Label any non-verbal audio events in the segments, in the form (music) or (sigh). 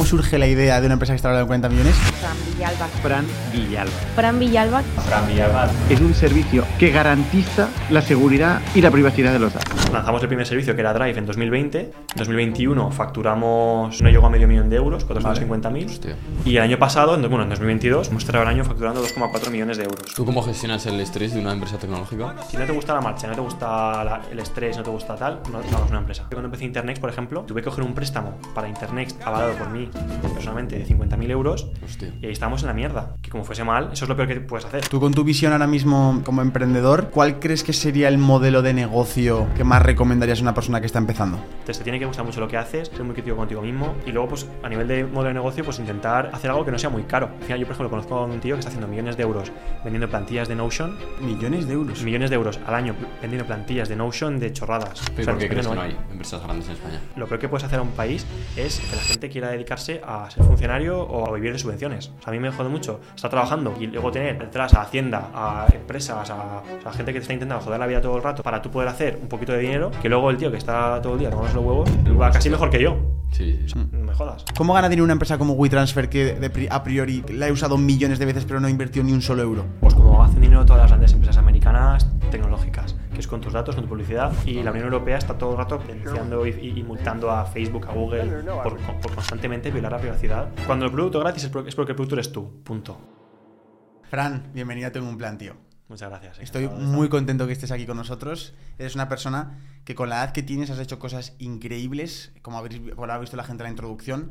¿Cómo surge la idea de una empresa que está valorada en 40 millones? Fran Villalba. Fran Villalba. Fran Villalba. Fran Villalba. Es un servicio que garantiza la seguridad y la privacidad de los datos. Lanzamos el primer servicio que era Drive en 2020. En 2021 facturamos, no llegó a medio millón de euros, 450.000. Hostia. Y el año pasado, en- bueno, en 2022, hemos cerrado el año facturando 2,4 millones de euros. ¿Tú cómo gestionas el estrés de una empresa tecnológica? Si no te gusta la marcha, no te gusta la- el estrés, no te gusta tal, no no hagas una empresa. Yo Cuando empecé Internext, por ejemplo, tuve que coger un préstamo para Internext avalado por mí personalmente de 50.000 euros Hostia. y ahí estábamos en la mierda. Que como fuese mal, eso es lo peor que puedes hacer. Tú con tu visión ahora mismo como emprendedor, ¿cuál crees que sería el modelo de negocio que más recomendarías a una persona que está empezando? Entonces te tiene que gustar mucho lo que haces, ser muy crítico contigo mismo y luego pues a nivel de modelo de negocio pues intentar hacer algo que no sea muy caro. Al final yo por ejemplo conozco a un tío que está haciendo millones de euros vendiendo plantillas de Notion, Millones de euros. millones de euros al año vendiendo plantillas de Notion de chorradas. ¿Pero O sea, por qué crees que no hay empresas grandes en España? Lo peor que puedes hacer a un país es que la gente quiera dedicarse a ser funcionario o a vivir de subvenciones. O sea, a mí me jode mucho estar trabajando y luego tener detrás a Hacienda, a empresas, a, o sea, a gente que te está intentando joder la vida todo el rato para tú poder hacer un poquito de dinero, que luego el tío que está todo el día tomando los huevos va casi mejor que yo. Sí, sí. No me jodas. ¿Cómo gana dinero una empresa como WeTransfer que de pri- a priori la he usado millones de veces pero no ha invertido ni un solo euro? Pues como hacen dinero todas las grandes empresas americanas tecnológicas, que es con tus datos, con tu publicidad, y la Unión Europea está todo el rato denunciando y, y- y multando a Facebook, a Google, por, por constantemente violar la privacidad. Cuando el producto gratis es por- es porque el producto eres tú, punto. Fran, bienvenido a Tengo un plan, tío. Muchas gracias. Estoy muy contento que estés aquí con nosotros. Eres una persona que con la edad que tienes has hecho cosas increíbles, como habéis como ha visto la gente en la introducción.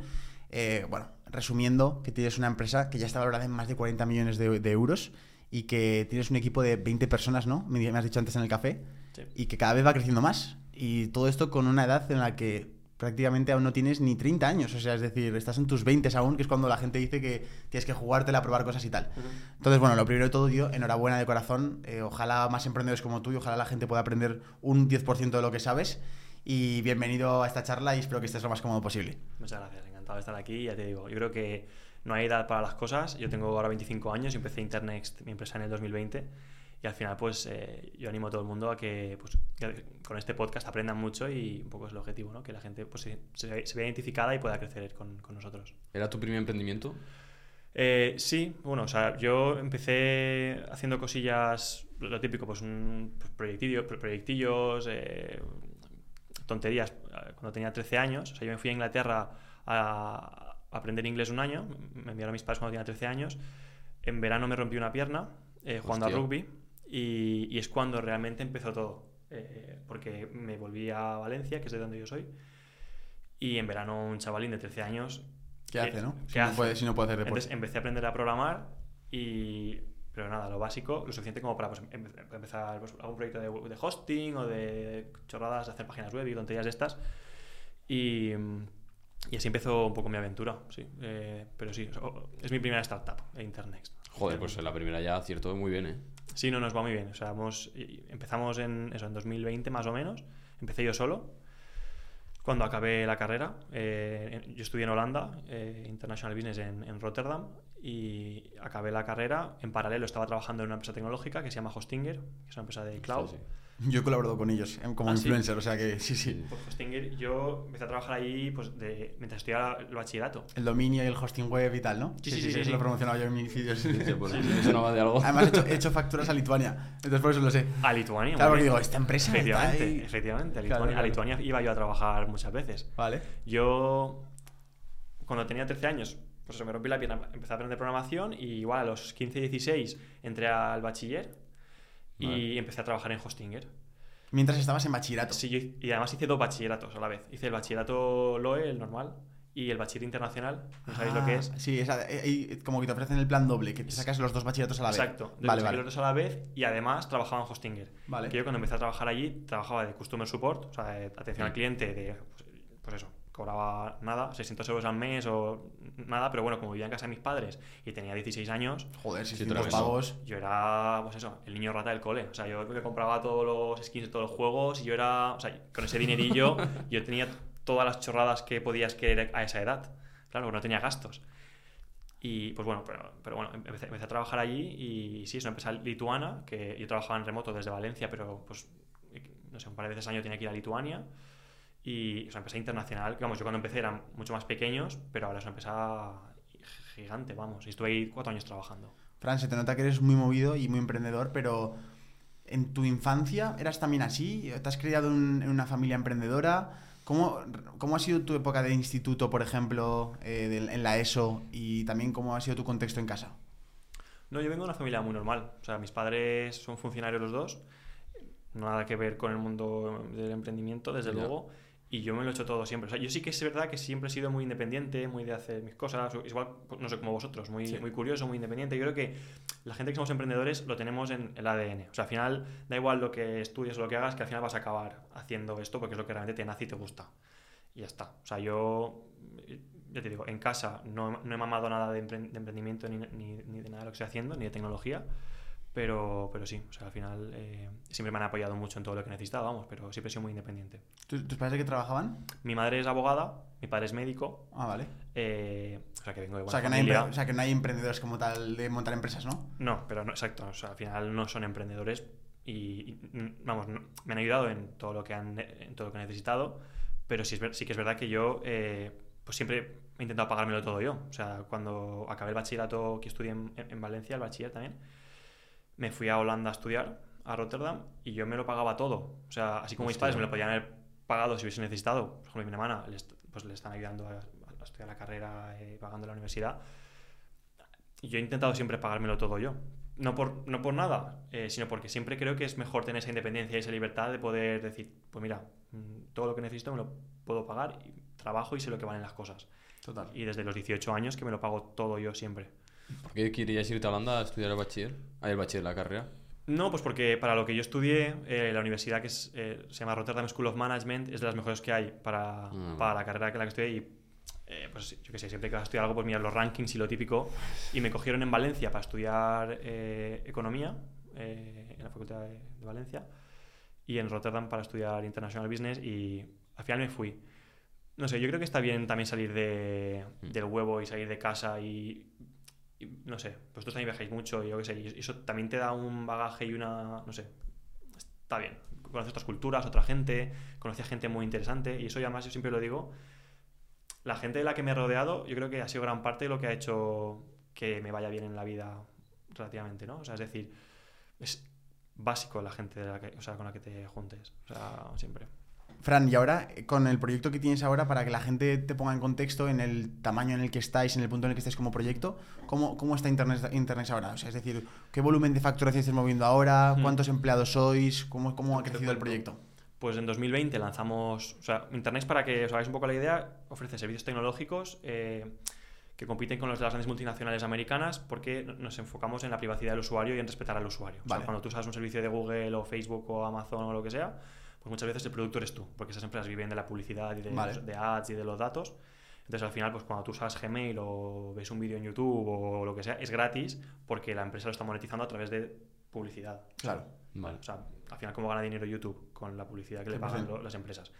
Eh, bueno, resumiendo, que tienes una empresa que ya está valorada en más de 40 millones de, de euros y que tienes un equipo de 20 personas, ¿no? Me me has dicho antes en el café. Sí. Y que cada vez va creciendo más. Y todo esto con una edad en la que prácticamente aún no tienes ni 30 años. O sea, es decir, estás en tus 20 aún, que es cuando la gente dice que tienes que jugártela probar cosas y tal. Entonces, bueno, lo primero de todo, tío, enhorabuena de corazón. Eh, ojalá más emprendedores como tú y ojalá la gente pueda aprender un 10% de lo que sabes. Y bienvenido a esta charla y espero que estés lo más cómodo posible. Muchas gracias, encantado de estar aquí. Ya te digo, yo creo que no hay edad para las cosas. Yo tengo ahora 25 años y empecé Internext, mi empresa, en el 2020. Y al final, pues eh, yo animo a todo el mundo a que, pues, que con este podcast aprendan mucho y un poco es el objetivo, ¿no? Que la gente pues, se, se- se vea identificada y pueda crecer con, con nosotros. ¿Era tu primer emprendimiento? Eh, sí, bueno, o sea, yo empecé haciendo cosillas, lo típico, pues, un, pues, proyectillo- pro- proyectillos, eh, tonterías, cuando tenía 13 años. O sea, yo me fui a Inglaterra a aprender inglés un año, me enviaron a mis padres cuando tenía 13 años. En verano me rompí una pierna eh, jugando Hostia. a rugby y, y es cuando realmente empezó todo. eh, porque me volví a Valencia, que es de donde yo soy, y en verano un chavalín de 13 años ¿Qué ¿Qué- hace, no? qué Si no hace? puede, si no puede hacer deporte. entonces empecé a aprender a programar y... Pero nada, lo básico, lo suficiente como para pues, empe- empezar pues, algún proyecto de, de hosting o de chorradas, de hacer páginas web y tonterías de estas. Y, y así empezó un poco mi aventura, sí. Eh, pero sí, es mi primera startup, Internext. Joder, pues la primera ya acierto muy bien, ¿eh? Sí, no, nos va muy bien. O sea, hemos- empezamos en, eso, en 2020 más o menos. Empecé yo solo. Cuando acabé la carrera, eh, yo estudié en Holanda, eh, International Business en, en Rotterdam, y acabé la carrera. En paralelo estaba trabajando en una empresa tecnológica que se llama Hostinger, que es una empresa de cloud. Sí, sí. Yo he colaborado con ellos eh, como Ah, ¿sí? influencer, o sea que sí, sí. Pues Hostinger, yo empecé a trabajar ahí pues, de, mientras estudiaba el bachillerato. El dominio y el hosting web y tal, ¿no? Sí, sí, sí, eso sí. lo he promocionado yo en mis vídeos. Sí, pues, me sonaba de algo. Además he hecho, he hecho (laughs) facturas a Lituania, entonces por eso lo sé. A Lituania. Claro, porque digo, esta empresa está Efectivamente, ahí. efectivamente. A Claro, Lituania, a claro. Lituania iba yo a trabajar muchas veces. Vale. Yo, cuando tenía 13 años, pues eso, me rompí la pierna, empecé a aprender programación y igual a los 15, 16 entré al bachiller y empecé a trabajar en Hostinger. Mientras estabas en bachillerato. Sí, y además hice dos bachilleratos a la vez. Hice el bachillerato LOE, el normal, y el bachiller internacional. ¿No sabéis lo que es? Ah, Sí, esa- eh, eh, como que te ofrecen el plan doble, que te sacas los dos bachilleratos a la vez. Exacto. De Vale, los vale. bachilleros a la vez y además trabajaba en Hostinger. Vale. Que yo cuando empecé a trabajar allí trabajaba de customer support, o sea, de atención al cliente, de pues, pues eso, cobraba nada, 600 euros al mes o nada, pero bueno, como vivía en casa de mis padres y tenía 16 años, Joder, Sí, 600 te lo pavos. yo era, pues eso, el niño rata del cole. O sea, yo me compraba todos los skins de todos los juegos y yo era, o sea, con ese dinerillo (laughs) yo tenía todas las chorradas que podías querer a esa edad. Claro, no tenía gastos. Y pues bueno, pero, pero bueno, empecé, empecé a trabajar allí y sí, es una empresa lituana, que yo trabajaba en remoto desde Valencia, pero pues, no sé, un par de veces al año tenía que ir a Lituania. Y es una empresa internacional. Vamos, yo cuando empecé eran mucho más pequeños, pero ahora es una empresa gigante, vamos. Y estuve ahí cuatro años trabajando. Fran, se te nota que eres muy movido y muy emprendedor, pero ¿en tu infancia eras también así? ¿Te has criado en en una familia emprendedora? ¿Cómo, cómo ha sido tu época de instituto, por ejemplo, eh, de- en la ESO? Y también cómo ha sido tu contexto en casa. No, yo vengo de una familia muy normal. O sea, mis padres son funcionarios los dos. Nada que ver con el mundo del emprendimiento, desde luego. Y yo me lo he hecho todo siempre. O sea, yo sí que es verdad que siempre he sido muy independiente, muy de hacer mis cosas. Igual, pues, no sé, como vosotros, muy, Sí. muy curioso, muy independiente. Yo creo que la gente que somos emprendedores lo tenemos en el ADN. O sea, al final, da igual lo que estudies o lo que hagas, que al final vas a acabar haciendo esto porque es lo que realmente te nace y te gusta. Y ya está. O sea, yo, ya te digo, en casa no, no he mamado nada de, empre- de emprendimiento ni, ni- ni de nada de lo que estoy haciendo, ni de tecnología. Pero, pero sí, o sea, al final eh, siempre me han apoyado mucho en todo lo que he necesitado, vamos, pero siempre he sido muy independiente. ¿Tus, tus padres de qué trabajaban? Mi madre es abogada, mi padre es médico, Ah, vale. eh, o sea que vengo de O buena sea, que no hay, familia. empre- o sea, que no hay emprendedores como tal de montar empresas, ¿no? No, pero no, exacto. O sea, al final no son emprendedores y, y, mm, vamos, no- me han ayudado en todo lo que han, en todo lo que he necesitado, pero sí, es sí que es verdad que yo eh, pues siempre he intentado pagármelo todo yo. O sea, cuando acabé el bachillerato que estudié en, en Valencia, el bachiller también, me fui a Holanda a estudiar, a Rotterdam, y yo me lo pagaba todo. O sea, así como mis padres me lo podían haber pagado si hubiesen necesitado, por ejemplo, mi hermana pues le están ayudando a, a estudiar la carrera, eh, pagando la universidad. Y yo he intentado siempre pagármelo todo yo. No por, no por nada, eh, sino porque siempre creo que es mejor tener esa independencia y esa libertad de poder decir, pues mira, mm, todo lo que necesito me lo puedo pagar, y trabajo y sé lo que valen las cosas. Total. Y desde los 18 años que me lo pago todo yo siempre. ¿Por qué querías irte a Holanda a estudiar el bachiller? Ah, el bachiller, la carrera. No, pues porque para lo que yo estudié, eh, la universidad que es, eh, se llama Rotterdam School of Management es de las mejores que hay para, Ah. para la carrera que la que estudié y eh, pues yo que sé, siempre que vas a estudiar algo pues miras los rankings y lo típico y me cogieron en Valencia para estudiar eh, economía eh, en la Facultad de, de Valencia y en Rotterdam para estudiar International Business y al final me fui. No sé, yo creo que está bien también salir de, Mm. del huevo y salir de casa y, no sé, vosotros también viajáis mucho y yo qué sé, y eso también te da un bagaje y una, no sé, está bien. Conoces otras culturas, otra gente, conoces gente muy interesante y eso y además yo siempre lo digo, la gente de la que me he rodeado yo creo que ha sido gran parte de lo que ha hecho que me vaya bien en la vida relativamente, ¿no? O sea, es decir, es básico la gente de la que, o sea, con la que te juntes, o sea, siempre. Fran, y ahora, eh, con el proyecto que tienes ahora, para que la gente te ponga en contexto en el tamaño en el que estáis, en el punto en el que estáis como proyecto, ¿cómo, cómo está Internet, Internet ahora? O sea, es decir, ¿qué volumen de facturación estáis moviendo ahora? Mm. ¿Cuántos empleados sois? ¿Cómo, cómo ha crecido el proyecto? Pues en 2020 lanzamos, o sea, Internet para que os hagáis un poco la idea, ofrece servicios tecnológicos eh, que compiten con los de las grandes multinacionales americanas porque nos enfocamos en la privacidad del usuario y en respetar al usuario. O sea, cuando tú usas un servicio de Google o Facebook o Amazon o lo que sea, pues muchas veces el producto eres tú, porque esas empresas viven de la publicidad y de, Vale. de ads y de los datos. Entonces al final, pues cuando tú usas Gmail o ves un vídeo en YouTube o lo que sea, es gratis porque la empresa lo está monetizando a través de publicidad. Claro. Vale. O sea, al final, ¿cómo gana dinero YouTube? Con la publicidad que le 100%. pagan lo- las empresas.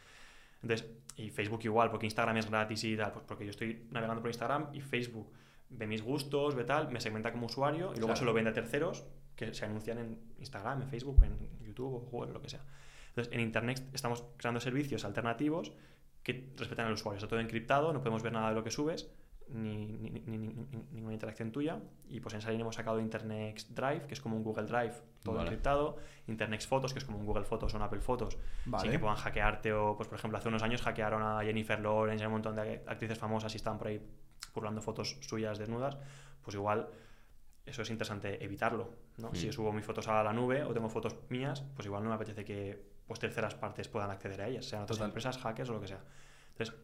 Entonces, y Facebook igual, porque Instagram es gratis y tal, pues porque yo estoy navegando por Instagram y Facebook ve mis gustos, ve tal, me segmenta como usuario y luego Claro. se lo vende a terceros que se anuncian en Instagram, en Facebook, en YouTube o Google, lo que sea. Entonces, en Internet estamos creando servicios alternativos que respetan al usuario. Está todo encriptado, no podemos ver nada de lo que subes, ni, ni- ni- ni- ni- ninguna interacción tuya. Y pues en Salin hemos sacado Internext Drive, que es como un Google Drive, todo Vale. encriptado. Internext Fotos, que es como un Google Fotos o un Apple Fotos, Vale. sin que puedan hackearte. O, pues por ejemplo, hace unos años hackearon a Jennifer Lawrence y a un montón de actrices famosas y están por ahí burlando fotos suyas desnudas. Pues igual eso es interesante evitarlo. ¿no? Mm. Si yo subo mis fotos a la nube o tengo fotos mías, pues igual no me apetece que pues, terceras partes puedan acceder a ellas, sean otras Total. empresas, hackers o lo que sea. Entonces,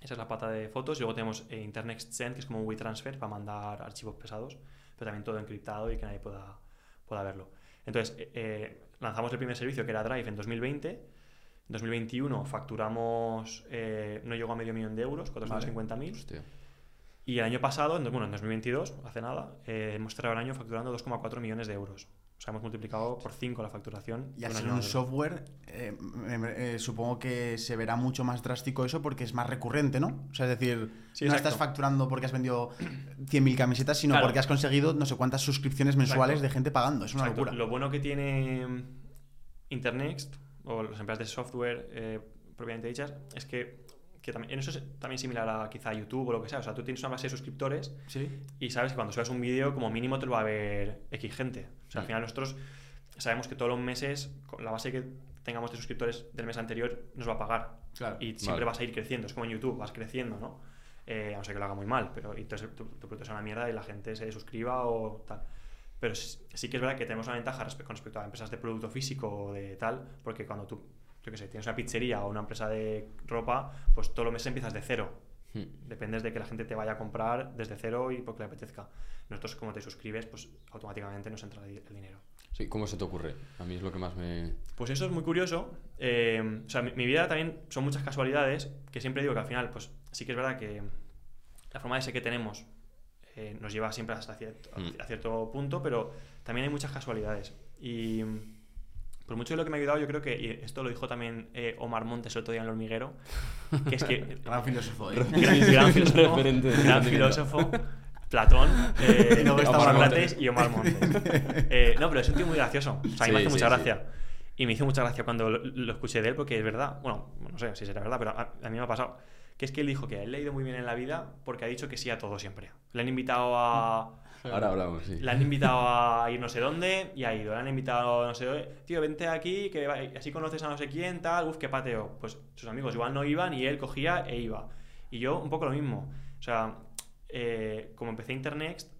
esa es la pata de fotos. Luego tenemos eh, Internext Send, que es como un WeTransfer para mandar archivos pesados, pero también todo encriptado y que nadie pueda, pueda verlo. Entonces, eh, eh, lanzamos el primer servicio que era Drive en 2020. En 2021 facturamos, eh, no llegó a medio millón de euros, 450.000. Hostia. Y el año pasado, en, bueno, en 2022, hace nada, hemos cerrado el año facturando 2,4 millones de euros. O sea, hemos multiplicado por 5 la facturación. Y al un ser un software, eh, eh, supongo que se verá mucho más drástico eso porque es más recurrente, ¿no? O sea, es decir, Sí, no estás facturando porque has vendido 100.000 camisetas, sino Claro. porque has conseguido no sé cuántas suscripciones mensuales Exacto. de gente pagando. Es una Exacto. locura. Lo bueno que tiene Internext o las empresas de software, eh, propiamente dichas, es que, que también, en eso es también similar a quizá YouTube o lo que sea. O sea, tú tienes una base de suscriptores Sí. y sabes que cuando subas un vídeo, como mínimo te lo va a ver X gente. O sea, al final nosotros sabemos que todos los meses, con la base que tengamos de suscriptores del mes anterior, nos va a pagar. Claro. Y siempre Vale. vas a ir creciendo. Es como en YouTube, vas creciendo, ¿no? Eh, a no ser que lo haga muy mal, pero y entonces tu, tu producto sea una mierda y la gente se suscriba o tal. Pero sí, sí que es verdad que tenemos una ventaja con respecto a empresas de producto físico o de tal, porque cuando tú, yo qué sé, tienes una pizzería o una empresa de ropa, pues todos los meses empiezas de cero. Hmm. Dependes de que la gente te vaya a comprar desde cero y porque le apetezca. Nosotros, como te suscribes, pues automáticamente nos entra el dinero. Sí, ¿Cómo se te ocurre? A mí es lo que más me... Pues eso es muy curioso. Eh, o sea, mi, mi vida también son muchas casualidades que siempre digo que al final, pues sí que es verdad que la forma de ser que tenemos eh, nos lleva siempre hasta cierto, Mm. a cierto punto, pero también hay muchas casualidades. Y por mucho de lo que me ha ayudado, yo creo que, y esto lo dijo también eh, Omar Montes otro día en El Hormiguero, que es que (laughs) Gran filósofo, ¿eh? gran, gran filósofo, gran filósofo, Platón, eh, está Omar Sócrates y Omar Montes. Eh, no, pero es un tío muy gracioso. O sea, a mí me Sí, hace sí, mucha sí. gracia. Y me hizo mucha gracia cuando lo, lo escuché de él, porque es verdad. Bueno, no sé si será verdad, pero a, a mí me ha pasado. Que es que él dijo que a él le ha ido muy bien en la vida porque ha dicho que sí a todo siempre. Le han invitado a. Ahora hablamos, sí. Le han invitado a (laughs) ir no sé dónde y ha ido. Le han invitado a no sé dónde. Tío, vente aquí, que así conoces a no sé quién, tal. Uf, qué pateo. Pues sus amigos igual no iban y él cogía e iba. Y yo un poco lo mismo. O sea, eh, como empecé Internext,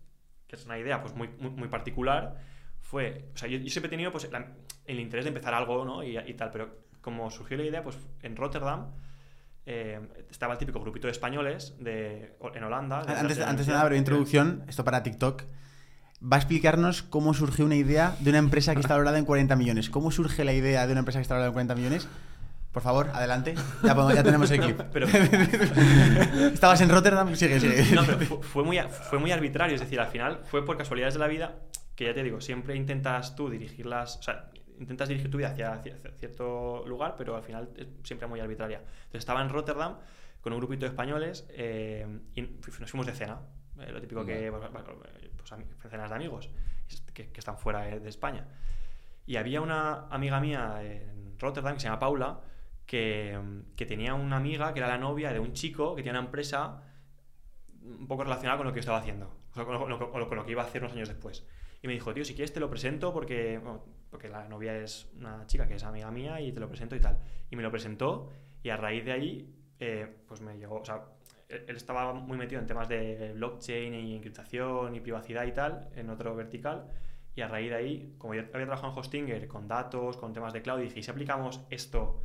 que es una idea pues muy, muy, muy particular, fue. O sea, yo, yo siempre he tenido pues, la- el interés de empezar algo, ¿no? Y, y tal. Pero como surgió la idea, pues en Rotterdam. Eh, estaba el típico grupito de españoles de, en Holanda. de- Antes, antes de una breve introducción, esto para TikTok, va a explicarnos cómo surgió una idea de una empresa que está valorada en 40 millones. ¿Cómo surge la idea de una empresa que está valorada en 40 millones? Por favor, adelante. Ya, podemos- ya tenemos el clip. Pero, (laughs) Estabas en Rotterdam, sigue, sigue. No, pero fu- fue muy, fue muy arbitrario, es decir, al final fue por casualidades de la vida que ya te digo, siempre intentas tú dirigirlas, o sea, intentas dirigir tu vida hacia, cierto lugar, pero al final es siempre muy arbitraria. Entonces estaba en Rotterdam con un grupito de españoles eh, y nos fuimos de cena, eh, lo típico que, pues, pues, cenas de amigos que, que están fuera de de España. Y había una amiga mía en Rotterdam que se llama Paula, que, que tenía una amiga que era la novia de un chico que tenía una empresa un poco relacionada con lo que yo estaba haciendo, o sea, con lo, con lo- con lo- con lo que iba a hacer unos años después. Y me dijo, tío, si quieres te lo presento porque, bueno, porque la novia es una chica que es amiga mía y te lo presento y tal. Y me lo presentó y a raíz de ahí, eh, pues me llegó, o sea, él estaba muy metido en temas de blockchain y encriptación y privacidad y tal, en otro vertical. Y a raíz de ahí, como yo había trabajado en Hostinger con datos, con temas de cloud, dije, ¿y si aplicamos esto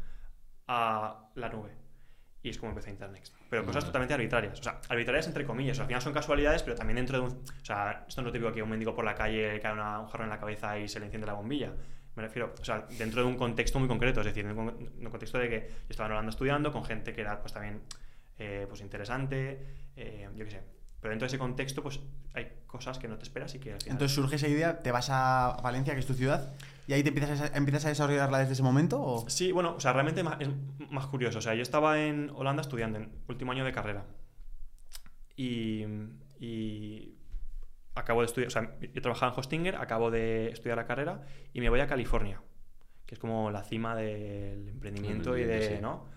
a la nube? Y es como empecé Internext. Pero cosas totalmente arbitrarias. O sea, arbitrarias entre comillas. O sea, al final son casualidades, pero también dentro de un... O sea, esto no es lo típico que un mendigo por la calle le cae una- un jarro en la cabeza y se le enciende la bombilla. Me refiero, o sea, dentro de un contexto muy concreto. Es decir, en un, con- en un contexto de que yo estaba en Holanda estudiando con gente que era pues también eh, pues interesante, eh, yo qué sé. Pero dentro de ese contexto, pues hay cosas que no te esperas y que al final... Entonces surge esa idea, te vas a Valencia, que es tu ciudad, y ahí te empiezas a, empiezas a desarrollarla desde ese momento. ¿o? Sí, bueno, o sea, realmente es más curioso. O sea, yo estaba en Holanda estudiando, en último año de carrera. Y, y acabo de estudiar, o sea, yo trabajaba en Hostinger, acabo de estudiar la carrera y me voy a California, que es como la cima del emprendimiento y de, sí. ¿no?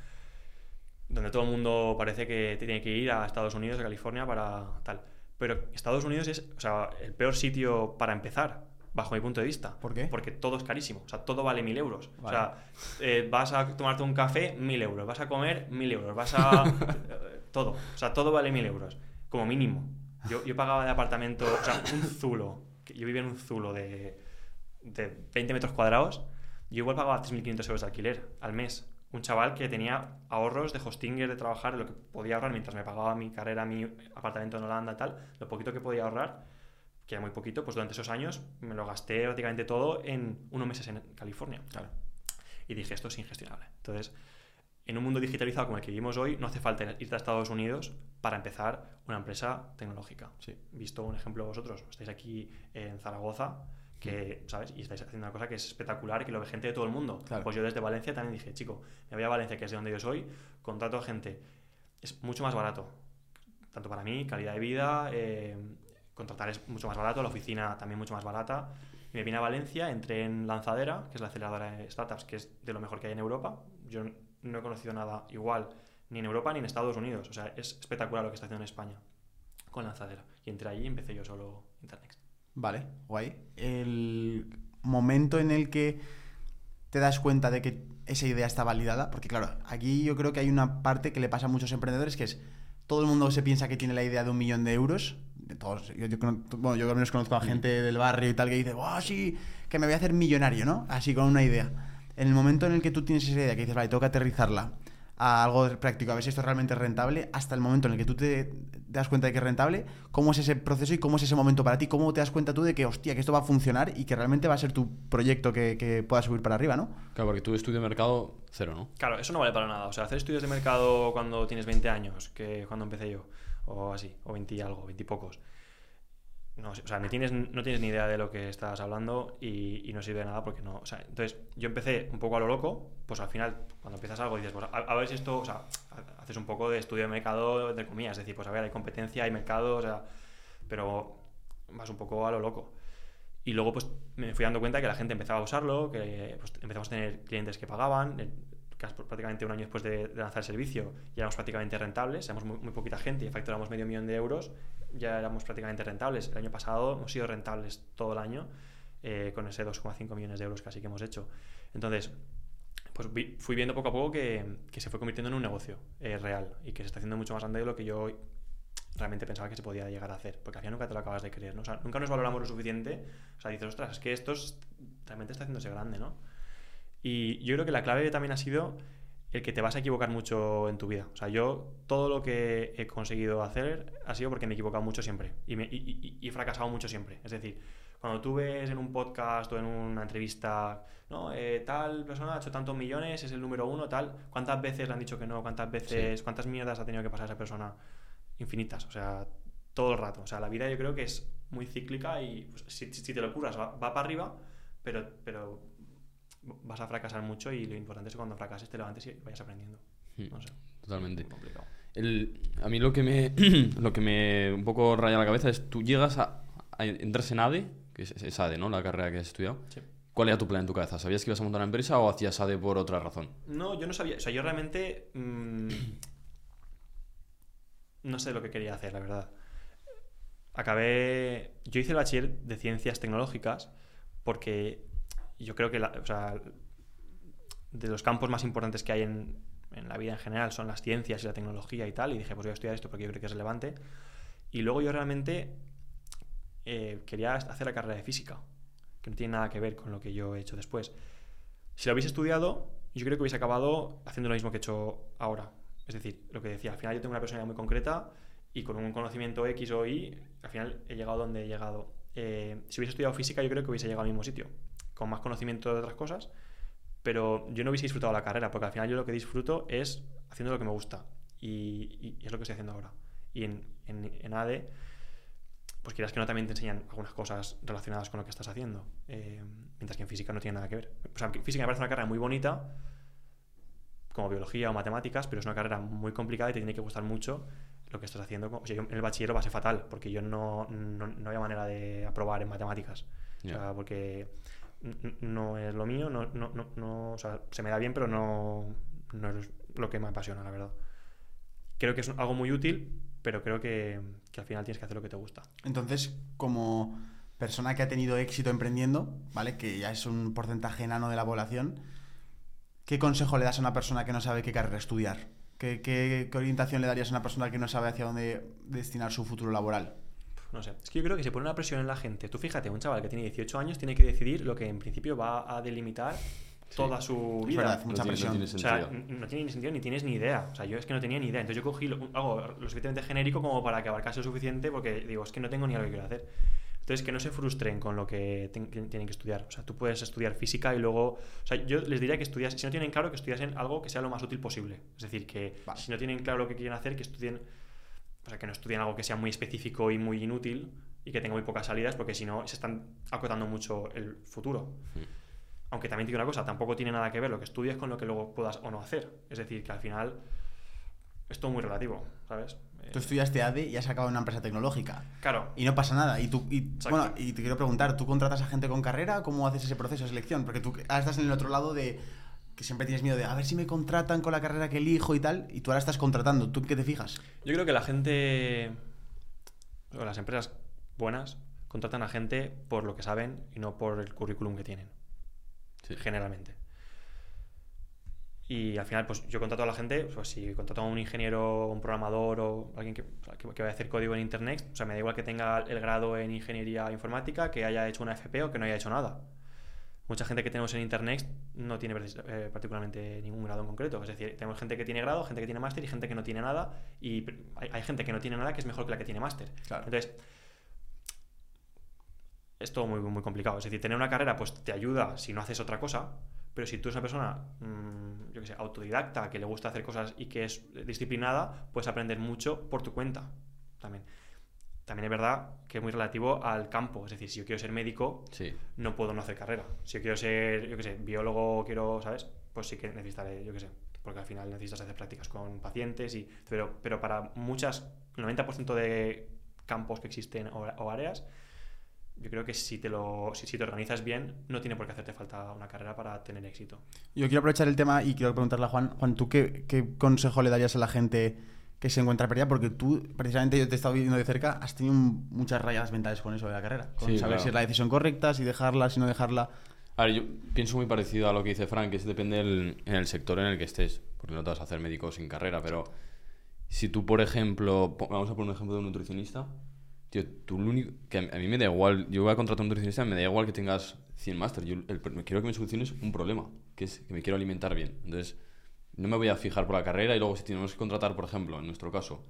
Donde todo el mundo parece que tiene que ir a Estados Unidos, a California para tal. Pero Estados Unidos es, o sea, el peor sitio para empezar, bajo mi punto de vista. ¿Por qué? Porque todo es carísimo, o sea, todo vale mil euros. Vale. O sea, eh, vas a tomarte un café, mil euros. Vas a comer, mil euros. Vas a. (laughs) eh, todo. O sea, todo vale mil euros. Como mínimo. Yo, yo pagaba de apartamento. O sea, un zulo. que Yo vivía en un zulo de, de 20 metros cuadrados. Yo igual pagaba 3.500 euros de alquiler al mes. Un chaval que tenía ahorros de hostinger, de trabajar, lo que podía ahorrar mientras me pagaba mi carrera, mi apartamento en Holanda tal. Lo poquito que podía ahorrar, que era muy poquito, pues durante esos años me lo gasté prácticamente todo en unos meses en California. Claro. Y dije, esto es ingestionable. Entonces, en un mundo digitalizado como el que vivimos hoy, no hace falta irte a Estados Unidos para empezar una empresa tecnológica. Sí. Visto un ejemplo vosotros, estáis aquí en Zaragoza, que, ¿sabes? Y estáis haciendo una cosa que es espectacular y que lo ve gente de todo el mundo. Claro. Pues yo desde Valencia también dije, chico, me voy a Valencia, que es de donde yo soy, contrato a gente. Es mucho más barato. Tanto para mí, calidad de vida, eh, contratar es mucho más barato, la oficina también mucho más barata. Y me vine a Valencia, entré en Lanzadera, que es la aceleradora de startups, que es de lo mejor que hay en Europa. Yo no he conocido nada igual ni en Europa ni en Estados Unidos. O sea, es espectacular lo que está haciendo en España con lanzadera. Y entré allí y empecé yo solo Internext. Vale, guay. El momento en el que te das cuenta de que esa idea está validada, porque claro, aquí yo creo que hay una parte que le pasa a muchos emprendedores que es todo el mundo se piensa que tiene la idea de un millón de euros. De todos, yo, yo bueno, yo al menos conozco a gente del barrio y tal que dice, ¡wow, sí! Que me voy a hacer millonario, ¿no? Así con una idea. En el momento en el que tú tienes esa idea que dices, vale, tengo que aterrizarla a algo práctico, a ver si esto es realmente rentable, hasta el momento en el que tú te, te das cuenta de que es rentable, ¿cómo es ese proceso y cómo es ese momento para ti? ¿Cómo te das cuenta tú de que, hostia, que esto va a funcionar y que realmente va a ser tu proyecto que, que pueda subir para arriba, ¿no? Claro, porque tú estudio de mercado cero, ¿no? Claro, eso no vale para nada. O sea, hacer estudios de mercado cuando tienes 20 años, que cuando empecé yo, o así, o 20 y algo, 20 y pocos. No, o sea, ni tienes, no tienes ni idea de lo que estás hablando y, y no sirve de nada porque no. O sea, entonces, yo empecé un poco a lo loco, pues al final, cuando empiezas algo, dices, pues a, a ver si esto, o sea, ha- haces un poco de estudio de mercado, entre comillas, es decir, pues a ver, hay competencia, hay mercado, o sea, pero vas un poco a lo loco. Y luego pues me fui dando cuenta que la gente empezaba a usarlo, que pues, empezamos a tener clientes que pagaban, eh, prácticamente un año después de, lanzar el servicio ya éramos prácticamente rentables, éramos muy, muy poquita gente y facturamos medio millón de euros, ya éramos prácticamente rentables. El año pasado hemos sido rentables todo el año eh, con ese 2,5 millones de euros casi que hemos hecho. Entonces, pues fui viendo poco a poco que, se fue convirtiendo en un negocio eh, real y que se está haciendo mucho más grande de lo que yo realmente pensaba que se podía llegar a hacer, porque al final nunca te lo acabas de creer, ¿no? Nunca nos valoramos lo suficiente, o sea, dices, ostras, es que esto es- realmente está haciéndose grande, ¿no? Y yo creo que la clave también ha sido el que te vas a equivocar mucho en tu vida. O sea, yo todo lo que he conseguido hacer ha sido porque me he equivocado mucho siempre y, me- y- y- y he fracasado mucho siempre. Es decir, cuando tú ves en un podcast o en una entrevista, no, Eh, tal persona ha hecho tantos millones, es el número uno, tal, ¿cuántas veces le han dicho que no? ¿Cuántas veces, cuántas mierdas ha tenido que pasar esa persona? Infinitas, o sea, todo el rato. O sea, la vida yo creo que es muy cíclica y pues, si, si te lo curas va, va para arriba, pero, pero vas a fracasar mucho y lo importante es que cuando fracases te levantes y vayas aprendiendo. Hmm, No sé. Totalmente. Muy complicado. El- a mí lo que me (clears throat) lo que me un poco raya la cabeza es tú llegas a, a entras en ADE, que es, es ADE, ¿no? La carrera que has estudiado. Sí. ¿Cuál era tu plan en tu cabeza? ¿Sabías que ibas a montar una empresa o hacías ADE por otra razón? No, yo no sabía. O sea, yo realmente. mm, (clears throat) no sé lo que quería hacer, la verdad. Acabé. Yo hice el bachiller de ciencias tecnológicas porque yo creo que. la- o sea, de los campos más importantes que hay en, en la vida en general son las ciencias y la tecnología y tal. Y dije, pues voy a estudiar esto porque yo creo que es relevante. Y luego yo realmente eh, quería hacer la carrera de física, que no tiene nada que ver con lo que yo he hecho después. Si lo hubiese estudiado, yo creo que hubiese acabado haciendo lo mismo que he hecho ahora. Es decir, lo que decía, al final yo tengo una personalidad muy concreta y con un conocimiento X o Y, al final he llegado donde he llegado. Eh, si hubiese estudiado física, yo creo que hubiese llegado al mismo sitio, con más conocimiento de otras cosas, pero yo no hubiese disfrutado la carrera, porque al final yo lo que disfruto es haciendo lo que me gusta y, y es lo que estoy haciendo ahora. Y en, en, en ADE, pues quieras que no también te enseñan algunas cosas relacionadas con lo que estás haciendo, eh, mientras que en física no tiene nada que ver. O sea, física me parece una carrera muy bonita, como biología o matemáticas, pero es una carrera muy complicada y te tiene que gustar mucho lo que estás haciendo. O sea, yo en el bachiller lo pasé fatal, porque yo no, no, no había manera de aprobar en matemáticas. O Ya. sea, porque no es lo mío, no, no, no, no- se me da bien, pero no, no es lo que me apasiona, la verdad. Creo que es algo muy útil, pero creo que, al final tienes que hacer lo que te gusta. Entonces, como persona que ha tenido éxito emprendiendo, ¿vale? Que ya es un porcentaje enano de la población, ¿qué consejo le das a una persona que no sabe qué carrera estudiar? ¿Qué, qué- qué orientación le darías a una persona que no sabe hacia dónde destinar su futuro laboral? No sé. Es que yo creo que se pone una presión en la gente. Tú fíjate, un chaval que tiene 18 años tiene que decidir lo que en principio va a delimitar toda su Es vida. verdad, mucha tiene- presión. tiene O sea, sentido. n- no tiene ni sentido ni tienes ni idea. O sea, yo es que no tenía ni idea. Entonces yo cogí lo- algo lo suficientemente genérico como para que abarcase lo suficiente porque digo, es que no tengo ni idea lo que quiero hacer. Entonces, que no se frustren con lo que ten- que tienen que estudiar. O sea, tú puedes estudiar física y luego... O sea, yo les diría que estudias, si no tienen claro, que estudiasen algo que sea lo más útil posible. Es decir, que Vale. si no tienen claro lo que quieren hacer, que estudien... O sea, que no estudien algo que sea muy específico y muy inútil y que tenga muy pocas salidas porque si no se están acotando mucho el futuro. Aunque también digo una cosa, tampoco tiene nada que ver lo que estudias con lo que luego puedas o no hacer. Es decir, que al final es todo muy relativo, ¿sabes? Eh, Tú estudiaste ADE y has acabado en una empresa tecnológica. claro, Y no pasa nada. Y tú, y, Exacto. bueno, y te quiero preguntar, ¿tú contratas a gente con carrera? ¿Cómo haces ese proceso de selección? Porque tú estás en el otro lado de que siempre tienes miedo de a ver si me contratan con la carrera que elijo y tal, y tú ahora estás contratando, ¿tú en qué te fijas? Yo creo que la gente, o las empresas buenas, contratan a gente por lo que saben y no por el currículum que tienen, Sí. generalmente. Y al final, pues yo contrato a la gente, pues si contrato a un ingeniero, un programador o alguien que, que, que vaya a hacer código en internet, o sea, me da igual que tenga el grado en ingeniería informática, que haya hecho una FP o que no haya hecho nada. Mucha gente que tenemos en internet no tiene eh, particularmente ningún grado en concreto. Es decir, tenemos gente que tiene grado, gente que tiene máster y gente que no tiene nada. Y hay gente que no tiene nada que es mejor que la que tiene máster. Claro. Entonces, es todo muy, muy complicado. Es decir, tener una carrera pues te ayuda si no haces otra cosa, pero si tú eres una persona, mm, yo que sé, autodidacta, que le gusta hacer cosas y que es disciplinada, puedes aprender mucho por tu cuenta también. También es verdad que es muy relativo al campo. Es decir, si yo quiero ser médico, Sí. no puedo no hacer carrera. Si yo quiero ser, yo qué sé, biólogo, quiero, ¿sabes? Pues sí que necesitaré, yo qué sé, porque al final necesitas hacer prácticas con pacientes y... Pero, pero para muchas, el 90% de campos que existen o, o áreas, yo creo que si te lo si, si te organizas bien, no tiene por qué hacerte falta una carrera para tener éxito. Yo quiero aprovechar el tema y quiero preguntarle a Juan, Juan, ¿tú qué, qué consejo le darías a la gente que se encuentra perdida? Porque tú, precisamente yo te he estado viendo de cerca, has tenido muchas rayadas mentales con eso de la carrera. Con Sí, saber claro. si es la decisión correcta, si dejarla, si no dejarla. A ver, yo pienso muy parecido a lo que dice Frank, que es depende del, en el sector en el que estés, porque no te vas a hacer médico sin carrera, pero si tú, por ejemplo, vamos a poner un ejemplo de un nutricionista, tío, tú lo único, que a mí me da igual, yo voy a contratar a un nutricionista, me da igual que tengas 100 máster, yo el- quiero que me soluciones un problema, que es que me quiero alimentar bien. Entonces, no me voy a fijar por la carrera y luego si tenemos que contratar, por ejemplo, en nuestro caso,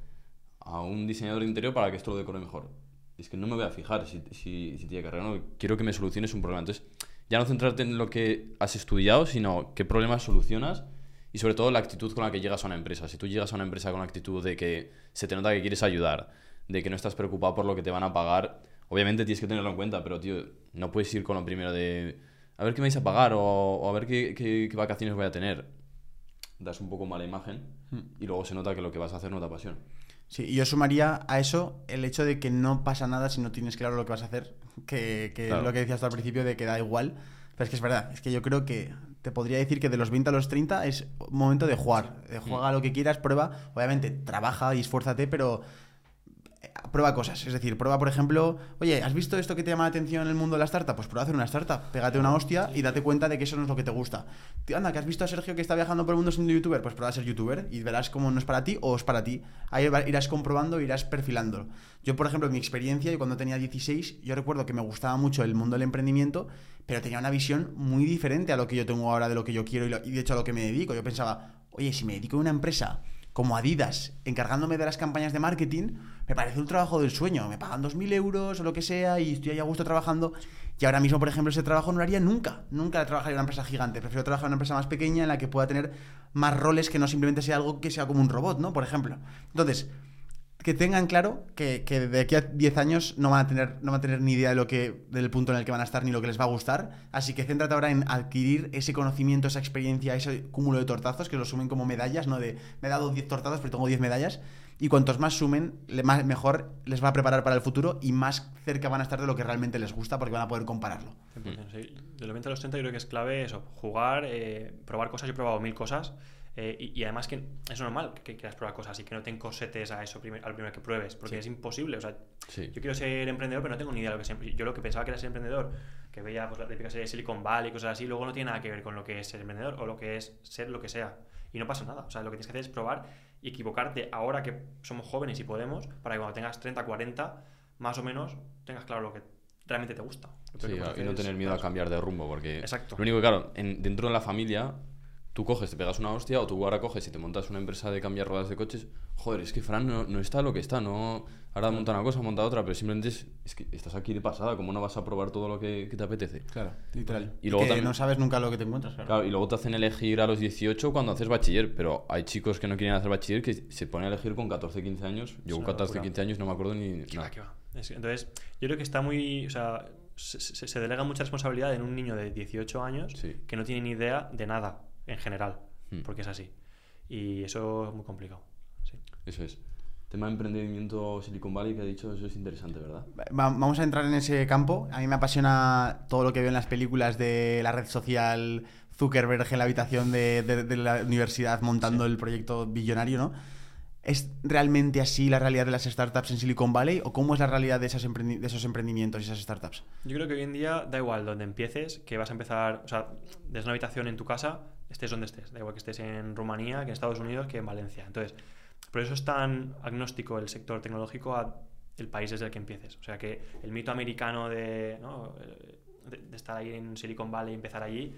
a un diseñador de interior para que esto lo decore mejor. Es que no me voy a fijar si, si, si tiene carrera o no. Quiero que me soluciones un problema. Entonces, ya no centrarte en lo que has estudiado, sino qué problemas solucionas y sobre todo la actitud con la que llegas a una empresa. Si tú llegas a una empresa con la actitud de que se te nota que quieres ayudar, de que no estás preocupado por lo que te van a pagar, obviamente tienes que tenerlo en cuenta, pero tío, no puedes ir con lo primero de a ver qué me vais a pagar o, a ver qué vacaciones voy a tener. Das un poco mala imagen y luego se nota que lo que vas a hacer no te apasiona. Sí, y yo sumaría a eso el hecho de que no pasa nada si no tienes claro lo que vas a hacer, que, que Claro. es lo que decías tú al principio de que da igual. Pero es que es verdad, es que yo creo que te podría decir que de los 20 a los 30 es momento de jugar. De juega lo que quieras, prueba. Obviamente, trabaja y esfuérzate, pero prueba cosas. Es decir, prueba, por ejemplo, oye, ¿has visto esto que te llama la atención en el mundo de la startup? Pues prueba a hacer una startup. Pégate una hostia y date cuenta de que eso no es lo que te gusta. Tío, anda, que has visto a Sergio que está viajando por el mundo siendo youtuber? Pues prueba a ser youtuber y verás cómo no es para ti o es para ti. Ahí irás comprobando, irás perfilándolo. Yo, por ejemplo, en mi experiencia, y cuando tenía 16, yo recuerdo que me gustaba mucho el mundo del emprendimiento, pero tenía una visión muy diferente a lo que yo tengo ahora de lo que yo quiero y, y de hecho a lo que me dedico. Yo pensaba, oye, si me dedico a una empresa como Adidas, encargándome de las campañas de marketing, me parece un trabajo del sueño. Me pagan 2.000 euros o lo que sea y estoy ahí a gusto trabajando. Y ahora mismo, por ejemplo, ese trabajo no lo haría nunca. Nunca trabajaría en una empresa gigante. Prefiero trabajar en una empresa más pequeña en la que pueda tener más roles que no simplemente sea algo que sea como un robot, ¿no? Por ejemplo. Entonces, que tengan claro que, que de aquí a 10 años no van a tener no van a tener ni idea de lo que del punto en el que van a estar ni lo que les va a gustar así que céntrate ahora en adquirir ese conocimiento esa experiencia ese cúmulo de tortazos que lo sumen como medallas no de me he dado 10 tortazos pero tengo 10 medallas y cuantos más sumen más, mejor les va a preparar para el futuro y más cerca van a estar de lo que realmente les gusta porque van a poder compararlo 100%, sí. De los 20 a los 30 yo creo que es clave eso, jugar, eh, probar cosas. Yo he probado mil cosas eh, y, y además que es normal que quieras probar cosas y que no te encosetes a eso primer- al primero que pruebes, porque Sí. es imposible. O sea, Sí. yo quiero ser emprendedor, pero no tengo ni idea de lo que es. Yo lo que pensaba que era ser emprendedor, que veía pues, la típica serie de Silicon Valley y cosas así, luego no tiene nada que ver con lo que es ser emprendedor o lo que es ser lo que sea. Y no pasa nada. O sea, lo que tienes que hacer es probar y equivocarte ahora que somos jóvenes y podemos, para que cuando tengas 30, 40, más o menos, tengas claro lo que realmente te gusta. Sí, y no tener miedo a cambiar de rumbo, porque Exacto. lo único que, claro, en- dentro de la familia, tú coges, te pegas una hostia, o tú ahora coges y te montas una empresa de cambiar ruedas de coches, joder, es que Fran no, no está lo que está, no ahora monta una cosa, monta otra, pero simplemente es, es que estás aquí de pasada, ¿cómo no vas a probar todo lo que, que te apetece? claro literal Y luego que también- no sabes nunca lo que te encuentras claro. Claro, y luego te hacen elegir a los 18 cuando haces bachiller, pero hay chicos que no quieren hacer bachiller que se ponen a elegir con 14, 15 años. Yo con una 14, locura. 15 años no me acuerdo ni Que va, nada. que va. Es- Entonces, yo creo que está muy. O sea, se, se- se delega mucha responsabilidad en un niño de 18 años Sí. que no tiene ni idea de nada en general, Hmm. porque es así. Y eso es muy complicado. Sí. Eso es. Tema de emprendimiento Silicon Valley que ha dicho, eso es interesante, ¿verdad? Va- Vamos a entrar en ese campo. A mí me apasiona todo lo que veo en las películas de la red social Zuckerberg en la habitación de, de- de la universidad montando el proyecto billonario, ¿no? ¿Es realmente así la realidad de las startups en Silicon Valley o cómo es la realidad de, esas emprendi- de esos emprendimientos y esas startups? Yo creo que hoy en día da igual donde empieces, que vas a empezar, o sea, desde una habitación en tu casa, estés donde estés. Da igual que estés en Rumanía, que en Estados Unidos, que en Valencia. Entonces, por eso es tan agnóstico el sector tecnológico a el país desde el que empieces. O sea, que el mito americano de. Eh, de estar ahí en Silicon Valley y empezar allí,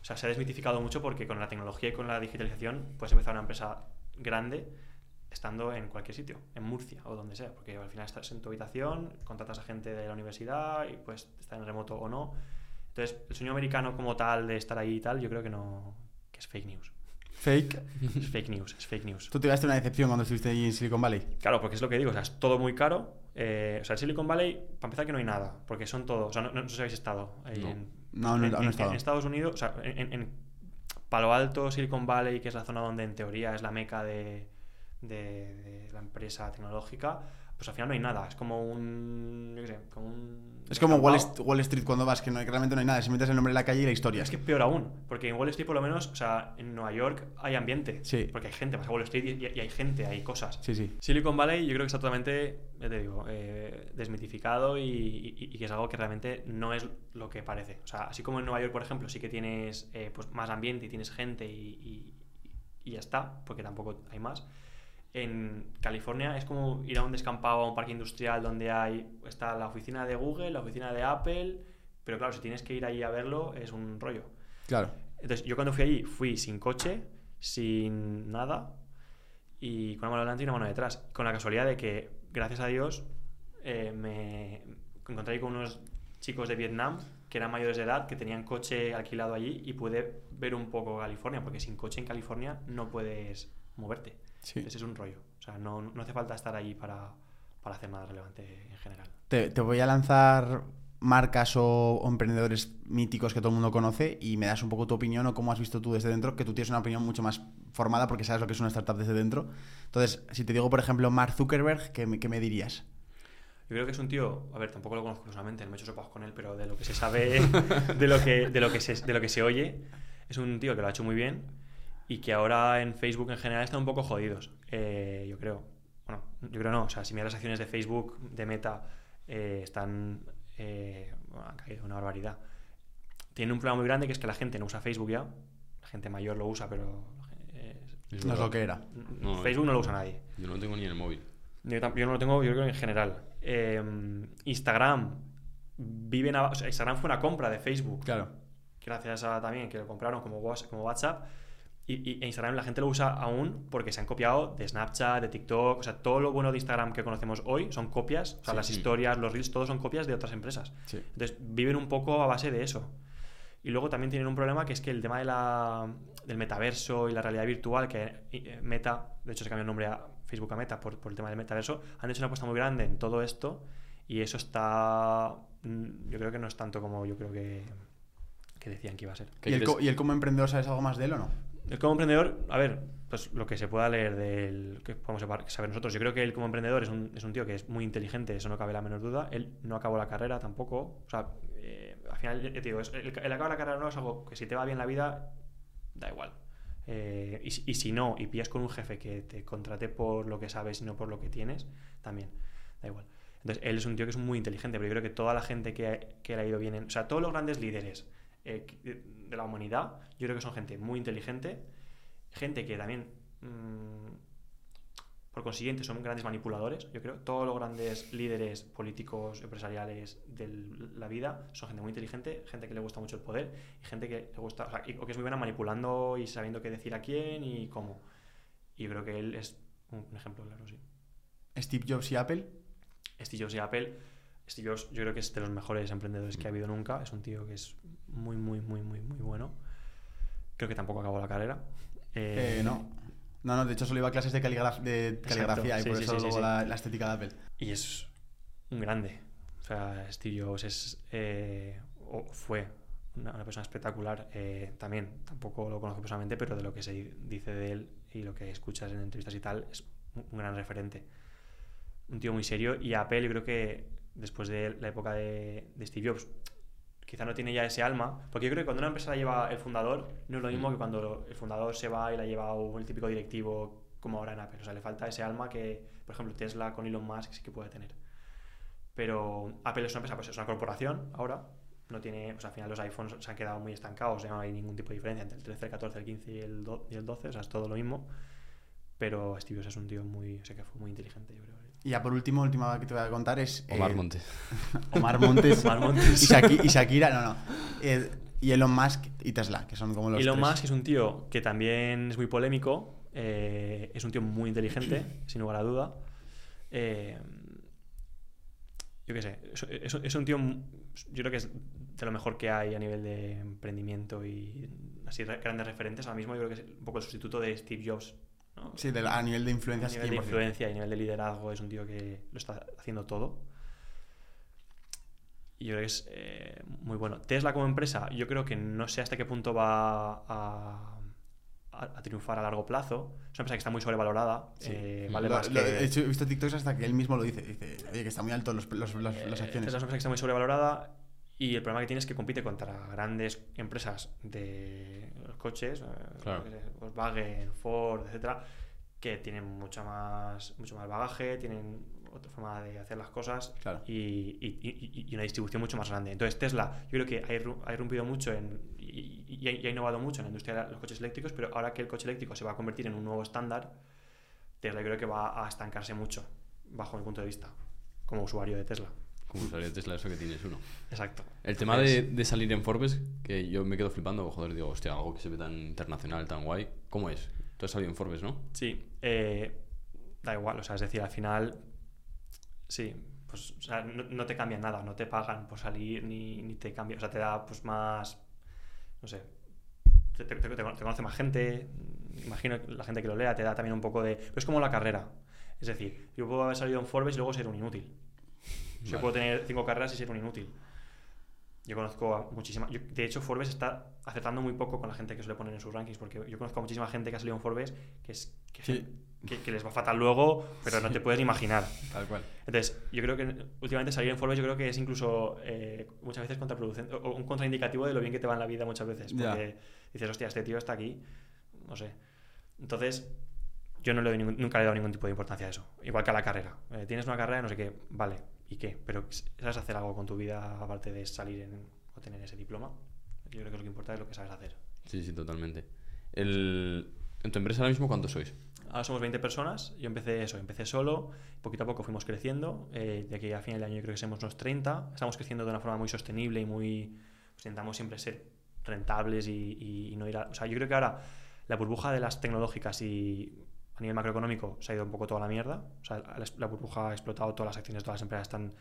o sea, se ha desmitificado mucho porque con la tecnología y con la digitalización puedes empezar una empresa grande estando en cualquier sitio, en Murcia o donde sea, porque al final estás en tu habitación, contratas a gente de la universidad y puedes estar en remoto o no. Entonces, el sueño americano como tal de estar ahí y tal, yo creo que no, que es fake news. Fake. Es fake news, es fake news. ¿Tú te una decepción cuando estuviste ahí en Silicon Valley? Claro, porque es lo que digo, o sea, es todo muy caro. Eh, o sea, en Silicon Valley, para empezar que no hay nada, porque son todo, o sea, no, no, no sé si habéis estado ahí No. en, No, no, en, no he en- estado. en Estados Unidos, o sea, en, en- en Palo Alto, Silicon Valley, que es la zona donde en teoría es la meca de, de- de la empresa tecnológica, pues al final no hay nada, es como un, yo qué sé, como un... Es como Wall. Est- Wall Street cuando vas, que, no, realmente no hay nada, si metes el nombre de la calle y la historia. Es que peor aún, porque en Wall Street por lo menos, o sea, en Nueva York hay ambiente, Sí. porque hay gente, vas a Wall Street y, y hay gente, hay cosas. Sí, sí. Silicon Valley yo creo que está totalmente, ya te digo, eh, desmitificado y, y- y que es algo que realmente no es lo que parece. O sea, así como en Nueva York, por ejemplo, sí que tienes eh, pues más ambiente y tienes gente y ya está, porque tampoco hay más. En California es como ir a un descampado, a un parque industrial donde hay está la oficina de Google, la oficina de Apple, pero claro, si tienes que ir ahí a verlo es un rollo. Claro. Entonces, yo cuando fui allí fui sin coche, sin nada, y con una mano delante y una mano detrás. Con la casualidad de que, gracias a Dios, eh, me encontré ahí con unos chicos de Vietnam que eran mayores de edad, que tenían coche alquilado allí y pude ver un poco California, porque sin coche en California no puedes moverte. Sí. Entonces es un rollo. O sea, no, no hace falta estar allí para, para hacer nada relevante en general. Te, te voy a lanzar marcas o, o emprendedores míticos que todo el mundo conoce y me das un poco tu opinión o cómo has visto tú desde dentro, que tú tienes una opinión mucho más formada porque sabes lo que es una startup desde dentro. Entonces, si te digo, por ejemplo, Mark Zuckerberg, ¿qué, qué me dirías? Yo creo que es un tío, a ver, tampoco lo conozco personalmente, no me he hecho sopas con él, pero de lo que se sabe, (laughs) de lo que, de lo que, se, de lo que se oye, es un tío que lo ha hecho muy bien y que ahora en Facebook en general están un poco jodidos, eh, yo creo. Bueno, yo creo no, o sea, si miras las acciones de Facebook, de Meta, eh, están, eh, bueno, han caído una barbaridad. Tiene un problema muy grande que es que la gente no usa Facebook ya, la gente mayor lo usa, pero eh, No es lo que era. No, Facebook no lo usa nadie. Yo no lo tengo ni en el móvil. Yo, no lo tengo, yo creo que en general. Eh, Instagram vive en- o sea, Instagram fue una compra de Facebook. Claro. Gracias a también que lo compraron como WhatsApp. Y, y- e Instagram la gente lo usa aún porque se han copiado de Snapchat, de TikTok. O sea, todo lo bueno de Instagram que conocemos hoy son copias. O sea, Sí. las Sí. historias, los reels, todos son copias de otras empresas. Sí. Entonces viven un poco a base de eso. Y luego también tienen un problema que es que el tema de la, del metaverso y la realidad virtual, que eh, Meta, de hecho se cambió el nombre a Facebook a Meta por, por el tema del metaverso, han hecho una apuesta muy grande en todo esto y eso está, mm, yo creo que no es tanto como yo creo que, que decían que iba a ser. ¿Qué ¿Y co- ¿Y el como emprendedor sabes algo más de él o no? El como emprendedor, a ver, pues lo que se pueda leer del que podemos saber nosotros. Yo creo que él como emprendedor es un, es un tío que es muy inteligente, eso no cabe la menor duda. Él no acabó la carrera tampoco. O sea, eh, al final, ya te digo, es- el, el acabar la carrera no es algo que si te va bien la vida, da igual. Eh, y, y si no, y pillas con un jefe que te contrate por lo que sabes y no por lo que tienes, también, da igual. Entonces, él es un tío que es muy inteligente, pero yo creo que toda la gente que, que le ha ido bien, en- o sea, todos los grandes líderes eh, de la humanidad, yo creo que son gente muy inteligente, gente que también, mm, por consiguiente, son grandes manipuladores, yo creo. Todos los grandes líderes políticos, empresariales de la vida son gente muy inteligente, gente que le gusta mucho el poder y gente que le gusta, o, sea, y- o que es muy buena manipulando y sabiendo qué decir a quién y cómo. Y yo creo que él es un, un ejemplo claro, sí. Steve Jobs y Apple. Steve Jobs y Apple. Steve Jobs yo creo que es de los mejores emprendedores que ha habido nunca. Es un tío que es muy, muy, muy, muy, muy bueno. Creo que tampoco acabó la carrera. Eh, no. No, no, de hecho solo iba a clases de, caligraf- de caligrafía y por sí, eso sí, luego. La, la estética de Apple. Y es un grande. O sea, Steve Jobs es, eh, fue una, una persona espectacular. Eh, también, tampoco lo conozco personalmente, pero de lo que se dice de él y lo que escuchas en entrevistas y tal, es un gran referente. Un tío muy serio. Y Apple, yo creo que después de la época de, de Steve Jobs, quizá no tiene ya ese alma, porque yo creo que cuando una empresa la lleva el fundador, no es lo mismo que cuando el fundador se va y la lleva el típico directivo como ahora en Apple. O sea, le falta ese alma que, por ejemplo, Tesla con Elon Musk sí que puede tener. Pero Apple es una empresa, pues es una corporación ahora, no tiene, pues al final los iPhones se han quedado muy estancados, o sea, no hay ningún tipo de diferencia entre el 13, el 14, el 15 y el, do- y el 12, o sea, es todo lo mismo. Pero Steve Jobs es un tío muy, o sea, que fue muy inteligente, yo creo. Y ya por último, última que te voy a contar es... Omar eh, Montes. (laughs) Omar Montes. Omar Montes. Y, Shaki- y Shakira, no, no. Eh, y Elon Musk y Tesla, que son como los Elon tres. Musk es un tío que también es muy polémico, eh, es un tío muy inteligente, (clears throat) sin lugar a duda. Eh, yo qué sé, es, es- es un tío, yo creo que es de lo mejor que hay a nivel de emprendimiento y así re- grandes referentes. Ahora mismo yo creo que es un poco el sustituto de Steve Jobs. ¿No? Sí, de la- a nivel de influencia, a nivel de 100%. influencia y a nivel de liderazgo es un tío que lo está haciendo todo. Y yo creo que es eh, muy bueno. Tesla como empresa, yo creo que no sé hasta qué punto va a, a- a triunfar a largo plazo. Es una empresa que está muy sobrevalorada. Sí. eh, vale Lo- más lo- que- de hecho, he visto TikToks hasta que él mismo lo dice. Dice, oye, que está muy alto los, los, los- Eh, las Tesla acciones. es una empresa que está muy sobrevalorada y el problema que tiene es que compite contra grandes empresas de los coches, eh, Claro. Volkswagen, Ford, etcétera, que tienen mucha más, mucho más bagaje, tienen otra forma de hacer las cosas Claro. y, y- y- y una distribución mucho más grande. Entonces Tesla, yo creo que ha, irru- ha irrumpido mucho en, y ha innovado mucho en la industria de los coches eléctricos, pero ahora que el coche eléctrico se va a convertir en un nuevo estándar, Tesla yo creo que va a estancarse mucho, bajo mi punto de vista, como usuario de Tesla. Como usuario de Tesla, eso que tienes uno. Exacto. El tema de, de salir en Forbes, que yo me quedo flipando, joder, digo, hostia, algo que se ve tan internacional, tan guay. ¿Cómo es? Tú has salido en Forbes, ¿no? Sí, eh, da igual, o sea, es decir, al final, sí, pues, o sea, no, no te cambian nada, no te pagan por salir ni, ni te cambia, o sea, te da pues más, no sé, te, te- te- te conoce más gente, imagino que la gente que lo lea te da también un poco de, pero es como la carrera, es decir, yo puedo haber salido en Forbes y luego ser un inútil, yo Vale. puedo tener cinco carreras y ser un inútil. Yo conozco a muchísima. yo- de hecho, Forbes está acertando muy poco con la gente que suele poner en sus rankings, porque yo conozco a muchísima gente que ha salido en Forbes que, es, que, Sí. que- que les va fatal luego, pero no te puedes imaginar. Tal cual. Entonces, yo creo que últimamente salir en Forbes yo creo que es incluso eh, muchas veces contraproducente, o un contraindicativo de lo bien que te va en la vida muchas veces. Porque dices, hostia, este tío está aquí, no sé. Entonces, yo no le doy ningún- nunca le he dado ningún tipo de importancia a eso. Igual que a la carrera. Eh, tienes una carrera, no sé qué, vale, ¿y qué? Pero ¿sabes hacer algo con tu vida aparte de salir en, o tener ese diploma? Yo creo que lo que importa es lo que sabes hacer. Sí, sí, totalmente. El... ¿En tu empresa ahora mismo cuántos sois? Ahora somos 20 personas. Yo empecé eso, empecé solo. Poquito a poco fuimos creciendo. Eh, de aquí a final de año yo creo que seremos unos 30. Estamos creciendo de una forma muy sostenible y muy. Pues intentamos siempre ser rentables y, y- y no ir a. O sea, yo creo que ahora la burbuja de las tecnológicas y a nivel macroeconómico se ha ido un poco toda la mierda. O sea, la, la burbuja ha explotado, todas las acciones, todas las empresas están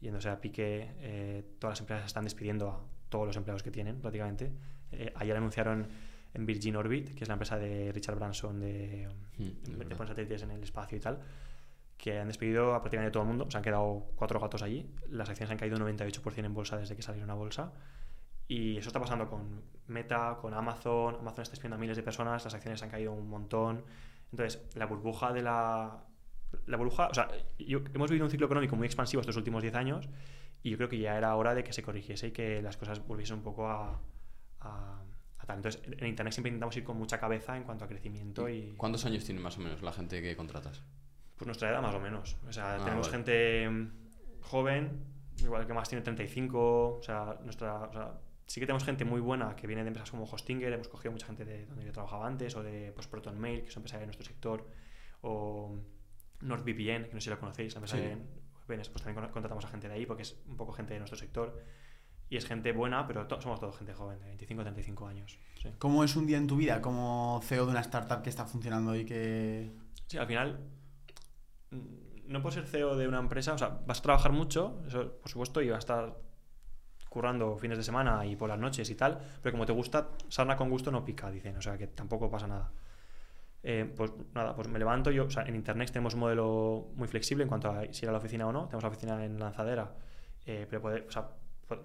yéndose a pique, eh, todas las empresas están despidiendo a todos los empleados que tienen prácticamente. Eh, ayer anunciaron en Virgin Orbit, que es la empresa de Richard Branson de, Mm, de poner satélites en el espacio y tal, que han despedido a prácticamente todo el mundo. Se han quedado cuatro gatos allí. Las acciones han caído un 98% en bolsa desde que salieron a bolsa. Y eso está pasando con Meta, con Amazon. Amazon está despidiendo a miles de personas, las acciones han caído un montón. Entonces, la burbuja de la. La burbuja. O sea, yo- hemos vivido un ciclo económico muy expansivo estos últimos 10 años y yo creo que ya era hora de que se corrigiese y que las cosas volviesen un poco a. a- a tal. Entonces, en Internet siempre intentamos ir con mucha cabeza en cuanto a crecimiento y. ¿Cuántos años tiene más o menos la gente que contratas? Pues nuestra edad más o menos. O sea, Ah, tenemos vale. gente joven, igual que más tiene 35, o sea, nuestra, o sea, sí que tenemos gente muy buena que viene de empresas como Hostinger, hemos cogido mucha gente de donde yo trabajaba antes, o de pues, Proton Mail, que es una empresa de nuestro sector, o NordVPN, que no sé si la conocéis, la empresa Sí. de VPNs, pues también con- contratamos a gente de ahí porque es un poco gente de nuestro sector. Y es gente buena, pero to- somos todos gente joven, de 25 35 años. Sí. ¿Cómo es un día en tu vida como CEO de una startup que está funcionando y que... Sí, al final mm, no puedes ser CEO de una empresa, o sea, vas a trabajar mucho, eso por supuesto, y vas a estar currando fines de semana y por las noches y tal, pero como te gusta, sarna con gusto no pica, dicen, o sea, que tampoco pasa nada. Eh, pues nada, pues me levanto yo, o sea, en Internet tenemos un modelo muy flexible en cuanto a si ir a la oficina o no, tenemos la oficina en Lanzadera, eh, pero puede, o sea,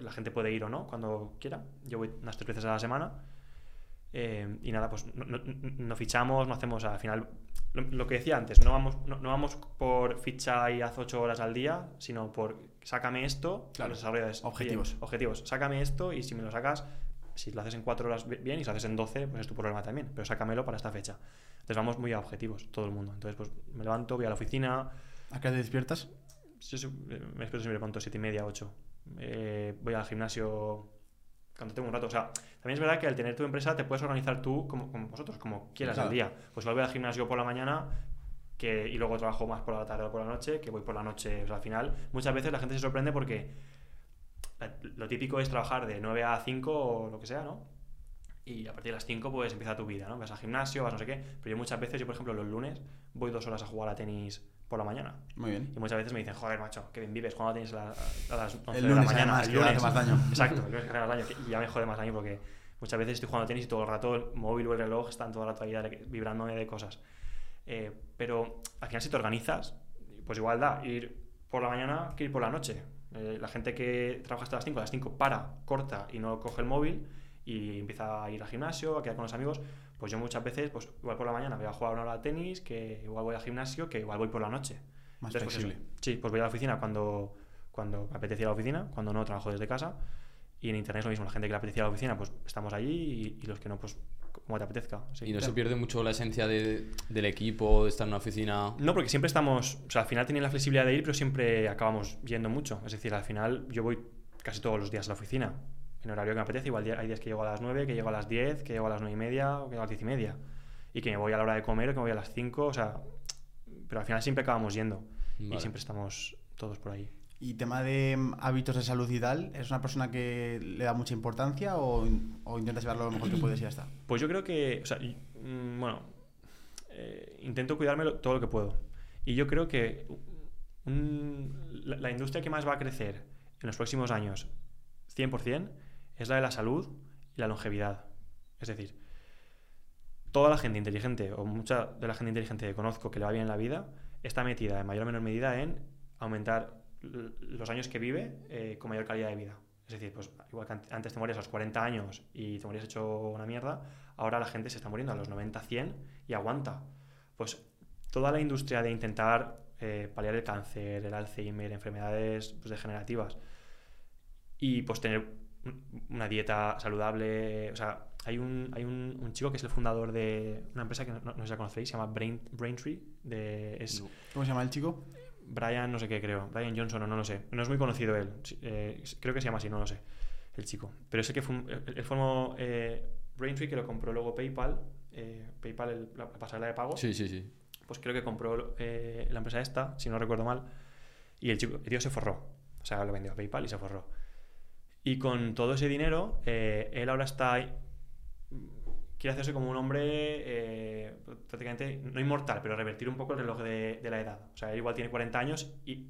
la gente puede ir o no cuando quiera, yo voy unas tres veces a la semana Eh, y nada, pues no, fichamos, no hacemos al final. Lo, lo que decía antes, no vamos, no, no vamos por ficha y haz 8 horas al día, sino por sácame esto, Claro. los desarrolladores, oye, Objetivos. objetivos, sácame esto y si me lo sacas, si lo haces en 4 horas bi- bien y si lo haces en 12, pues es tu problema también, pero sácamelo para esta fecha. Entonces vamos muy a objetivos, todo el mundo. Entonces, pues me levanto, voy a la oficina, ¿A qué te despiertas? yo eh, me espero siempre pronto, siete y media, 8. voy al gimnasio cuando tengo un rato. O sea, también es verdad que al tener tu empresa te puedes organizar tú como, como vosotros, como quieras Claro. al día. Pues igual voy al gimnasio por la mañana que, y luego trabajo más por la tarde o por la noche, que voy por la noche. O sea, al final, muchas veces la gente se sorprende porque la- lo típico es trabajar de 9 a 5 o lo que sea, ¿no? Y a partir de las 5 pues empieza tu vida, ¿no? Vas al gimnasio, vas no sé qué. Pero yo muchas veces, yo por ejemplo los lunes voy dos horas a jugar a tenis por la mañana. Muy bien. Y muchas veces me dicen, joder, macho, que bien vives jugando tenis a, la- a las 11 El de la lunes, mañana. además, el que hace lunes. más daño. Exacto, el lunes que hace más daño. Y ya me jode más daño porque muchas veces estoy jugando tenis y todo el rato el móvil o el reloj están rato ahí dale- vibrándome de cosas. Eh, pero al final si te organizas, pues igual da ir por la mañana que ir por la noche. Eh, la gente que trabaja hasta las 5, a las 5 para, corta y no coge el móvil y empieza a ir al gimnasio, a quedar con los amigos, pues yo muchas veces, pues igual por la mañana voy a jugar una hora de tenis, que igual voy al gimnasio, que igual voy por la noche. Más Entonces, pues eso. flexible. sí, pues voy a la oficina cuando, cuando me apetece ir a la oficina, cuando no trabajo desde casa. Y en internet es lo mismo, la gente que le apetece ir a la oficina, pues estamos allí y, y los que no, pues como te apetezca. sí. Y no se Claro. pierde mucho la esencia de- del equipo, de estar en una oficina. No, porque siempre estamos, o sea, al final tienen la flexibilidad de ir, pero siempre acabamos yendo mucho. Es decir, al final yo voy casi todos los días a la oficina, en horario que me apetece. Igual hay días que llego a las 9, que llego a las 10, que llego a las 9 y media, o que llego a las 10 y media. Y que me voy a la hora de comer o que me voy a las 5, o sea, pero al final siempre acabamos yendo. Y Vale. siempre estamos todos por ahí. Y tema de mm, hábitos de salud y tal, ¿es una persona que le da mucha importancia o, o intentas llevarlo lo mejor que puedes y ya está? Pues yo creo que, mm, bueno, eh, intento cuidarme todo lo que puedo. Y yo creo que un- la, la industria que más va a crecer en los próximos años, 100%, es la de la salud y la longevidad. Es decir, toda la gente inteligente, o mucha de la gente inteligente que conozco que le va bien en la vida, está metida en mayor o menor medida en aumentar los años que vive eh, con mayor calidad de vida. Es decir, pues igual que an- antes te morías a los 40 años y te morías hecho una mierda, ahora la gente se está muriendo a los 90, 100 y aguanta. Pues toda la industria de intentar eh, paliar el cáncer, el Alzheimer, enfermedades pues, degenerativas y pues tener un- una dieta saludable. O sea, hay un, hay un, chico que es el fundador de una empresa que no, sé si la conocéis, se llama Brain, Braintree. De, es. ¿Cómo se llama el chico? Brian, no sé qué creo. Brian Johnson o no lo sé. No es muy conocido él. Eh, creo que se llama así, no lo sé. El chico. Pero el que fue, él formó eh, Braintree, que lo compró luego PayPal. eh, PayPal, el- la pasarela de pago Sí, sí, sí. pues creo que compró eh, la empresa esta, si no recuerdo mal, y el, chico, el tío se forró. O sea, lo vendió a PayPal y se forró. Y con todo ese dinero, eh, él ahora está. Quiere hacerse como un hombre eh, prácticamente, no inmortal, pero revertir un poco el reloj de, de la edad. O sea, él igual tiene 40 años y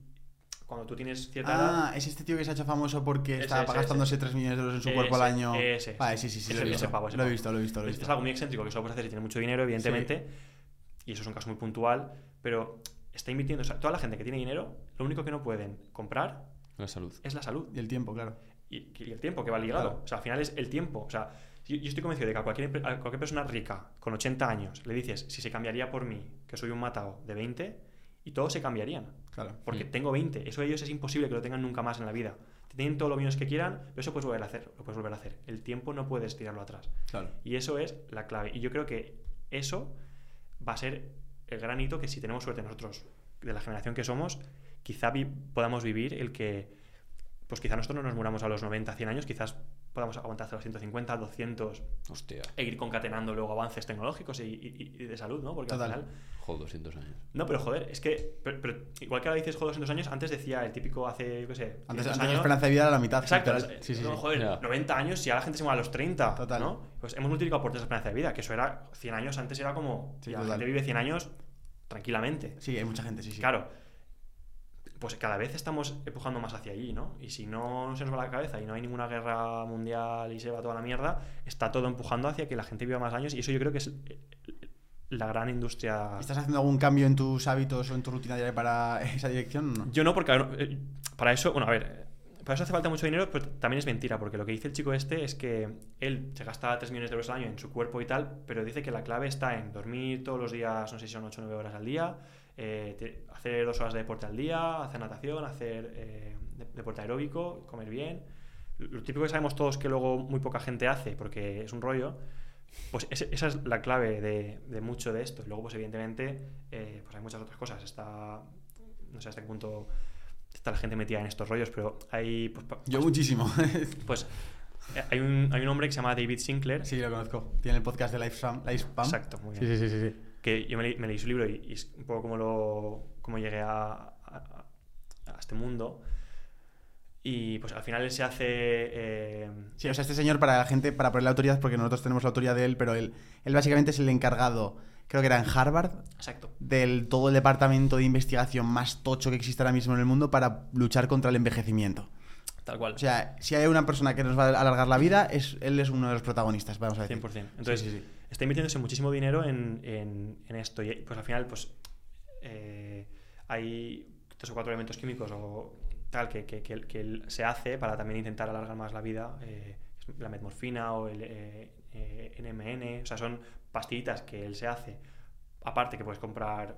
cuando tú tienes cierta edad. Ah, es este tío que se ha hecho famoso porque Ese, está ese, gastándose 3 millones de euros en su cuerpo al Ese, año. ese, Vale, sí. sí, sí, sí. Ese- lo he ese visto. pavo, ese Lo he visto, lo he visto, lo he Es, visto. es algo muy excéntrico que solo puedes hacer si tiene mucho dinero, evidentemente. Y eso es un caso muy puntual. Pero está invirtiendo. O sea, toda la gente que tiene dinero, lo único que no pueden comprar La salud. es la salud. Y el tiempo, claro. Y, y el tiempo que va ligado. Claro. O sea, al final es el tiempo. O sea, yo, yo estoy convencido de que a cualquier, a cualquier persona rica, con 80 años, le dices si se cambiaría por mí, que soy un matado de 20, y todos se cambiarían. Claro. Porque Mm. tengo 20. Eso ellos es imposible que lo tengan nunca más en la vida. Tienen todos los bienes que quieran, pero eso puedes volver a hacer. Lo puedes volver a hacer. El tiempo no puedes tirarlo atrás. Claro. Y eso es la clave. Y yo creo que eso va a ser el gran hito que si tenemos suerte nosotros, de la generación que somos, quizá vi- podamos vivir el que, pues quizá nosotros no nos muramos a los 90, 100 años, quizás podamos aguantar hasta los 150, 200 Hostia. e ir concatenando luego avances tecnológicos y, y- y de salud, ¿no? Porque Total. al final... Joder, 200 años. No, pero joder, es que... Pero, pero igual que ahora dices joder 200 años, antes decía el típico hace, yo qué sé... Antes, 500 antes la años, esperanza de vida era la mitad. Exacto. es- Sí, sí, no, sí. joder, Ya. 90 años y ahora la gente se mueve a los 30. Total. ¿no? Pues hemos multiplicado por tres la esperanza de vida, que eso era 100 años antes, era como. Sí, ya, la gente vive 100 años tranquilamente. Sí, hay mucha gente, sí, sí. Claro. Pues cada vez estamos empujando más hacia allí, ¿no? Y si no se nos va la cabeza y no hay ninguna guerra mundial y se va toda la mierda, está todo empujando hacia que la gente viva más años y eso yo creo que es eh, la gran industria. ¿Estás haciendo algún cambio en tus hábitos o en tu rutina diaria para (laughs) esa dirección no? Yo no, porque eh, para eso, bueno, a ver, para eso hace falta mucho dinero, pero también es mentira, porque lo que dice el chico este es que él se gasta 3 millones de euros al año en su cuerpo y tal, pero dice que la clave está en dormir todos los días, no sé si son 8 o 9 horas al día, eh, te- hacer dos horas de deporte al día, hacer natación, hacer eh, de- deporte aeróbico, comer bien. Lo típico que sabemos todos que luego muy poca gente hace, porque es un rollo, pues esa es la clave de, de mucho de esto. Y luego, pues evidentemente, eh, pues hay muchas otras cosas. Está, no sé hasta qué punto está la gente metida en estos rollos, pero hay, pues, Yo muchísimo. (laughs) pues, hay, un, hay un hombre que se llama David Sinclair, sí, lo conozco. Tiene el podcast de Lifespam. Lifespam. Exacto, muy bien. sí, sí, sí, sí. Que yo me, leí- me leí su libro y, y es un poco como, lo, como llegué a, a- a este mundo. Y pues al final él se hace... eh, Sí, o sea, este señor para la gente, para poner la autoridad, porque nosotros tenemos la autoridad de él, pero él, él básicamente es el encargado, creo que era en Harvard, exacto. del todo el departamento de investigación más tocho que existe ahora mismo en el mundo para luchar contra el envejecimiento. Tal cual. O sea, si hay una persona que nos va a alargar la vida, es, él es uno de los protagonistas, vamos a decir. 100%. Entonces, Sí, sí, sí. Está invirtiéndose muchísimo dinero en, en- esto. Y pues al final, pues eh, hay tres o cuatro elementos químicos o tal que, que- que se hace para también intentar alargar más la vida. eh, la metmorfina o el eh, eh, NMN. O sea, son pastillitas que él se hace. Aparte que puedes comprar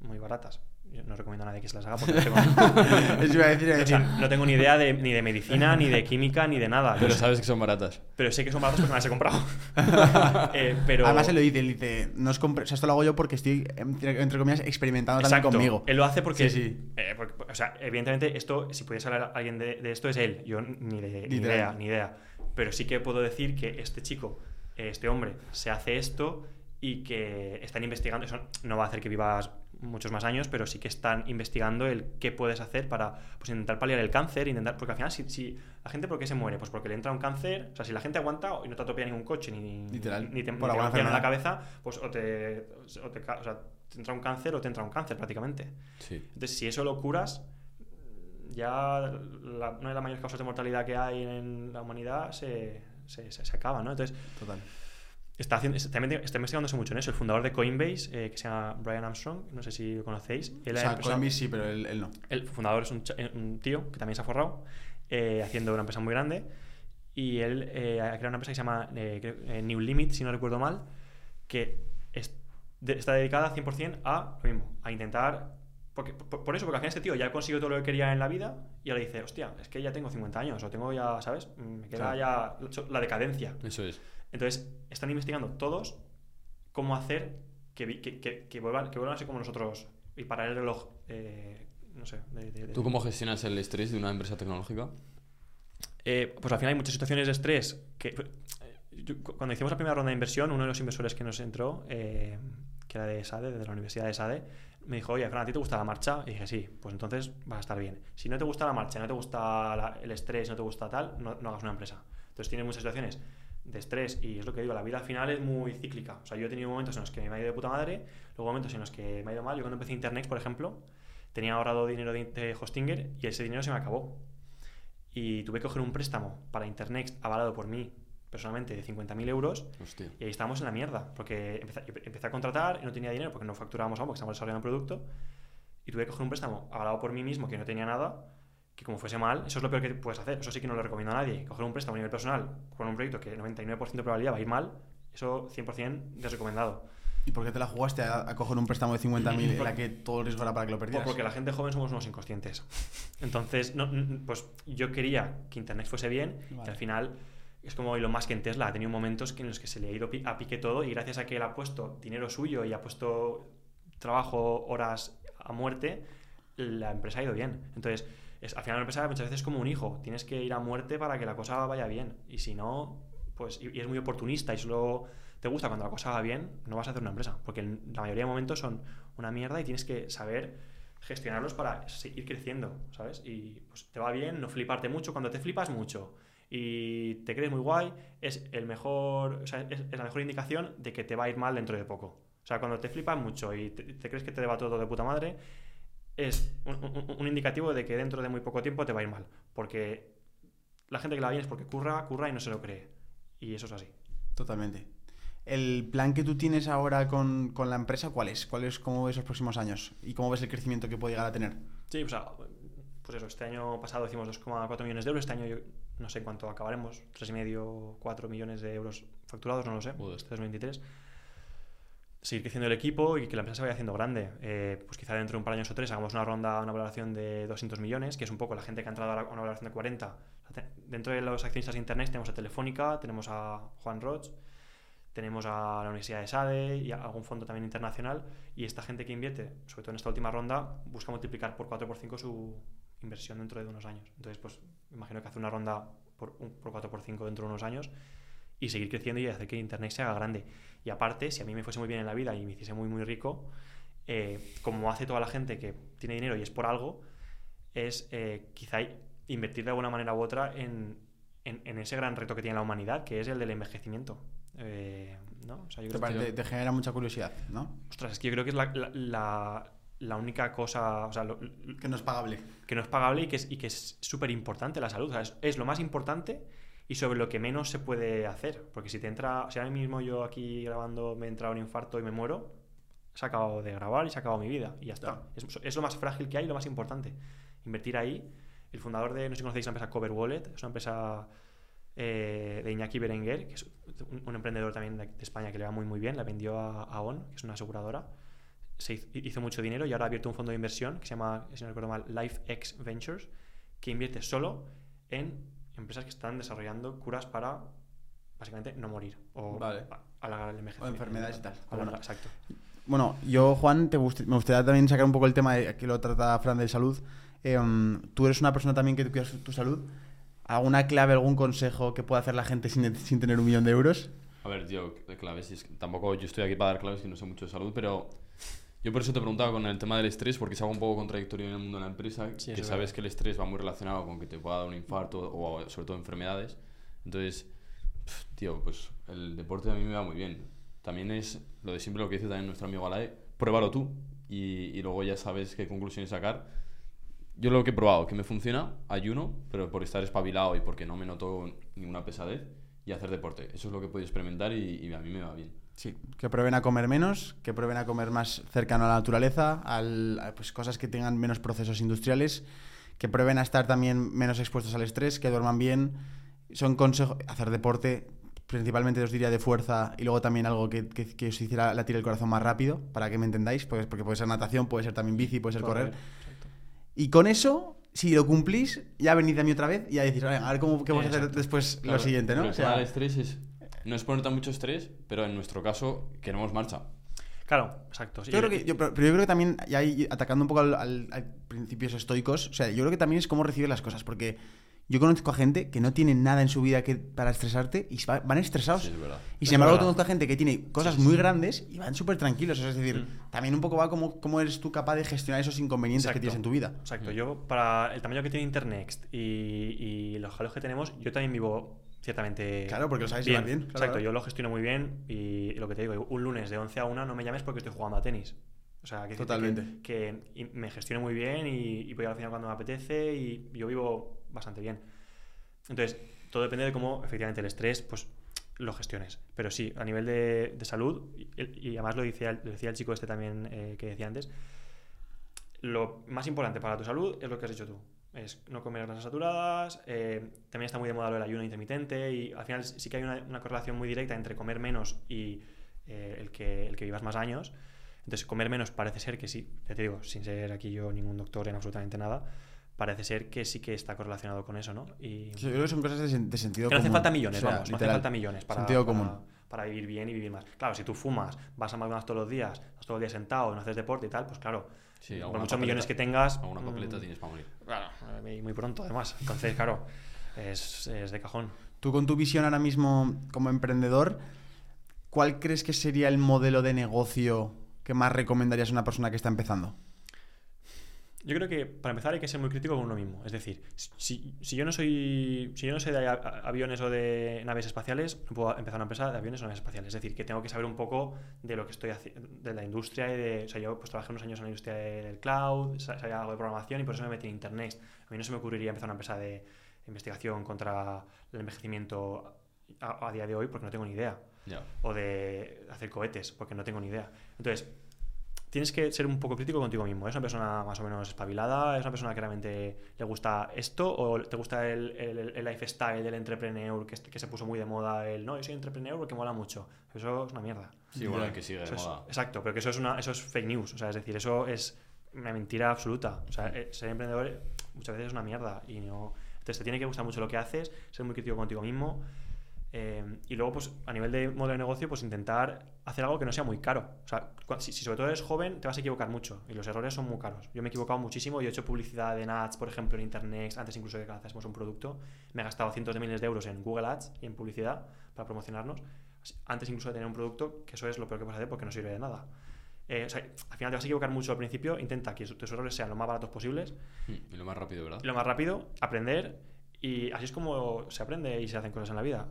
muy baratas. Yo no recomiendo a nadie que se las haga porque (laughs) no tengo, Eso iba a decir, iba a o sea, decir. no tengo ni idea de, ni de medicina, ni de química, ni de nada. Pero sabes que son baratas. Pero sé que son baratas porque me las he comprado. (laughs) Eh, pero... Además, él lo dice, él dice, no os compre- o sea, esto lo hago yo porque estoy, entre, comillas, experimentando también Exacto. conmigo. Él lo hace porque, Sí, sí. eh, porque- o sea, evidentemente esto, si pudiese hablar alguien de, de esto es él. Yo ni, de- ni idea, ni idea. Pero sí que puedo decir que este chico, eh, este hombre, se hace esto y que están investigando. Eso no va a hacer que vivas muchos más años, pero sí que están investigando el qué puedes hacer para pues, intentar paliar el cáncer, intentar. Porque al final, si, si la gente, ¿por qué se muere? Pues porque le entra un cáncer. O sea, si la gente aguanta y no te atropella ningún coche ni, Literal. ni te, ni Por te en la cabeza, pues o te, o te o sea, te entra un cáncer o te entra un cáncer prácticamente. Sí. Entonces, si eso lo curas, ya la- una de las mayores causas de mortalidad que hay en la humanidad se, se, se- se acaba, ¿no? Entonces, Total. Está, haciendo, está, investigándose mucho en eso. El fundador de Coinbase, eh, que se llama Brian Armstrong, no sé si lo conocéis. Él O sea, Coinbase sí, pero él, él no. el fundador es un, eh, un tío que también se ha forrado, eh, haciendo una empresa muy grande. Y él eh, ha creado una empresa que se llama eh, eh, New Limit, si no recuerdo mal, que es- de- está dedicada 100% a lo mismo, a intentar. Porque, por, por eso, porque al final este tío ya ha conseguido todo lo que quería en la vida y ahora dice, hostia, es que ya tengo 50 años o tengo ya, ¿sabes? Mm, Me queda ya la decadencia. Eso es. Entonces, están investigando todos cómo hacer que, que, que- que vuelvan, vuelvan a ser como nosotros y parar el reloj, eh, no sé. de- de- de- ¿Tú cómo gestionas el estrés de una empresa tecnológica? Eh, pues al final hay muchas situaciones de estrés que... eh, yo- cu- cuando hicimos la primera ronda de inversión, uno de los inversores que nos entró, eh, que era de SADE, de la Universidad de SADE, me dijo, oye, Fran, ¿a ti te gusta la marcha? Y dije, sí, pues entonces vas a estar bien. Si no te gusta la marcha, no te gusta la- el estrés, no te gusta tal, no, no hagas una empresa. Entonces tienes muchas situaciones de estrés y es lo que digo, la vida al final es muy cíclica. O sea, yo he tenido momentos en los que me ha ido de puta madre, luego momentos en los que me ha ido mal. Yo cuando empecé Internet, por ejemplo, tenía ahorrado dinero de, de Hostinger y ese dinero se me acabó. Y tuve que coger un préstamo para Internet avalado por mí personalmente de 50.000 euros Hostia. y ahí estábamos en la mierda, porque empecé, empecé a contratar y no tenía dinero porque no facturábamos aún, porque estamos desarrollando un producto, y tuve que coger un préstamo avalado por mí mismo que no tenía nada, que como fuese mal, eso es lo peor que puedes hacer, eso sí que no lo recomiendo a nadie, coger un préstamo a nivel personal con un proyecto que 99% de probabilidad va a ir mal, eso 100% desrecomendado. ¿Y por qué te la jugaste a, a coger un préstamo de 50.000 en la que todo el riesgo era para que lo perdieras? porque la gente joven somos unos inconscientes. Entonces, no, pues yo quería que Internet fuese bien y Vale. al final es como Elon Musk en Tesla. Ha tenido momentos en los que se le ha ido a pique todo y gracias a que él ha puesto dinero suyo y ha puesto trabajo, horas a muerte, la empresa ha ido bien. Entonces, es, al final la empresa muchas veces es como un hijo. Tienes que ir a muerte para que la cosa vaya bien. Y si no, pues y, es muy oportunista y solo te gusta cuando la cosa va bien, no vas a hacer una empresa. Porque la mayoría de momentos son una mierda y tienes que saber gestionarlos para seguir creciendo, ¿sabes? Y pues te va bien, no fliparte mucho. Cuando te flipas mucho y te crees muy guay, es, el mejor, o sea, es, es la mejor indicación de que te va a ir mal dentro de poco. O sea, cuando te flipas mucho y te, te crees que te va todo de puta madre, es un, un- un indicativo de que dentro de muy poco tiempo te va a ir mal. Porque la gente que la va bien es porque curra, curra y no se lo cree. Y eso es así. Totalmente. ¿El plan que tú tienes ahora con, con la empresa cuál es? ¿Cuál es? ¿Cómo ves los próximos años? ¿Y cómo ves el crecimiento que puede llegar a tener? Sí, o sea, pues eso, este año pasado hicimos 2,4 millones de euros, este año yo no sé cuánto acabaremos, 3,5, 4 millones de euros facturados, no lo sé, este 2023. Seguir creciendo el equipo y que la empresa se vaya haciendo grande. Eh, pues quizá dentro de un par de años o tres hagamos una ronda, una valoración de 200 millones, que es un poco la gente que ha entrado a la- una valoración de 40. O sea, Dentro de los accionistas de Internet tenemos a Telefónica, tenemos a Juan Roch, tenemos a la Universidad de SADE y a algún fondo también internacional. Y esta gente que invierte, sobre todo en esta última ronda, busca multiplicar por 4 por 5 su inversión dentro de unos años. Entonces, pues imagino que hace una ronda por, un- por 4 por 5 dentro de unos años y seguir creciendo y hacer que Internet se haga grande. Y aparte, si a mí me fuese muy bien en la vida y me hiciese muy, muy rico, eh, como hace toda la gente que tiene dinero y es por algo, es eh, quizá invertir de alguna manera u otra en, en- en ese gran reto que tiene la humanidad, que es el del envejecimiento. Eh, ¿no? O sea, yo Te, creo que- pare- te genera mucha curiosidad, ¿no? ostras, es que yo creo que es la, la- la- la única cosa o sea, lo- Que no es pagable. que no es pagable y que es y que es súper importante la salud. O sea, es, es lo más importante y sobre lo que menos se puede hacer. Porque si te entra, si ahora mismo yo aquí grabando me entra un infarto y me muero, se ha acabado de grabar y se ha acabado mi vida y ya está. Es, es lo más frágil que hay y lo más importante. Invertir ahí. El fundador de, no sé si conocéis la empresa Cover Wallet, es una empresa eh, de Iñaki Berenguer, que es un, un emprendedor también de, de España que le va muy muy bien, la vendió a, a ON, que es una aseguradora se hizo, hizo mucho dinero y ahora ha abierto un fondo de inversión que se llama, si no recuerdo mal, LifeX Ventures, que invierte solo en empresas que están desarrollando curas para básicamente no morir o Vale. alargar el envejecimiento. O enfermedades y tal. Alargar- exacto. Bueno, yo, Juan, te gust- me gustaría también sacar un poco el tema de que lo trata Fran de salud. Eh, tú eres una persona también que cuidas tu salud. ¿Alguna clave, algún consejo que pueda hacer la gente sin, sin tener un millón de euros? A ver, tío, claves. y es que tampoco yo estoy aquí para dar claves que no sé mucho de salud, pero yo por eso te preguntaba con el tema del estrés, porque es algo un poco contradictorio en el mundo de la empresa, Sí, que es sabes verdad. que el estrés va muy relacionado con que te pueda dar un infarto o sobre todo enfermedades. Entonces, tío, pues el deporte a mí me va muy bien. También es lo de siempre lo que dice también nuestro amigo Alae, pruébalo tú y, y luego ya sabes qué conclusiones sacar. Yo lo que he probado, que me funciona, ayuno, pero por estar espabilado y porque no me noto ninguna pesadez y hacer deporte. Eso es lo que he podido experimentar y, y a mí me va bien. Sí, que prueben a comer menos, que prueben a comer más cercano a la naturaleza, al, a, pues cosas que tengan menos procesos industriales, que prueben a estar también menos expuestos al estrés, que duerman bien. Son consejos, hacer deporte, principalmente os diría de fuerza y luego también algo que, que, que os hiciera latir el corazón más rápido, para que me entendáis, pues, porque puede ser natación, puede ser también bici, puede ser correr. Exacto. Y con eso, si lo cumplís, ya venid a mí otra vez y ya decís, "Venga, a ver cómo qué vamos a hacer después Claro, lo siguiente, ¿no? O el sea, del estrés es. No es ponerte mucho estrés, pero en nuestro caso queremos marcha. Claro, exacto. sí. Yo creo que, yo, pero yo creo que también, ahí, atacando un poco al, al- al principios estoicos, o sea, yo creo que también es cómo recibes las cosas, porque yo conozco a gente que no tiene nada en su vida que, para estresarte y van estresados. Sí, es verdad. y Es sin embargo, verdad. conozco a gente que tiene cosas Sí, sí, muy grandes y van súper tranquilos. o sea, es decir, Mm. también un poco va como cómo eres tú capaz de gestionar esos inconvenientes que tienes en tu vida. Exacto. Yo, para el tamaño que tiene Internext y, y los jaleos que tenemos, yo también vivo ciertamente. Claro, porque lo sabes bien, claro, Exacto, claro. yo lo gestiono muy bien y, lo que te digo, un lunes de 11 a 1 no me llames porque estoy jugando a tenis. O sea, que, Totalmente. que, me gestiono muy bien y, y voy al final cuando me apetece y yo vivo bastante bien. Entonces, todo depende de cómo efectivamente el estrés, pues lo gestiones. Pero sí, a nivel de, de salud, y, y además lo decía, lo decía el chico este también eh, que decía antes, lo más importante para tu salud es lo que has dicho tú. Es no comer grasas saturadas, eh, también está muy de moda lo del ayuno intermitente y al final sí que hay una, una correlación muy directa entre comer menos y eh, el, que, el que vivas más años. Entonces, comer menos parece ser que sí, ya te digo, sin ser aquí yo ningún doctor en absolutamente nada, parece ser que sí que está correlacionado con eso, ¿no? Y Yo creo que son cosas de, sen- de sentido que no hace común. falta millones, O sea, vamos, no hace literal. falta millones para, Sentido para- común. para vivir bien y vivir más. Claro, si tú fumas, vas a McDonald's todos los días, estás todo el día sentado, no haces deporte y tal, pues claro, Sí, por muchos papeleta- millones que tengas... Alguna papeleta mm, tienes para morir. Claro, eh, y muy pronto además. Entonces, claro, es, es de cajón. Tú con tu visión ahora mismo como emprendedor, ¿cuál crees que sería el modelo de negocio que más recomendarías a una persona que está empezando? Yo creo que para empezar hay que ser muy crítico con uno mismo. Es decir, si, si yo no soy. Si yo no sé de aviones o de naves espaciales, no puedo empezar una empresa de aviones o naves espaciales. Es decir, que tengo que saber un poco de lo que estoy haciendo, de la industria y de. O sea, yo pues trabajé unos años en la industria del cloud, sa- sabía algo de programación y por eso me metí en internet. A mí no se me ocurriría empezar una empresa de investigación contra el envejecimiento a, a día de hoy porque no tengo ni idea Ya. o de hacer cohetes, porque no tengo ni idea. Entonces, tienes que ser un poco crítico contigo mismo. ¿Es una persona más o menos espabilada? ¿Es una persona que realmente le gusta esto? ¿O te gusta el, el- el lifestyle del entrepreneur que, que se puso muy de moda? El no, yo soy entrepreneur porque mola mucho. Eso es una mierda. Sí, bueno, el que sigue de Eso es- moda. exacto, pero que eso es, una, eso es fake news. O sea, es decir, eso es una mentira absoluta. O sea, eh, ser emprendedor eh, muchas veces es una mierda. Y no... Entonces te tiene que gustar mucho lo que haces, ser muy crítico contigo mismo. Eh, y luego, pues, a nivel de modelo de negocio, pues intentar hacer algo que no sea muy caro. O sea, si, si sobre todo eres joven, te vas a equivocar mucho. Y los errores son muy caros. Yo me he equivocado muchísimo. Yo he hecho publicidad en ads, por ejemplo, en Internet, antes incluso de que hacemos un producto. Me he gastado cientos de miles de euros en Google Ads y en publicidad para promocionarnos. Antes incluso de tener un producto, que eso es lo peor que puedes hacer porque no sirve de nada. Eh, o sea, al final te vas a equivocar mucho al principio. Intenta que tus errores sean lo más baratos posibles Mm, Y lo más rápido, ¿verdad? y lo más rápido, aprender. Y así es como se aprende y se hacen cosas en la vida.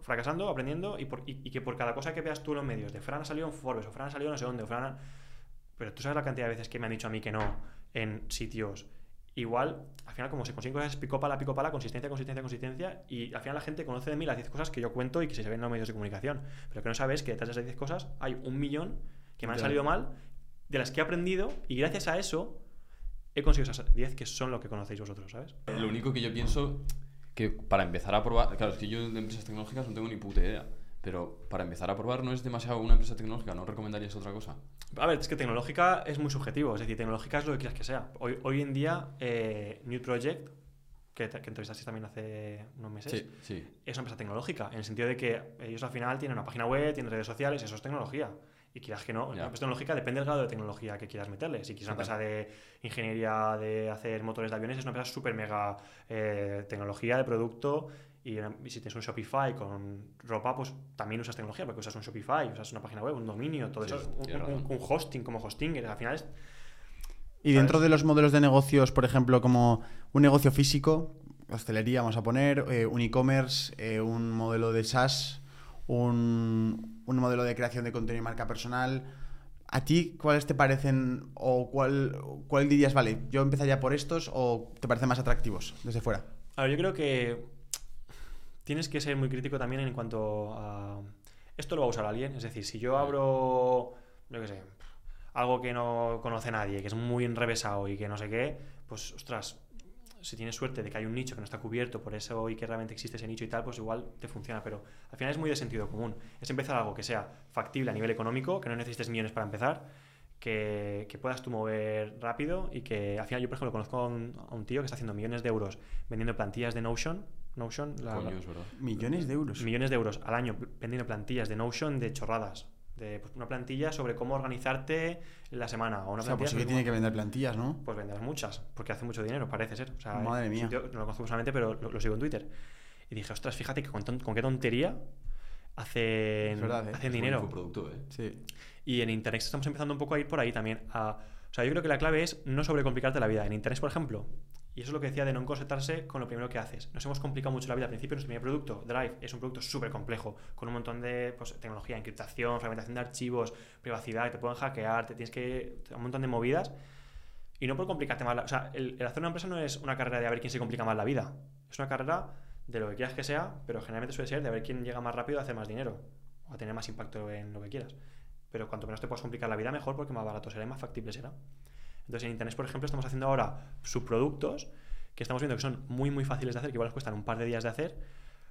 Fracasando, aprendiendo y, por- y- y que por cada cosa que veas tú en los medios, de Fran ha salido en Forbes o Fran ha salido no sé dónde, o Fran Pero tú sabes la cantidad de veces que me han dicho a mí que no en sitios. Igual, al final, como se consiguen cosas, es pico pala, pico pala, consistencia, consistencia, consistencia. Y al final la gente conoce de mí las 10 cosas que yo cuento y que se ven en los medios de comunicación. Pero que no sabes que detrás de esas 10 cosas hay un millón que me han salido mal, de las que he aprendido y gracias a eso he conseguido esas 10 que son lo que conocéis vosotros, ¿sabes? Lo único que yo pienso que para empezar a probar, claro, es que yo de empresas tecnológicas no tengo ni puta idea, pero para empezar a probar no es demasiado una empresa tecnológica, ¿no recomendarías otra cosa? A ver, es que tecnológica es muy subjetivo, es decir, tecnológica es lo que quieras que sea. Hoy, hoy en día, eh, New Project, que, que entrevistasteis también hace unos meses, Sí. es una empresa tecnológica, en el sentido de que ellos al final tienen una página web, tienen redes sociales, eso es tecnología. Y quieras que no, Ya. una empresa tecnológica depende del grado de tecnología que quieras meterle. Si quieres una empresa de ingeniería de hacer motores de aviones, es una empresa súper mega eh, tecnología de producto. Y, una- y si tienes un Shopify con ropa, pues también usas tecnología, porque usas un Shopify, usas una página web, un dominio, todo Sí, eso, un, hosting como hosting. Al final es Y dentro ¿Sabes? de los modelos de negocios, por ejemplo, como un negocio físico, hostelería vamos a poner, eh, un e-commerce, eh, un modelo de SaaS, un, un modelo de creación de contenido y marca personal. ¿A ti cuáles te parecen o cuál, cuál dirías, vale, yo empezaría por estos o te parecen más atractivos desde fuera? A ver, yo creo que tienes que ser muy crítico también en cuanto a... Esto lo va a usar alguien, es decir, si yo abro, yo qué sé, algo que no conoce nadie, que es muy enrevesado y que no sé qué, pues, ostras, si tienes suerte de que hay un nicho que no está cubierto por eso y que realmente existe ese nicho y tal, pues igual te funciona, pero al final es muy de sentido común. Es empezar algo que sea factible a nivel económico, que no necesites millones para empezar, que, que puedas tú mover rápido y que al final yo, por ejemplo, conozco a un, a un tío que está haciendo millones de euros vendiendo plantillas de Notion. Notion, la- Coño, la- es verdad. Millones de euros. millones de euros al año vendiendo plantillas de Notion de chorradas. De pues, una plantilla sobre cómo organizarte la semana. O una O sea, pues sí que tiene que vender plantillas, ¿no? pues venderás muchas, porque hace mucho dinero, parece ser. O sea, Madre un mía. tío- no lo conozco personalmente, pero lo, lo sigo en Twitter. Y dije, ostras, fíjate que con, ton- con qué tontería hacen, verdad, ¿eh? hacen Es dinero. buen producto, ¿eh? Sí. Y en Internet estamos empezando un poco a ir por ahí también. A, o sea, yo creo que la clave es no sobrecomplicarte la vida. En Internet, por ejemplo, y eso es lo que decía de no concentrarse con lo primero que haces. Nos hemos complicado mucho la vida. Al principio, nuestro primer producto, Drive, es un producto súper complejo, con un montón de pues, tecnología, encriptación, fragmentación de archivos, privacidad, que te pueden hackear, te tienes que. un montón de movidas. Y no por complicarte más la O sea, el, el hacer una empresa no es una carrera de a ver quién se complica más la vida. Es una carrera de lo que quieras que sea, pero generalmente suele ser de a ver quién llega más rápido a hacer más dinero o a tener más impacto en lo que quieras. Pero cuanto menos te puedas complicar la vida, mejor, porque más barato será y más factible será. Entonces, en Internet, por ejemplo, estamos haciendo ahora subproductos que estamos viendo que son muy, muy fáciles de hacer, que igual os cuestan un par de días de hacer.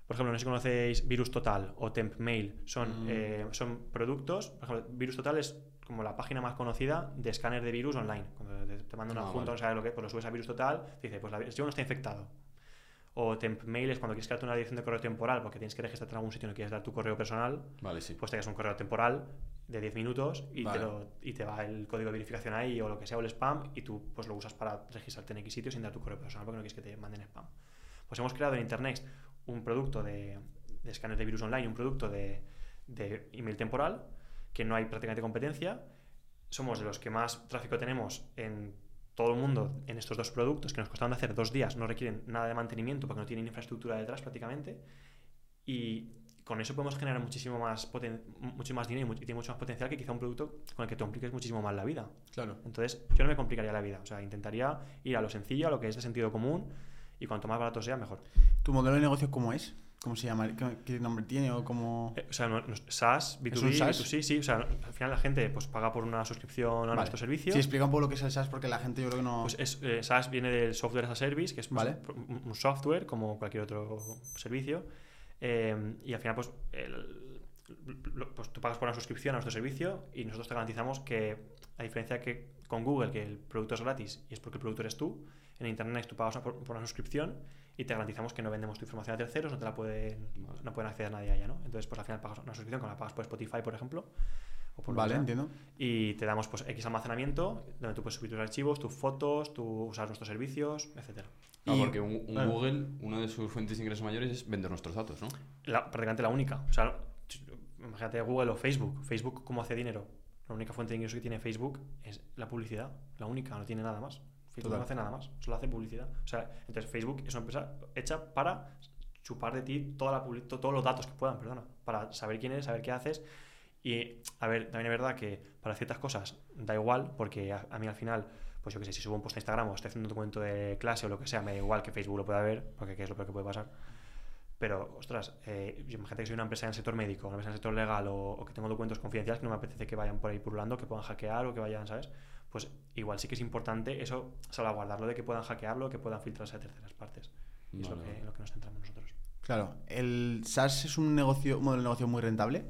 Por ejemplo, no sé si conocéis Virus Total o Temp Mail. Son, Mm. eh, son productos. Por ejemplo, Virus Total es como la página más conocida de escáner de virus online. Cuando te, manda un Ah, adjunto, vale. no sabes lo que es, pues lo subes a Virus Total, te dice, pues la, el archivo no está infectado. O Temp Mail es cuando quieres crearte una dirección de correo temporal porque tienes que registrarte en algún sitio y no quieres dar tu correo personal Vale, sí. pues te das un correo temporal de 10 minutos y, Vale. te lo- y te va el código de verificación ahí o lo que sea, o el spam, y tú pues lo usas para registrarte en X sitio sin dar tu correo personal porque no quieres que te manden spam. Pues hemos creado en Internet un producto de, de escáner de virus online, un producto de, de email temporal, que no hay prácticamente competencia. Somos de los que más tráfico tenemos en todo el mundo en estos dos productos, que nos costaron de hacer dos días, no requieren nada de mantenimiento porque no tienen infraestructura detrás prácticamente. Y con eso podemos generar muchísimo más, mucho más dinero y tiene mucho más potencial que quizá un producto con el que te compliques muchísimo más la vida. Claro. Entonces, yo no me complicaría la vida. O sea, intentaría ir a lo sencillo, a lo que es de sentido común, y cuanto más barato sea, mejor. ¿Tu modelo de negocio cómo es? ¿Cómo se llama? ¿Qué, qué nombre tiene? O como... Eh, o sea, no- no- SaaS, B2B, ¿Es un SaaS? B2C, sí. O sea, al final la gente pues paga por una suscripción a Vale. nuestro servicio. Sí, explica un poco lo que es el SaaS porque la gente yo creo que no... Pues es, eh, SaaS viene del Software as a Service, que es pues, Vale. un un software como cualquier otro servicio. eh, y al final, pues, el- lo- pues tú pagas por una suscripción a nuestro servicio y nosotros te garantizamos que, a diferencia que con Google, que el producto es gratis y es porque el producto eres tú, en Internet tú pagas por, por una suscripción y te garantizamos que no vendemos tu información a terceros, no te la pueden, Vale. no pueden acceder a nadie a ella, ¿no? Entonces, pues al final pagas una suscripción, como la pagas por Spotify, por ejemplo. O por que Vale, entiendo. y te damos pues X almacenamiento donde tú puedes subir tus archivos, tus fotos, tú usar nuestros servicios, etcétera. No, Y- porque un, un claro. Google, una de sus fuentes de ingresos mayores es vender nuestros datos, ¿no? La- prácticamente la única. O sea, imagínate Google o Facebook. Facebook, ¿cómo hace dinero? La única fuente de ingreso que tiene Facebook es la publicidad. La única, no tiene nada más. Facebook Total. no hace nada más, solo hace publicidad. O sea, entonces Facebook es una empresa hecha para chupar de ti toda la publi- to- todos los datos que puedan, perdona, para saber quién eres, saber qué haces. Y, a ver, también es verdad que para ciertas cosas da igual, porque a, a mí al final, pues yo qué sé, si subo un post a Instagram o estoy haciendo un documento de clase o lo que sea, me da igual que Facebook lo pueda ver, porque qué es lo peor que puede pasar. Pero, ostras, eh, imagínate que soy una empresa en el sector médico, una empresa en el sector legal o, o que tengo documentos confidenciales que no me apetece que vayan por ahí purulando, que puedan hackear o que vayan, ¿sabes? Pues igual sí que es importante eso, salvaguardarlo de que puedan hackearlo, que puedan filtrarse a terceras partes. Y es lo Vale, que, vale. lo que nos centramos nosotros. Claro, ¿el SaaS es un negocio, un modelo de negocio muy rentable?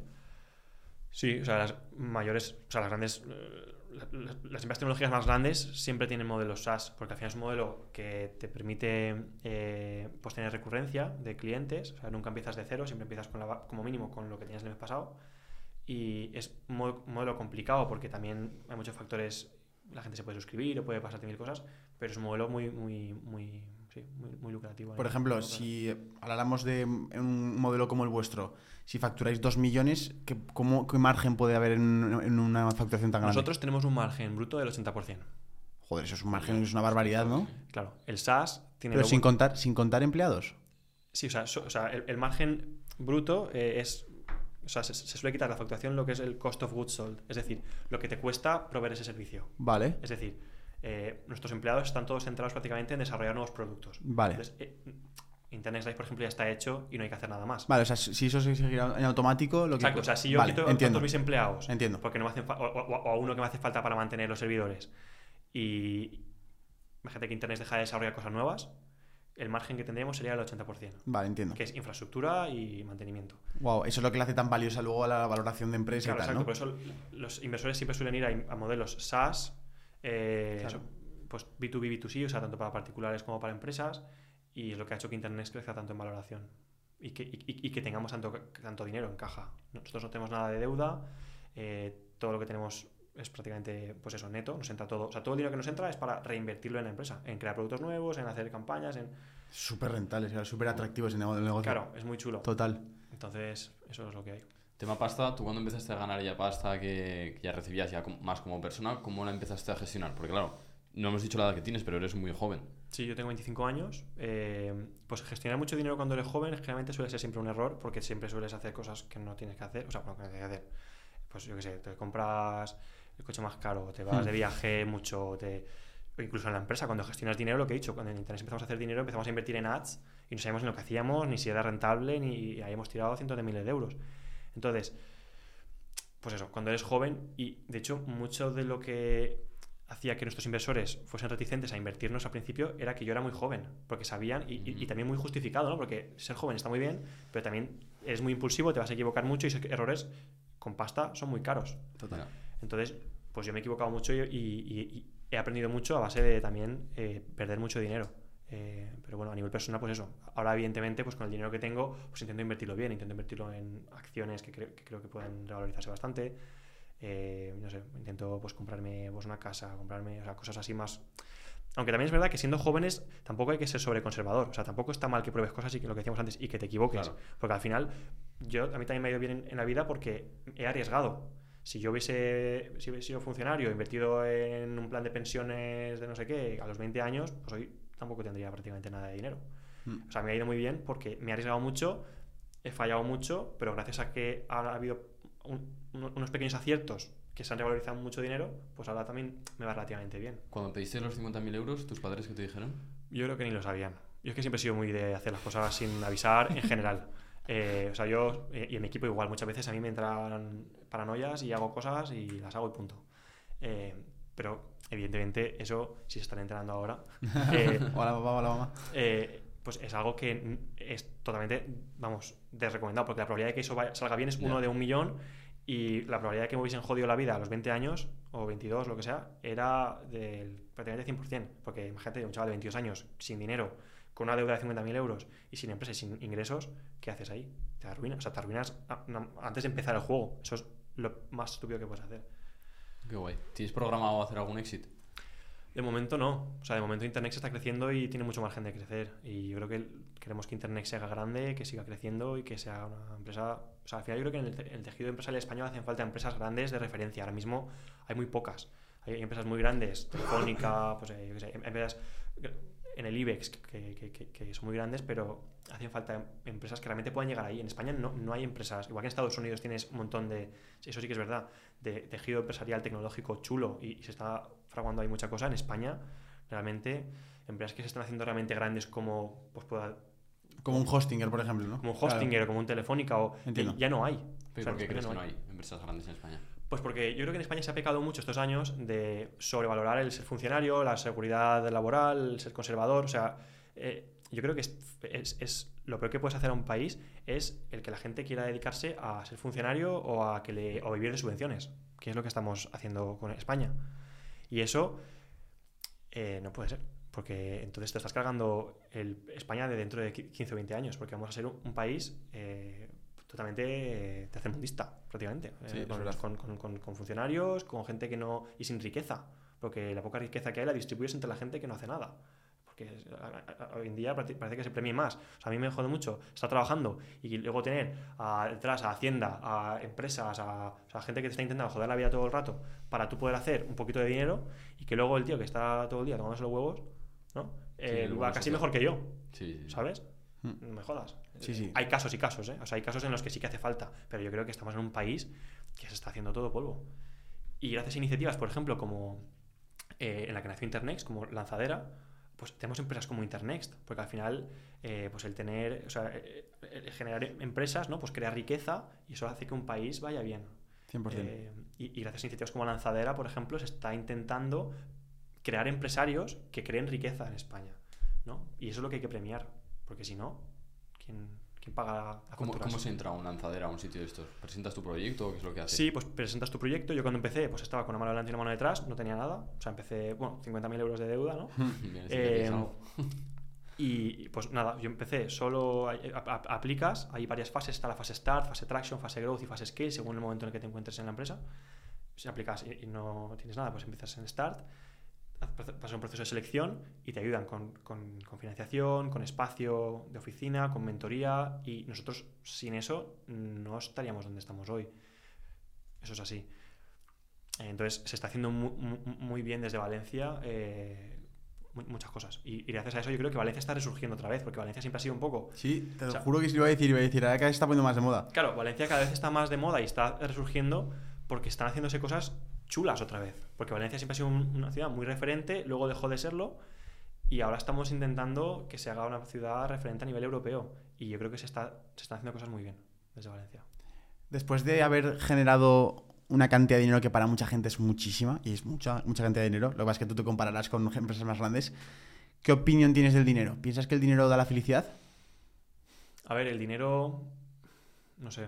Sí, o sea, las mayores, o sea, las grandes, eh, la- la- las empresas tecnológicas más grandes siempre tienen modelos SaaS, porque al final es un modelo que te permite eh, pues tener recurrencia de clientes, o sea, nunca empiezas de cero, siempre empiezas con la ba- como mínimo con lo que tenías el mes pasado. Y es un mo- modelo complicado porque también hay muchos factores, la gente se puede suscribir o puede pasarte mil cosas, pero es un modelo muy, muy, muy, sí, muy, muy lucrativo. Por ejemplo, si habláramos de un modelo como el vuestro, si facturáis 2 millones, ¿qué, cómo, ¿qué margen puede haber en, en una facturación tan grande? Nosotros tenemos un margen bruto del 80%. Joder, eso es un margen, es una barbaridad, ¿no? Claro, el SaaS tiene... Pero sin contar, sin contar empleados. Sí, o sea, so- o sea, el, el margen bruto eh, es. O sea, se, se suele quitar la facturación lo que es el cost of goods sold, es decir, lo que te cuesta proveer ese servicio. Vale, Es decir, eh, nuestros empleados están todos centrados prácticamente en desarrollar nuevos productos. vale. Entonces, eh, Internet Slice, por ejemplo, ya está hecho y no hay que hacer nada más. Vale, o sea, si eso se seguirá en automático, lo que... Exacto, o sea, si yo Vale, quito a todos mis empleados, Entiendo. porque no me hacen o- o a uno que me hace falta para mantener los servidores, y imagínate que Internet deja de desarrollar cosas nuevas, el margen que tendríamos sería el 80%, Vale, entiendo. que es infraestructura y mantenimiento. Wow, eso es lo que le hace tan valiosa luego a la valoración de empresa Claro, y tal, exacto. ¿no? Por eso los inversores siempre suelen ir a, a modelos SaaS, eh, Claro. pues B2B, B2C, o sea, tanto para particulares como para empresas, y es lo que ha hecho que Internet crezca tanto en valoración y que, y- y que tengamos tanto, tanto dinero en caja. Nosotros no tenemos nada de deuda, eh, todo lo que tenemos es prácticamente, pues eso, neto, nos entra todo. O sea, todo el dinero que nos entra es para reinvertirlo en la empresa, en crear productos nuevos, en hacer campañas, en... Súper rentable, claro, súper atractivo ese nego- el negocio. Claro, es muy chulo. Total. Entonces, eso es lo que hay. Tema pasta, tú cuando empezaste a ganar ya pasta que, que ya recibías ya como- más como persona, ¿cómo la empezaste a gestionar? Porque claro, no hemos dicho la edad que tienes, pero eres muy joven. Sí, yo tengo 25 años. eh, pues gestionar mucho dinero cuando eres joven generalmente suele ser siempre un error porque siempre sueles hacer cosas que no tienes que hacer. O sea, bueno, que no tienes que hacer. Pues yo qué sé, te compras el coche más caro, te vas Hmm. de viaje mucho, te... o incluso en la empresa, cuando gestionas dinero, lo que he dicho, cuando en Internet empezamos a hacer dinero, empezamos a invertir en ads y no sabíamos ni lo que hacíamos, ni si era rentable, ni ahí hemos tirado cientos de miles de euros. Entonces, pues eso, cuando eres joven y de hecho mucho de lo que hacía que nuestros inversores fuesen reticentes a invertirnos al principio era que yo era muy joven, porque sabían, y, y- y también muy justificado, ¿no? Porque ser joven está muy bien, pero también eres muy impulsivo, te vas a equivocar mucho y esos errores con pasta son muy caros. Total. Entonces, pues yo me he equivocado mucho y, y- y he aprendido mucho a base de también eh, perder mucho dinero. Eh, pero bueno, a nivel personal, pues eso. Ahora, evidentemente, pues con el dinero que tengo, pues intento invertirlo bien, intento invertirlo en acciones que, creo- que creo que pueden revalorizarse bastante. Eh, no sé, intento pues comprarme pues, una casa, comprarme o sea, cosas así más. Aunque también es verdad que siendo jóvenes tampoco hay que ser sobreconservador. O sea, tampoco está mal que pruebes cosas y que lo que decíamos antes y que te equivoques. Claro. Porque al final, yo a mí también me ha ido bien en, en la vida porque he arriesgado. Si yo hubiese, si hubiese sido funcionario, invertido en un plan de pensiones de no sé qué, a los 20 años, pues hoy tampoco tendría prácticamente nada de dinero. Mm. O sea, me ha ido muy bien porque me he arriesgado mucho, he fallado mucho, pero gracias a que ha habido un- uno- unos pequeños aciertos que se han revalorizado mucho dinero, pues ahora también me va relativamente bien. Cuando pediste los 50.000 euros, ¿tus padres qué te dijeron? Yo creo que ni lo sabían. Yo es que siempre he sido muy de hacer las cosas sin avisar en general. (laughs) Eh, o sea, yo eh, y en mi equipo igual, muchas veces a mí me entran paranoias y hago cosas y las hago y punto. Eh, pero evidentemente eso, si se están enterando ahora, (laughs) eh, Hola papá, hola mamá. eh, pues es algo que es totalmente, vamos, desrecomendado, porque la probabilidad de que eso vaya- salga bien es uno de un millón y la probabilidad de que me hubiesen jodido la vida a los 20 años o 22, lo que sea, era del prácticamente 100%, porque imagínate un chaval de 22 años sin dinero, con una deuda de 50.000 euros y sin empresa y sin ingresos, ¿qué haces ahí? Te arruinas, o sea, te arruinas a- antes de empezar el juego, eso es lo más estúpido que puedes hacer. Qué guay. ¿Tienes programado hacer algún exit? De momento no. O sea, de momento Internet está creciendo y tiene mucho margen de crecer. Y yo creo que queremos que Internet se haga grande, que siga creciendo y que sea una empresa. O sea, al final yo creo que en el, te- el tejido empresarial español hacen falta empresas grandes de referencia. Ahora mismo hay muy pocas. Hay empresas muy grandes, Telefónica, pues eh, yo qué sé, em- empresas en el IBEX que, que- que- que son muy grandes, pero hacen falta empresas que realmente puedan llegar ahí. En España no, no hay empresas. Igual que en Estados Unidos tienes un montón de. Eso sí que es verdad de tejido empresarial tecnológico chulo y, y se está fraguando ahí mucha cosa, en España realmente empresas que se están haciendo realmente grandes como pues pueda- Como un hostinger, por ejemplo, ¿no? como un Claro. Hostinger o como un Telefónica o Entiendo. ya no hay. O ¿Pero sea, por qué crees que no hay empresas grandes en España? Pues porque yo creo que en España se ha pecado mucho estos años de sobrevalorar el ser funcionario, la seguridad laboral, el ser conservador. O sea, eh, yo creo que es, lo peor que puedes hacer a un país es el que la gente quiera dedicarse a ser funcionario o a, que o vivir de subvenciones, que es lo que estamos haciendo con España. Y eso eh, no puede ser, porque entonces te estás cargando el España de dentro de 15 o 20 años, porque vamos a ser un, un país eh, totalmente tercermundista, prácticamente, Sí, eh, con, con- con- con- funcionarios, con gente que no... y sin riqueza, porque la poca riqueza que hay la distribuyes entre la gente que no hace nada. Porque a- a- hoy en día parece que se premie más. O sea, a mí me jode mucho estar trabajando y luego tener a- detrás a Hacienda, a empresas, a, o sea, gente que te está intentando joder la vida todo el rato para tú poder hacer un poquito de dinero y que luego el tío que está todo el día tomándose los huevos, ¿no? Eh, el va casi mejor que yo, Sí, sí, sí. ¿sabes? Mm. No me jodas. Sí, sí. Hay casos y casos, ¿eh? O sea, hay casos en los que sí que hace falta, pero yo creo que estamos en un país que se está haciendo todo polvo. Y gracias a iniciativas, por ejemplo, como eh, en la que nació Internext, como Lanzadera, pues tenemos empresas como Internext, porque al final, eh, pues el tener, o sea, eh, el generar empresas, ¿no? Pues crea riqueza y eso hace que un país vaya bien. 100%. Eh, y, y gracias a iniciativas como Lanzadera, por ejemplo, se está intentando crear empresarios que creen riqueza en España, ¿no? Y eso es lo que hay que premiar, porque si no, ¿quién, quién paga las ¿Cómo, facturas? ¿Cómo se entra a una lanzadera a un sitio de estos? ¿Presentas tu proyecto o qué es lo que haces? Sí, pues presentas tu proyecto. Yo cuando empecé, pues estaba con una mano delante y una mano detrás, no tenía nada. O sea, empecé, bueno, 50.000 euros de deuda, ¿no? (laughs) Bien, Eh. (laughs) Y pues nada, yo empecé solo, a- a- aplicas, hay varias fases, está la fase Start, fase Traction, fase Growth y fase Scale, según el momento en el que te encuentres en la empresa. Si aplicas y, y no tienes nada, pues empiezas en Start, pasas un proceso de selección y te ayudan con, con- con financiación, con espacio de oficina, con mentoría y nosotros sin eso no estaríamos donde estamos hoy. Eso es así. Entonces se está haciendo mu- mu- muy, bien desde Valencia eh, mu- muchas cosas. Y, y gracias a eso yo creo que Valencia está resurgiendo otra vez, porque Valencia siempre ha sido un poco... Sí, te lo o sea- juro que sí lo iba a decir, iba a decir, ahora cada vez está poniendo más de moda. Claro, Valencia cada vez está más de moda y está resurgiendo porque están haciéndose cosas chulas otra vez. Porque Valencia siempre ha sido un- una ciudad muy referente, luego dejó de serlo y ahora estamos intentando que se haga una ciudad referente a nivel europeo. Y yo creo que se, está, se están haciendo cosas muy bien desde Valencia. Después de haber generado una cantidad de dinero que para mucha gente es muchísima, y es mucha, mucha cantidad de dinero, lo que pasa es que tú te compararás con empresas más grandes, ¿qué opinión tienes del dinero? ¿Piensas que el dinero da la felicidad? A ver, el dinero, no sé,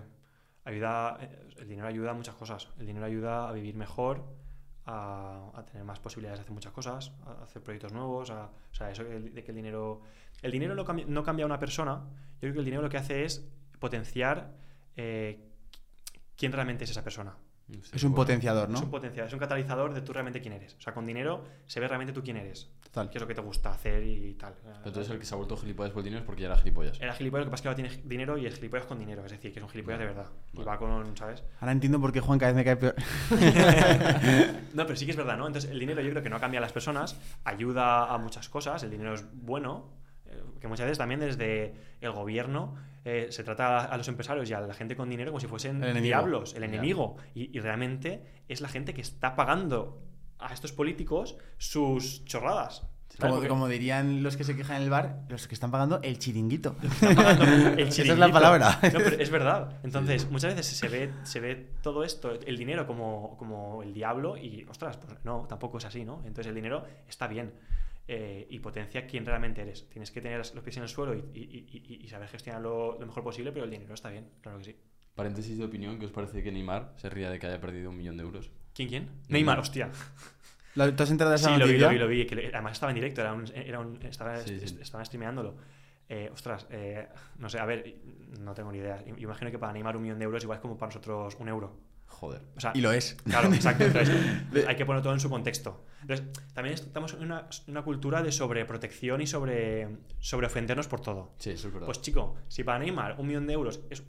ayuda, eh, el dinero ayuda a muchas cosas. El dinero ayuda a vivir mejor, a, tener más posibilidades de hacer muchas cosas, a hacer proyectos nuevos, a, o sea, eso de que el dinero... El dinero no cambia, no cambia a una persona, yo creo que el dinero lo que hace es potenciar eh, quién realmente es esa persona. No Es un bueno. potenciador, Es un ¿no? potenciador, es un catalizador de tú realmente quién eres. O sea, con dinero se ve realmente tú quién eres, Total. qué es lo que te gusta hacer y tal. Pero entonces el que se ha vuelto gilipollas por el dinero es porque ya era gilipollas. Era gilipollas, lo que pasa es que ahora tiene dinero y es gilipollas con dinero. Es decir, que es un gilipollas de verdad. Y Vale. va con, ¿sabes? Ahora entiendo por qué Juan cada vez me cae peor. (laughs) No, pero sí que es verdad, ¿no? Entonces, el dinero yo creo que no cambia a las personas, ayuda a muchas cosas, el dinero es bueno, eh, que muchas veces también desde el gobierno eh, se trata a los empresarios y a la gente con dinero como si fuesen El diablos, el enemigo. Y, y realmente es la gente que está pagando a estos políticos sus chorradas. Como, como dirían los que se quejan en el bar, los que están pagando el chiringuito. El (laughs) Esa es la palabra. No, pero es verdad. Entonces, muchas veces se ve, se ve todo esto, el dinero como, como el diablo y, ostras, pues no, tampoco es así, ¿no? Entonces el dinero está bien eh, y potencia quién realmente eres. Tienes que tener los pies en el suelo y, y- y- y- y saber gestionarlo lo mejor posible, pero el dinero está bien, claro que sí. Paréntesis de opinión, ¿qué os parece que Neymar se ría de que haya perdido un millón de euros? ¿Quién, quién? Neymar. Neymar, hostia. ¿Lo- ¿Tú has enterado de esa Sí, lo vi, lo vi, lo vi. Que además estaba en directo, era un, era un- estaba, Sí, sí. est- estaban streameándolo. Eh, ostras, eh, no sé, a ver, no tengo ni idea. Yo imagino que para Neymar un millón de euros igual es como para nosotros un euro. Joder. O sea, Y lo es. Claro, (laughs) exacto. Entonces, hay que poner todo en su contexto. Entonces, también estamos en una, una cultura de sobreprotección y sobre, sobre ofendernos por todo. Sí, eso es verdad. Pues chico, si para Neymar un millón de euros es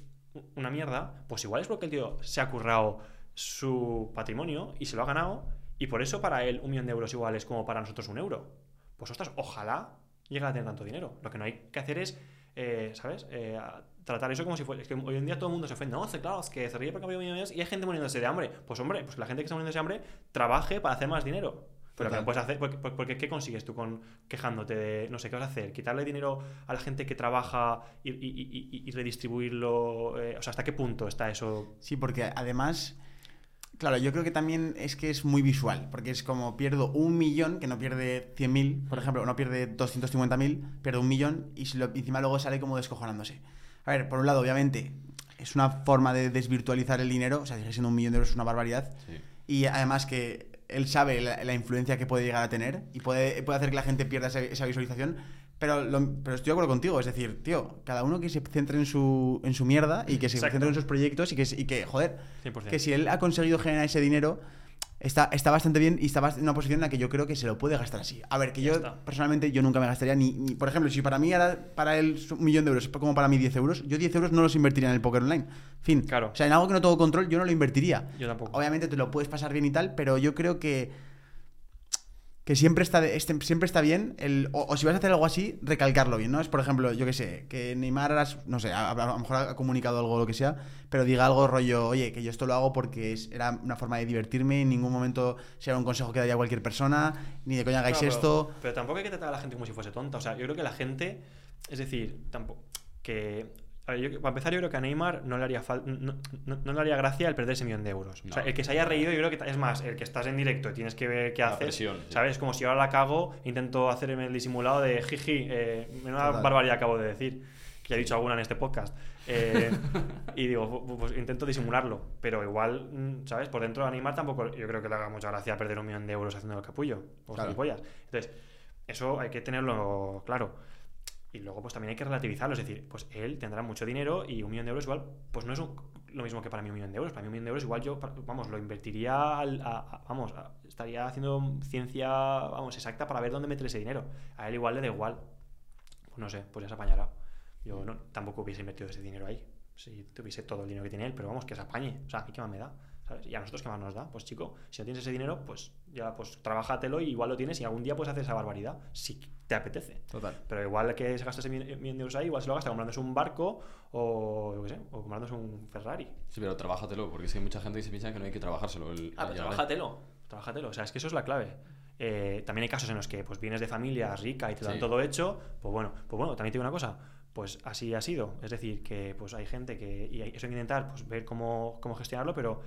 una mierda, pues igual es porque el tío se ha currado su patrimonio y se lo ha ganado y por eso para él un millón de euros igual es como para nosotros un euro. Pues ostras, ojalá llegue a tener tanto dinero. Lo que no hay que hacer es, eh, ¿sabes? Eh, a- tratar eso como si fuera... Es que hoy en día todo el mundo se ofende. No, claro, es que se ríe porque ha perdido millones y hay gente muriéndose de hambre. Pues hombre, pues la gente que está muriéndose de hambre trabaje para hacer más dinero. Pero que no puedes hacer, porque, porque- porque ¿qué consigues tú con quejándote de, no sé, qué vas a hacer? ¿Quitarle dinero a la gente que trabaja y, y- y- y- redistribuirlo? Eh, o sea, ¿hasta qué punto está eso? Sí, porque además, claro, yo creo que también es que es muy visual, porque es como pierdo un millón, que no pierde 100.000, por ejemplo, no pierde 250.000, pierde un millón y si lo- encima luego sale como descojonándose. A ver, por un lado, obviamente, es una forma de desvirtualizar el dinero, o sea, sigue siendo un millón de euros es una barbaridad, Sí. y además que él sabe la, la influencia que puede llegar a tener y puede, puede hacer que la gente pierda esa, esa visualización. Pero, lo- pero estoy de acuerdo contigo, es decir, tío, cada uno que se centre en su, en su mierda y que se Exacto. centre en sus proyectos y que, y que joder, 100%. que si él ha conseguido generar ese dinero, está, está bastante bien y está en una posición en la que yo creo que se lo puede gastar así. A ver, que Ya yo está. personalmente yo nunca me gastaría ni, ni- por ejemplo, si para mí era para él un millón de euros, es como para mí 10 euros, yo 10 euros no los invertiría en el póker online. Fin. Claro. O sea, en algo que no tengo control, yo no lo invertiría. Yo tampoco. Obviamente te lo puedes pasar bien y tal, pero yo creo que que siempre está, de- este- siempre está bien, el, o, o si vas a hacer algo así, recalcarlo bien, ¿no? Es, por ejemplo, yo qué sé, que Neymar, no sé, a, a lo mejor ha comunicado algo o lo que sea, pero diga algo rollo, oye, que yo esto lo hago porque es- era una forma de divertirme, en ningún momento será un consejo que daría cualquier persona, ni de coña hagáis No, pero- esto. Pero tampoco hay que tratar a la gente como si fuese tonta. O sea, yo creo que la gente, es decir, tampoco. Que. Yo- para empezar, yo creo que a Neymar no le haría fal- no, no- no le haría gracia el perder ese millón de euros. O sea, No. el que se haya reído, yo creo que es más, el que estás en directo y tienes que ver qué La haces. presión, sí. ¿Sabes? Como si ahora la cago, intento hacerme el disimulado de jiji, eh, menuda Total. barbaridad acabo de decir. Que ya he dicho alguna en este podcast. Eh, y digo, pu- pues intento disimularlo. Pero igual, mm, ¿sabes? Por dentro a Neymar tampoco yo creo que le haga mucha gracia perder un millón de euros haciendo el capullo. O Claro. Entonces, eso hay que tenerlo claro. Y luego, pues también hay que relativizarlo. Es decir, pues él tendrá mucho dinero y un millón de euros igual, pues no es un- lo mismo que para mí un millón de euros. Para mí un millón de euros igual yo, vamos, lo invertiría al- a- a- vamos, a- estaría haciendo ciencia, vamos, exacta para ver dónde meter ese dinero. A él igual le da igual. Pues no sé, pues ya se apañará. Yo no, tampoco hubiese invertido ese dinero ahí. Si tuviese todo el dinero que tiene él, pero vamos, que se apañe. O sea, ¿a mí qué más me da? ¿Sabes? Y a nosotros qué más nos da. Pues chico, si no tienes ese dinero, pues ya, pues trabájatelo y igual lo tienes y algún día puedes hacer esa barbaridad, si te apetece. Total. Pero igual que se gasta ese millón millón de euros ahí, igual se lo gasta comprándose un barco o, yo qué sé, o comprándose un Ferrari. Sí, pero trabájatelo, porque es que hay mucha gente que se piensa que no hay que trabajárselo. el- Ah, el pero trabájatelo, trabájatelo. O sea, es que eso es la clave. Eh, también hay casos en los que pues vienes de familia rica y te dan Sí. todo hecho. Pues bueno, pues bueno, también te digo una cosa. Pues así ha sido. Es decir, que pues hay gente que. Y eso hay que intentar pues, ver cómo, cómo gestionarlo, pero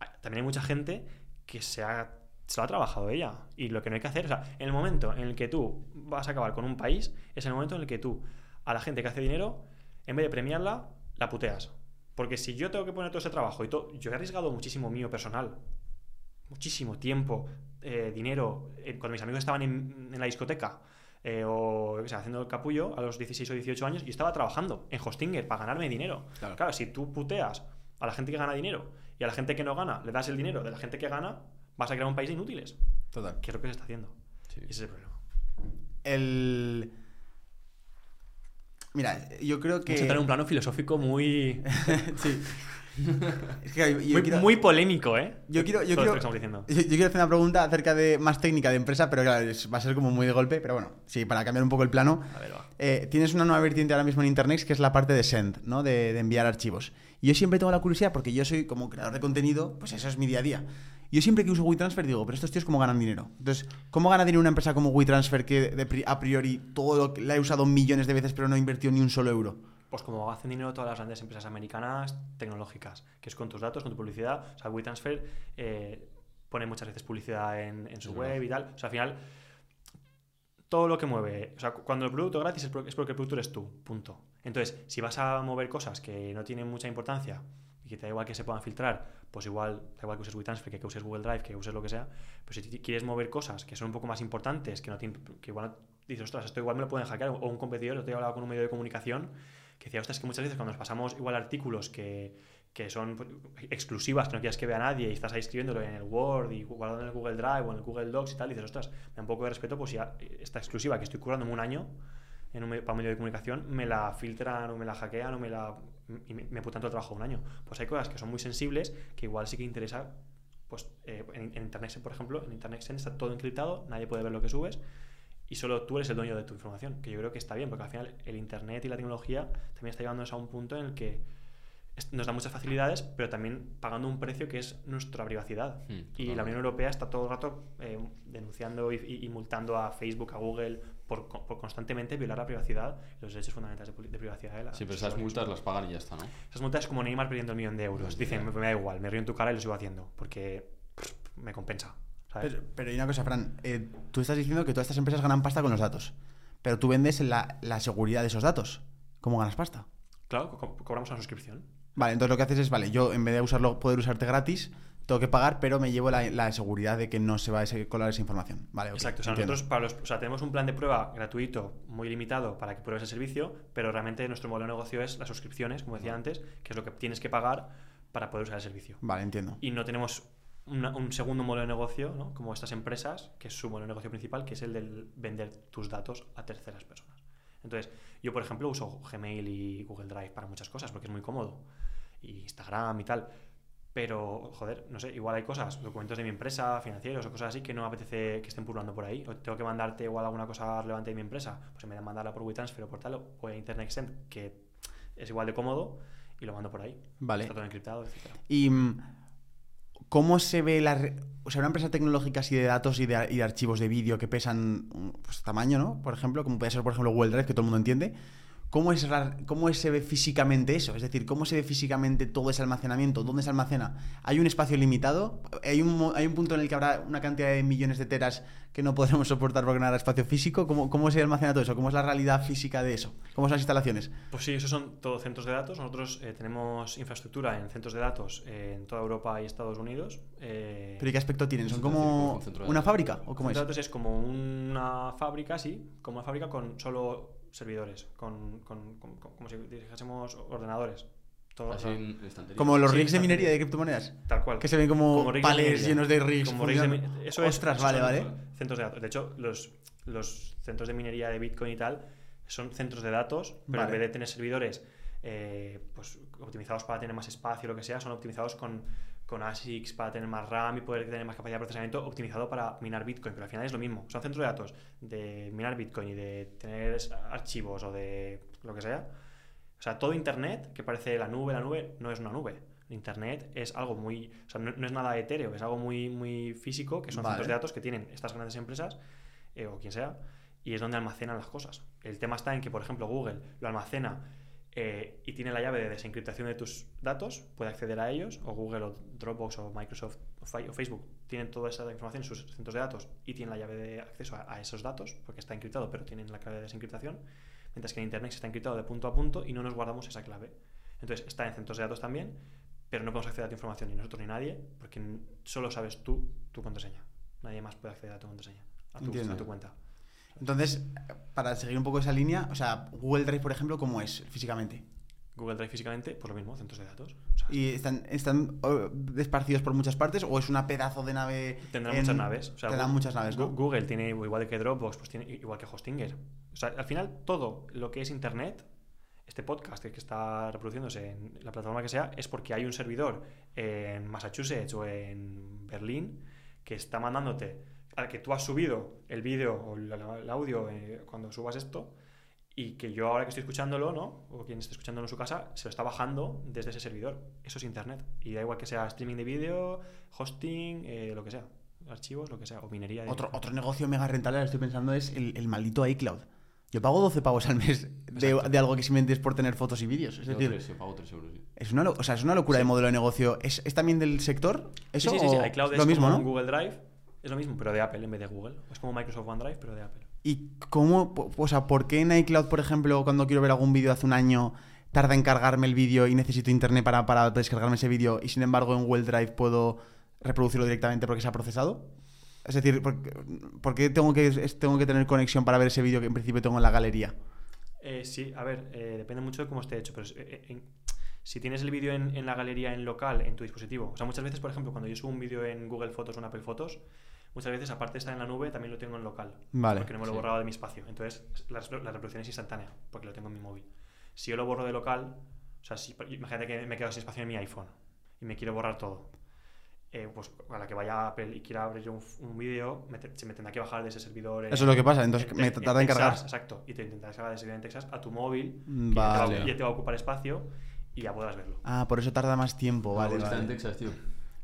hay- también hay mucha gente que se ha, se lo ha trabajado ella. Y lo que no hay que hacer, o sea, en el momento en el que tú vas a acabar con un país, es el momento en el que tú, a la gente que hace dinero, en vez de premiarla, la puteas. Porque si yo tengo que poner todo ese trabajo y todo, yo he arriesgado muchísimo mío personal, muchísimo tiempo, eh, dinero, eh, cuando mis amigos estaban en, en la discoteca eh, o o sea, haciendo el capullo a los 16 o 18 años, yo estaba trabajando en Hostinger para ganarme dinero. Claro. si tú puteas a la gente que gana dinero y a la gente que no gana le das el dinero de la gente que gana, vas a crear un país de inútiles, Total. que es lo que se está haciendo. Sí. Ese es el problema. El. Mira, yo creo que. Entrar en un plano filosófico muy, (laughs) sí. Es que yo, muy, quiero, muy polémico, ¿eh? yo quiero, yo quiero, yo- quiero hacer una pregunta acerca de más técnica de empresa, pero claro, va a ser como muy de golpe. Pero bueno, sí, para cambiar un poco el plano. A ver, va. Eh, tienes una nueva vertiente ahora mismo en Internet que es la parte de send, ¿no? De, de enviar archivos. Y yo siempre tengo la curiosidad, porque yo soy como creador de contenido, pues eso es mi día a día. Yo siempre que uso WeTransfer digo, pero estos tíos cómo ganan dinero. Entonces, ¿cómo gana dinero una empresa como WeTransfer que de a priori todo lo que la he usado millones de veces pero no ha invertido ni un solo euro? Pues como hacen dinero todas las grandes empresas americanas tecnológicas, que es con tus datos, con tu publicidad. O sea, WeTransfer eh, pone muchas veces publicidad en, en su web verdad. y tal. O sea, al final, todo lo que mueve. O sea, cu- cuando el producto es gratis es porque el producto eres tú. Punto. Entonces, si vas a mover cosas que no tienen mucha importancia y que te da igual que se puedan filtrar, pues igual, da igual que uses WeTransfer, que, que uses Google Drive, que uses lo que sea. Pues si quieres mover cosas que son un poco más importantes, que no te que igual dices, ostras, esto igual me lo pueden hackear, o un competidor, yo he hablado con un medio de comunicación que decía, ostras, que muchas veces cuando nos pasamos igual artículos que, que son pues, exclusivas, que no quieres que vea nadie, y estás ahí escribiéndolo en el Word y guardando en el Google Drive o en el Google Docs y tal, dices, ostras, me da un poco de respeto, pues si esta exclusiva que estoy curando un año en para un medio de comunicación, me la filtran o me la hackean o me la y me, me putan todo el trabajo un año. Pues hay cosas que son muy sensibles que igual sí que interesa pues eh, en, en Internet, por ejemplo, en Internet está todo encriptado, nadie puede ver lo que subes y solo tú eres el dueño de tu información, que yo creo que está bien, porque al final el Internet y la tecnología también está llevándonos a un punto en el que nos da muchas facilidades, pero también pagando un precio que es nuestra privacidad. Mm, y la. Unión Europea está todo el rato eh, denunciando y multando a Facebook, a Google, por, por constantemente violar la privacidad los derechos fundamentales de, de privacidad de la Sí, pero esas multas las pagan y ya está, ¿no? esas multas es como Neymar perdiendo el millón de euros. Dicen, me, me da igual, me río en tu cara y lo sigo haciendo, porque pff, me compensa. ¿sabes? Pero, pero hay una cosa, Fran. eh, tú estás diciendo que todas estas empresas ganan pasta con los datos. Pero tú vendes la, la seguridad de esos datos. ¿Cómo ganas pasta? Claro, co- cobramos una suscripción. Vale, entonces lo que haces es, vale, yo en vez de usarlo, poder usarte gratis, tengo que pagar, pero me llevo la, la seguridad de que no se va a colar esa información. Vale, Exacto, o sea, nosotros para los, o sea, tenemos un plan de prueba gratuito, muy limitado, para que pruebes el servicio, pero realmente nuestro modelo de negocio es las suscripciones, como decía antes, que es lo que tienes que pagar para poder usar el servicio. Vale, entiendo. Y no tenemos una- un segundo modelo de negocio, ¿no? como estas empresas, que es su modelo de negocio principal, que es el del vender tus datos a terceras personas. Entonces, yo, por ejemplo, uso Gmail y Google Drive para muchas cosas, porque es muy cómodo. Y Instagram y tal. Pero, joder, no sé, igual hay cosas, documentos de mi empresa, financieros o cosas así que no me apetece que estén pululando por ahí. O tengo que mandarte igual alguna cosa relevante de mi empresa, pues en vez de mandarla por WeTransfer o por tal, o en Internet Send, que es igual de cómodo, y lo mando por ahí. Vale. Está todo encriptado, etcétera. ¿Y mm, cómo se ve la... re- O sea, una empresa tecnológica así de datos y de, y de archivos de vídeo que pesan mm, pues, tamaño, ¿no? Por ejemplo, como puede ser, por ejemplo, Google Drive, que todo el mundo entiende. ¿Cómo, es la- ¿Cómo se ve físicamente eso? Es decir, ¿cómo se ve físicamente todo ese almacenamiento? ¿Dónde se almacena? ¿Hay un espacio limitado? ¿Hay un, ¿Hay un punto en el que habrá una cantidad de millones de teras que no podremos soportar porque no habrá espacio físico? ¿Cómo, ¿Cómo se almacena todo eso? ¿Cómo es la realidad física de eso? ¿Cómo son las instalaciones? Pues sí, esos son todos centros de datos. Nosotros eh, tenemos infraestructura en centros de datos eh, en toda Europa y Estados Unidos. Eh, ¿Pero y qué aspecto tienen? ¿Son como un una fábrica? ¿O cómo centro es? de datos es como una fábrica, sí, como una fábrica con solo servidores, con, con- con- con- como si dijésemos ordenadores. Todo, Así o sea, en estantería. Como los Sí, rigs de minería de criptomonedas. tal cual. Que se ven como, Como de llenos de rigs. Como rigs de funcionando. mi- eso es, Ostras, vale, vale. Centros de datos. De hecho, los, los centros de minería de Bitcoin y tal son centros de datos, pero Vale. en vez de tener servidores eh, pues, optimizados para tener más espacio o lo que sea, son optimizados con, con ASICs para tener más RAM y poder tener más capacidad de procesamiento, optimizado para minar Bitcoin. Pero al final es lo mismo. Son centros de datos de minar Bitcoin y de tener archivos o de lo que sea. O sea, todo Internet, que parece la nube, la nube no es una nube. Internet es algo muy. O sea, no, no es nada etéreo, es algo muy, muy físico, que son Vale. centros de datos que tienen estas grandes empresas, eh, o quien sea, y es donde almacenan las cosas. El tema está en que, por ejemplo, Google lo almacena eh, y tiene la llave de desencriptación de tus datos, puede acceder a ellos, o Google, o Dropbox, o Microsoft, o, Facebook, tienen toda esa información en sus centros de datos y tienen la llave de acceso a, a esos datos, porque está encriptado, pero tienen la clave de desencriptación, mientras que en Internet está encriptado de punto a punto y no nos guardamos esa clave. Entonces está en centros de datos también, pero no podemos acceder a tu información, ni nosotros ni nadie, porque solo sabes tú tu contraseña. Nadie más puede acceder a tu contraseña, a tu, Entiendo. a tu cuenta. Entonces, para seguir un poco esa línea, o sea, Google Drive, por ejemplo, ¿cómo es físicamente? Google Drive físicamente, pues lo mismo, centros de datos. O sea, ¿Y están, están oh, esparcidos por muchas partes o es una pedazo de nave? Tendrán en- muchas naves. O sea, tendrán muchas naves, Google tiene igual que Dropbox, pues tiene igual que Hostinger. O sea, al final todo lo que es Internet, este podcast que está reproduciéndose en la plataforma que sea, es porque hay un servidor en Massachusetts o en Berlín que está mandándote al que tú has subido el vídeo o el, el audio eh, cuando subas esto y que yo ahora que estoy escuchándolo, ¿no? O quien esté escuchándolo en su casa, se lo está bajando desde ese servidor. Eso es internet. Y da igual que sea streaming de vídeo, hosting, eh, lo que sea. Archivos, lo que sea. O minería. de- Otro, otro negocio mega rentable, ahora estoy pensando, es el, el maldito iCloud. Yo pago 12 pavos al mes de, de algo que simplemente es por tener fotos y vídeos. Es Yo decir, yo pago 3 euros. sí. es una, lo- o sea, es una locura de modelo de negocio. ¿Es, es también del sector? ¿Eso? sí, sí, sí, sí. iCloud lo es mismo, como ¿no? un Google Drive. Es lo mismo, pero de Apple en vez de Google. Es como Microsoft OneDrive, pero de Apple. ¿Y cómo, o sea, por qué en iCloud, por ejemplo, cuando quiero ver algún vídeo hace un año, tarda en cargarme el vídeo y necesito internet para, para descargarme ese vídeo y sin embargo en Google Drive puedo reproducirlo directamente porque se ha procesado? Es decir, ¿por, qué- por qué tengo que, tengo que tener conexión para ver ese vídeo que en principio tengo en la galería? Eh, sí, a ver, eh, depende mucho de cómo esté hecho, pero eh, en- si tienes el vídeo en, en la galería en local, en tu dispositivo, o sea, muchas veces, por ejemplo, cuando yo subo un vídeo en Google Fotos o en Apple Fotos, muchas veces, aparte de estar en la nube, también lo tengo en local, Vale. porque no me lo he sí. borrado de mi espacio. Entonces, la, la reproducción es instantánea, porque lo tengo en mi móvil. Si yo lo borro de local, o sea, si, imagínate que me quedo sin espacio en mi iPhone y me quiero borrar todo. eh, pues a la que vaya a Apple y quiera abrir yo un, un vídeo, te- se me tendrá que bajar de ese servidor. en- Eso es lo que pasa, entonces en- me tarda en cargar. Exacto, y te intentarás cargar ese vídeo en Texas a tu móvil, Mm, que ya, te Vale. va, ya te va a ocupar espacio y ya podrás verlo. Ah, por eso tarda más tiempo, vale. porque está vale. en Texas, tío.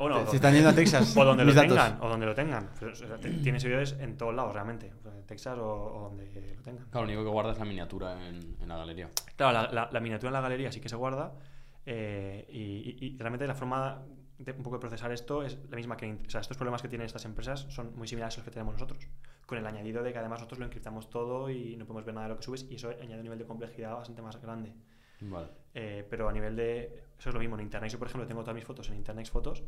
O no, Se donde- están yendo a (laughs) Texas. o donde lo datos. tengan, o donde lo tengan. O sea, te- tienes servidores en todos lados realmente, o sea, en Texas o, o donde lo tengan. Claro, lo único que guarda es la miniatura en, en la galería. Claro, la, la- la miniatura en la galería sí que se guarda eh, y, y- y realmente la forma de un poco de procesar esto es la misma que... O sea, estos problemas que tienen estas empresas son muy similares a los que tenemos nosotros, con el añadido de que además nosotros lo encriptamos todo y no podemos ver nada de lo que subes y eso añade un nivel de complejidad bastante más grande. Vale. Eh, pero a nivel de... Eso es lo mismo, en Internet yo por ejemplo tengo todas mis fotos en Internet Fotos,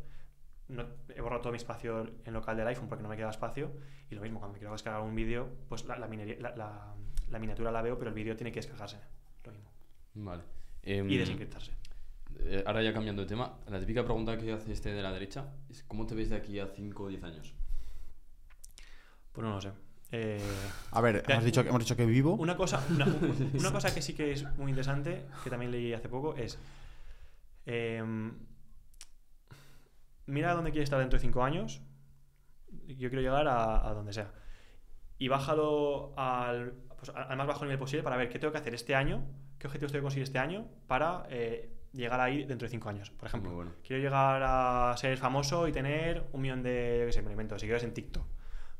no, he borrado todo mi espacio en local del iPhone porque no me queda espacio y lo mismo, cuando me quiero descargar un vídeo, pues la, la, minería- la- la- la miniatura la veo, pero el vídeo tiene que descargarse, lo mismo, Vale. Em, y desencriptarse. eh, ahora ya cambiando de tema, la típica pregunta que hace este de la derecha es ¿cómo te ves de aquí a 5 o 10 años? Pues no lo sé. Eh, A ver, Ya, hemos dicho, que- hemos dicho que vivo. una, cosa, una, (laughs) una cosa que sí que es muy interesante, que también leí hace poco, es... mira dónde quieres estar dentro de 5 años. Yo quiero llegar a, a donde sea. Y bájalo al, pues, al más bajo nivel posible para ver qué tengo que hacer este año, qué objetivos tengo que conseguir este año para eh, llegar ahí dentro de 5 años. Por ejemplo, bueno. quiero llegar a ser famoso y tener un millón de, yo qué sé, me invento, seguidores en TikTok.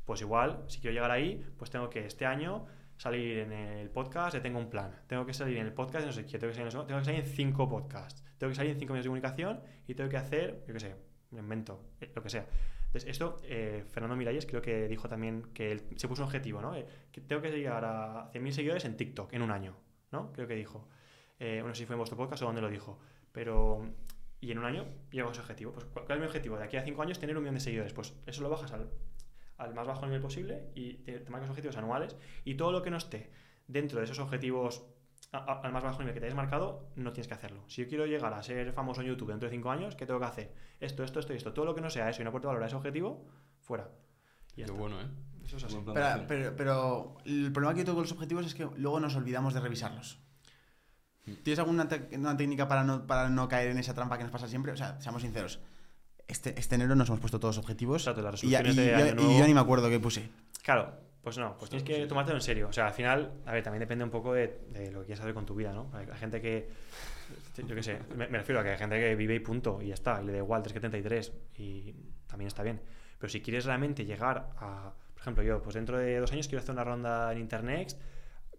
Pues igual, si quiero llegar ahí, pues tengo que este año salir en el podcast, ya tengo un plan. Tengo que salir en el podcast, no sé qué, tengo que salir en, tengo que salir en cinco podcasts. Tengo que salir en cinco medios de comunicación y tengo que hacer, yo qué sé, me invento, eh, lo que sea. Entonces, esto, eh, Fernando Miralles creo que dijo también que él se puso un objetivo, ¿no? Eh, que tengo que llegar a 100.000 seguidores en TikTok en un año, ¿no? Creo que dijo. Eh, no si fue en vuestro podcast o dónde lo dijo. Pero, y en un año llego a ese objetivo. Pues, ¿cuál es mi objetivo? De aquí a cinco años tener un millón de seguidores. Pues eso lo bajas al, al más bajo nivel posible y te, te marcas objetivos anuales y todo lo que no esté dentro de esos objetivos a- a- al más bajo nivel que te hayas marcado, no tienes que hacerlo. Si yo quiero llegar a ser famoso en YouTube dentro de 5 años, ¿qué tengo que hacer? Esto, esto, esto y esto. Todo lo que no sea eso y no aporte valor a ese objetivo, fuera. Y ya Qué bueno, ¿eh? Eso es así. Pero, acción. pero, pero el problema que yo tengo con los objetivos es que luego nos olvidamos de revisarlos. ¿Tienes alguna una técnica para no, para no caer en esa trampa que nos pasa siempre? O sea, seamos sinceros. Este, este enero nos hemos puesto todos objetivos. Exacto, y, y de yo- año y nuevo. yo ni me acuerdo qué puse. Claro, pues no, pues tienes que tomártelo en serio. O sea, al final, a ver, también depende un poco de, de lo que quieras hacer con tu vida, ¿no? Hay gente que, yo qué sé, me, me refiero a que hay gente que vive y punto, y ya está, y le da igual 373, y también está bien. Pero si quieres realmente llegar a, por ejemplo, yo, pues dentro de dos años quiero hacer una ronda en Internext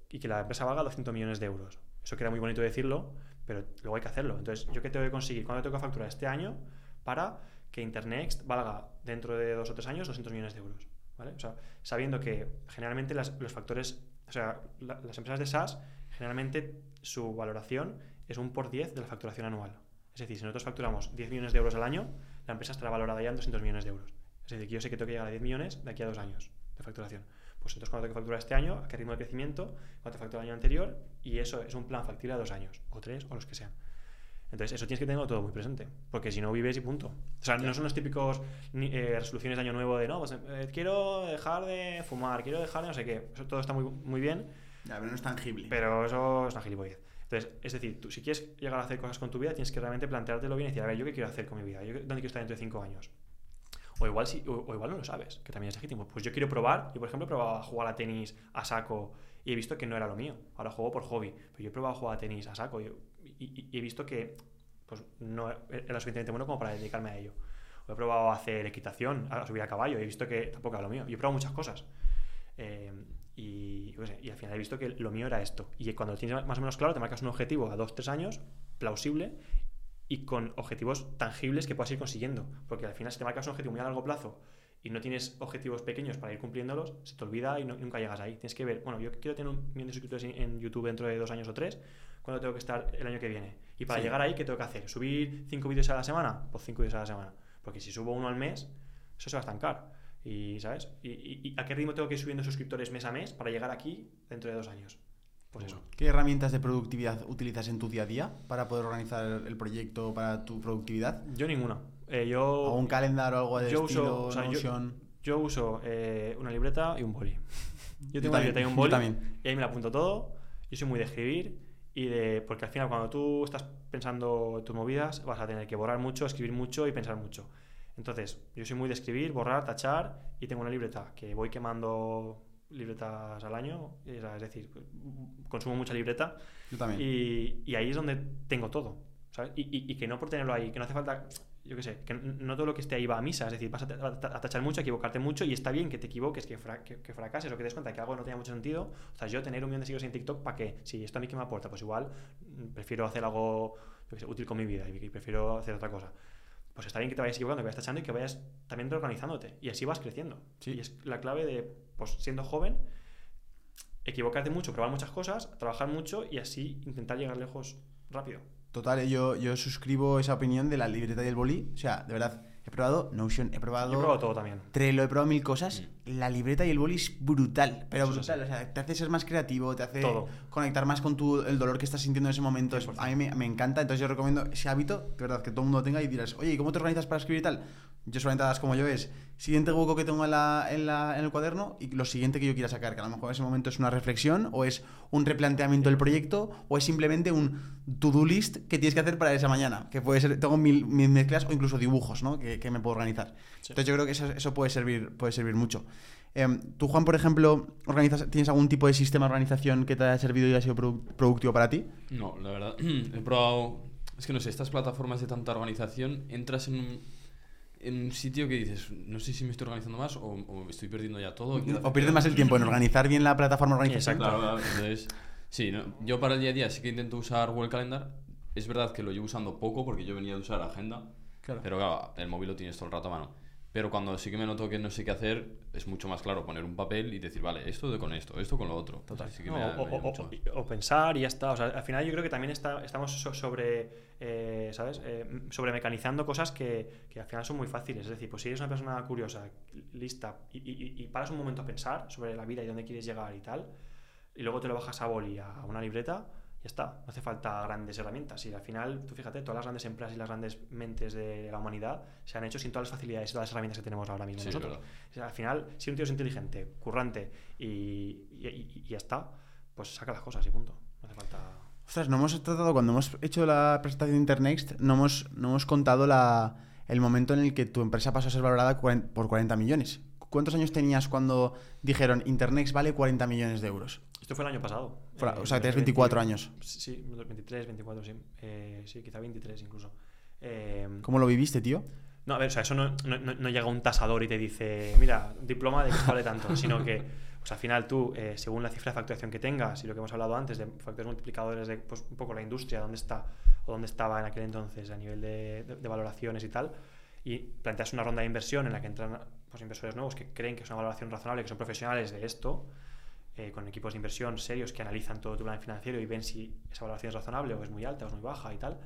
y que la empresa valga 200 millones de euros. Eso queda muy bonito decirlo, pero luego hay que hacerlo. Entonces, ¿yo qué tengo que conseguir? ¿Cuándo tengo que facturar este año para que Internext valga dentro de dos o tres años 200 millones de euros? ¿Vale? O sea, sabiendo que generalmente las- los factores, o sea, la- las empresas de SaaS, generalmente su valoración es un por 10 de la facturación anual. Es decir, si nosotros facturamos 10 millones de euros al año, la empresa estará valorada ya en 200 millones de euros. Es decir, que yo sé que tengo que llegar a 10 millones de aquí a dos años de facturación. Pues entonces, cuando tengo que facturar este año, a qué ritmo de crecimiento, cuánto factura el año anterior, y eso es un plan factible a dos años, o tres, o los que sean. Entonces, eso tienes que tenerlo todo muy presente, porque si no vives y punto. O sea, no son los típicos eh, resoluciones de año nuevo de, no, pues eh, quiero dejar de fumar, quiero dejar de no sé qué. Eso todo está muy, muy bien, Ya, pero no es tangible. pero eso es una gilipollez. Entonces, es decir, tú si quieres llegar a hacer cosas con tu vida, tienes que realmente planteártelo bien y decir, a ver, ¿yo qué quiero hacer con mi vida? ¿Yo ¿Dónde quiero estar dentro de cinco años? O igual, sí, o, o igual no lo sabes, que también es legítimo. Pues yo quiero probar, yo por ejemplo he probado a jugar a tenis a saco y he visto que no era lo mío. Ahora juego por hobby, pero yo he probado a jugar a tenis a saco y- y he visto que pues, no era suficientemente bueno como para dedicarme a ello. O he probado a hacer equitación, a subir a caballo he visto que tampoco era lo mío. Yo he probado muchas cosas. Eh, y, y al final he visto que lo mío era esto. Y cuando lo tienes más o menos claro, te marcas un objetivo a 2-3 años, plausible, y con objetivos tangibles que puedas ir consiguiendo. Porque al final, si te marcas un objetivo muy a largo plazo y no tienes objetivos pequeños para ir cumpliéndolos, se te olvida y no- nunca llegas ahí. Tienes que ver, bueno, yo quiero tener un millón de suscriptores en- en YouTube dentro de dos años o tres, ¿cuándo tengo que estar el año que viene? Y para Sí. llegar ahí, ¿qué tengo que hacer? ¿Subir cinco vídeos a la semana? Pues cinco vídeos a la semana. Porque si subo uno al mes, eso se va a estancar. Y, ¿sabes? ¿Y, y- y a qué ritmo tengo que ir subiendo suscriptores mes a mes para llegar aquí dentro de dos años? Pues eso. ¿Qué herramientas de productividad utilizas en tu día a día para poder organizar el proyecto para tu productividad? Yo ninguna. Eh, yo, ¿O un calendar o algo de yo estilo, uso, o sea, yo-? Yo uso eh, una libreta y un boli. (laughs) Yo tengo una también, libreta y un yo boli. también. Y ahí me la apunto todo. Yo soy muy de escribir. Y de, porque al final, cuando tú estás pensando tus movidas, vas a tener que borrar mucho, escribir mucho y pensar mucho. Entonces, yo soy muy de escribir, borrar, tachar. Y tengo una libreta que voy quemando libretas al año. Es decir, consumo mucha libreta. Yo también. Y, y ahí es donde tengo todo. ¿sabes? Y, y- y que no por tenerlo ahí, que no hace falta, yo qué sé, que no todo lo que esté ahí va a misa. Es decir, vas a, ta- a tachar mucho, a equivocarte mucho y está bien que te equivoques, que, fra- que, que fracases o que te des cuenta que algo no tenía mucho sentido. O sea, yo tener un millón de seguidores en TikTok, ¿para qué? Si esto a mí que me aporta, pues igual mm, prefiero hacer algo yo qué sé, útil con mi vida y, y prefiero hacer otra cosa. Pues está bien que te vayas equivocando, que vayas tachando y que vayas también reorganizándote. Y así vas creciendo. Sí. Y es la clave de, pues siendo joven, equivocarte mucho, probar muchas cosas, trabajar mucho y así intentar llegar lejos rápido. Total, eh, yo, yo suscribo esa opinión de la libreta y el boli. O sea, de verdad, he probado Notion, he probado, Yo he probado todo también. Trello, he probado mil cosas. La libreta y el boli es brutal, pero Eso brutal. O sea, te hace ser más creativo, te hace Todo. conectar más con tu, el dolor que estás sintiendo en ese momento. Es- 100%. a mí me, me encanta, entonces yo recomiendo ese hábito, de verdad, que todo el mundo tenga y dirás, oye, ¿y cómo te organizas para escribir y tal? Yo solamente hagas como yo es, siguiente hueco que tengo en, la, en, la- en el cuaderno y lo siguiente que yo quiera sacar, que a lo mejor en ese momento es una reflexión o es un replanteamiento del proyecto o es simplemente un to-do list que tienes que hacer para esa mañana, que puede ser, tengo mil, mil mezclas o incluso dibujos, ¿no? Que, que me puedo organizar. Sí. Entonces yo creo que eso, eso puede, servir, puede servir mucho. Em, Tú, Juan, por ejemplo, organizas, ¿tienes algún tipo de sistema de organización que te haya servido y haya sido produ- productivo para ti? No, la verdad, (clears throat) he probado. Es que no sé, estas plataformas de tanta organización, entras en un, en un sitio que dices, no sé si me estoy organizando más o, o estoy perdiendo ya todo. ¿O pierdes más el tiempo en organizar bien la plataforma de organización? Exacto. Claro, claro, entonces, sí, ¿no? yo para el día a día sí que intento usar Google Calendar. Es verdad que lo llevo usando poco porque yo venía de usar agenda, Claro. pero claro, el móvil lo tienes todo el rato a mano. Pero cuando sí que me noto que no sé qué hacer, es mucho más claro poner un papel y decir, vale, esto de con esto, esto con lo otro. Total. Sí que No, me da- o, me pensar y ya está. O sea, al final yo creo que también está, estamos so- sobre, eh, ¿sabes? Eh, sobre mecanizando cosas que, que al final son muy fáciles. Es decir, pues si eres una persona curiosa, lista, y, y- y paras un momento a pensar sobre la vida y dónde quieres llegar y tal, y luego te lo bajas a boli, a una libreta, ya está. No hace falta grandes herramientas. Y al final, tú fíjate, todas las grandes empresas y las grandes mentes de la humanidad se han hecho sin todas las facilidades y todas las herramientas que tenemos ahora mismo Sí, nosotros. verdad. O sea, al final, si un tío es inteligente, currante y, y- y- y ya está, pues saca las cosas y punto. No hace falta. Ostras, no hemos tratado, cuando hemos hecho la presentación de Internext, no hemos, no hemos contado la, el momento en el que tu empresa pasó a ser valorada por 40 millones. ¿Cuántos años tenías cuando dijeron Internext vale 40 millones de euros? Esto fue el año pasado. Eh, o sea, tienes 20, 24 años. Sí, 23, 24, sí. Eh, sí, quizá 23 incluso. Eh, ¿Cómo lo viviste, tío? No, a ver, o sea, eso no, no- no- no llega un tasador y te dice, mira, diploma de que vale tanto, (laughs) sino que, pues al final tú, según la cifra de facturación que tengas y lo que hemos hablado antes de factores multiplicadores de pues, un poco la industria, dónde está o dónde estaba en aquel entonces a nivel de, de- de valoraciones y tal, y planteas una ronda de inversión en la que entran pues, inversores nuevos que creen que es una valoración razonable, que son profesionales de esto, eh, con equipos de inversión serios que analizan todo tu plan financiero y ven si esa valoración es razonable o es muy alta o es muy baja y tal.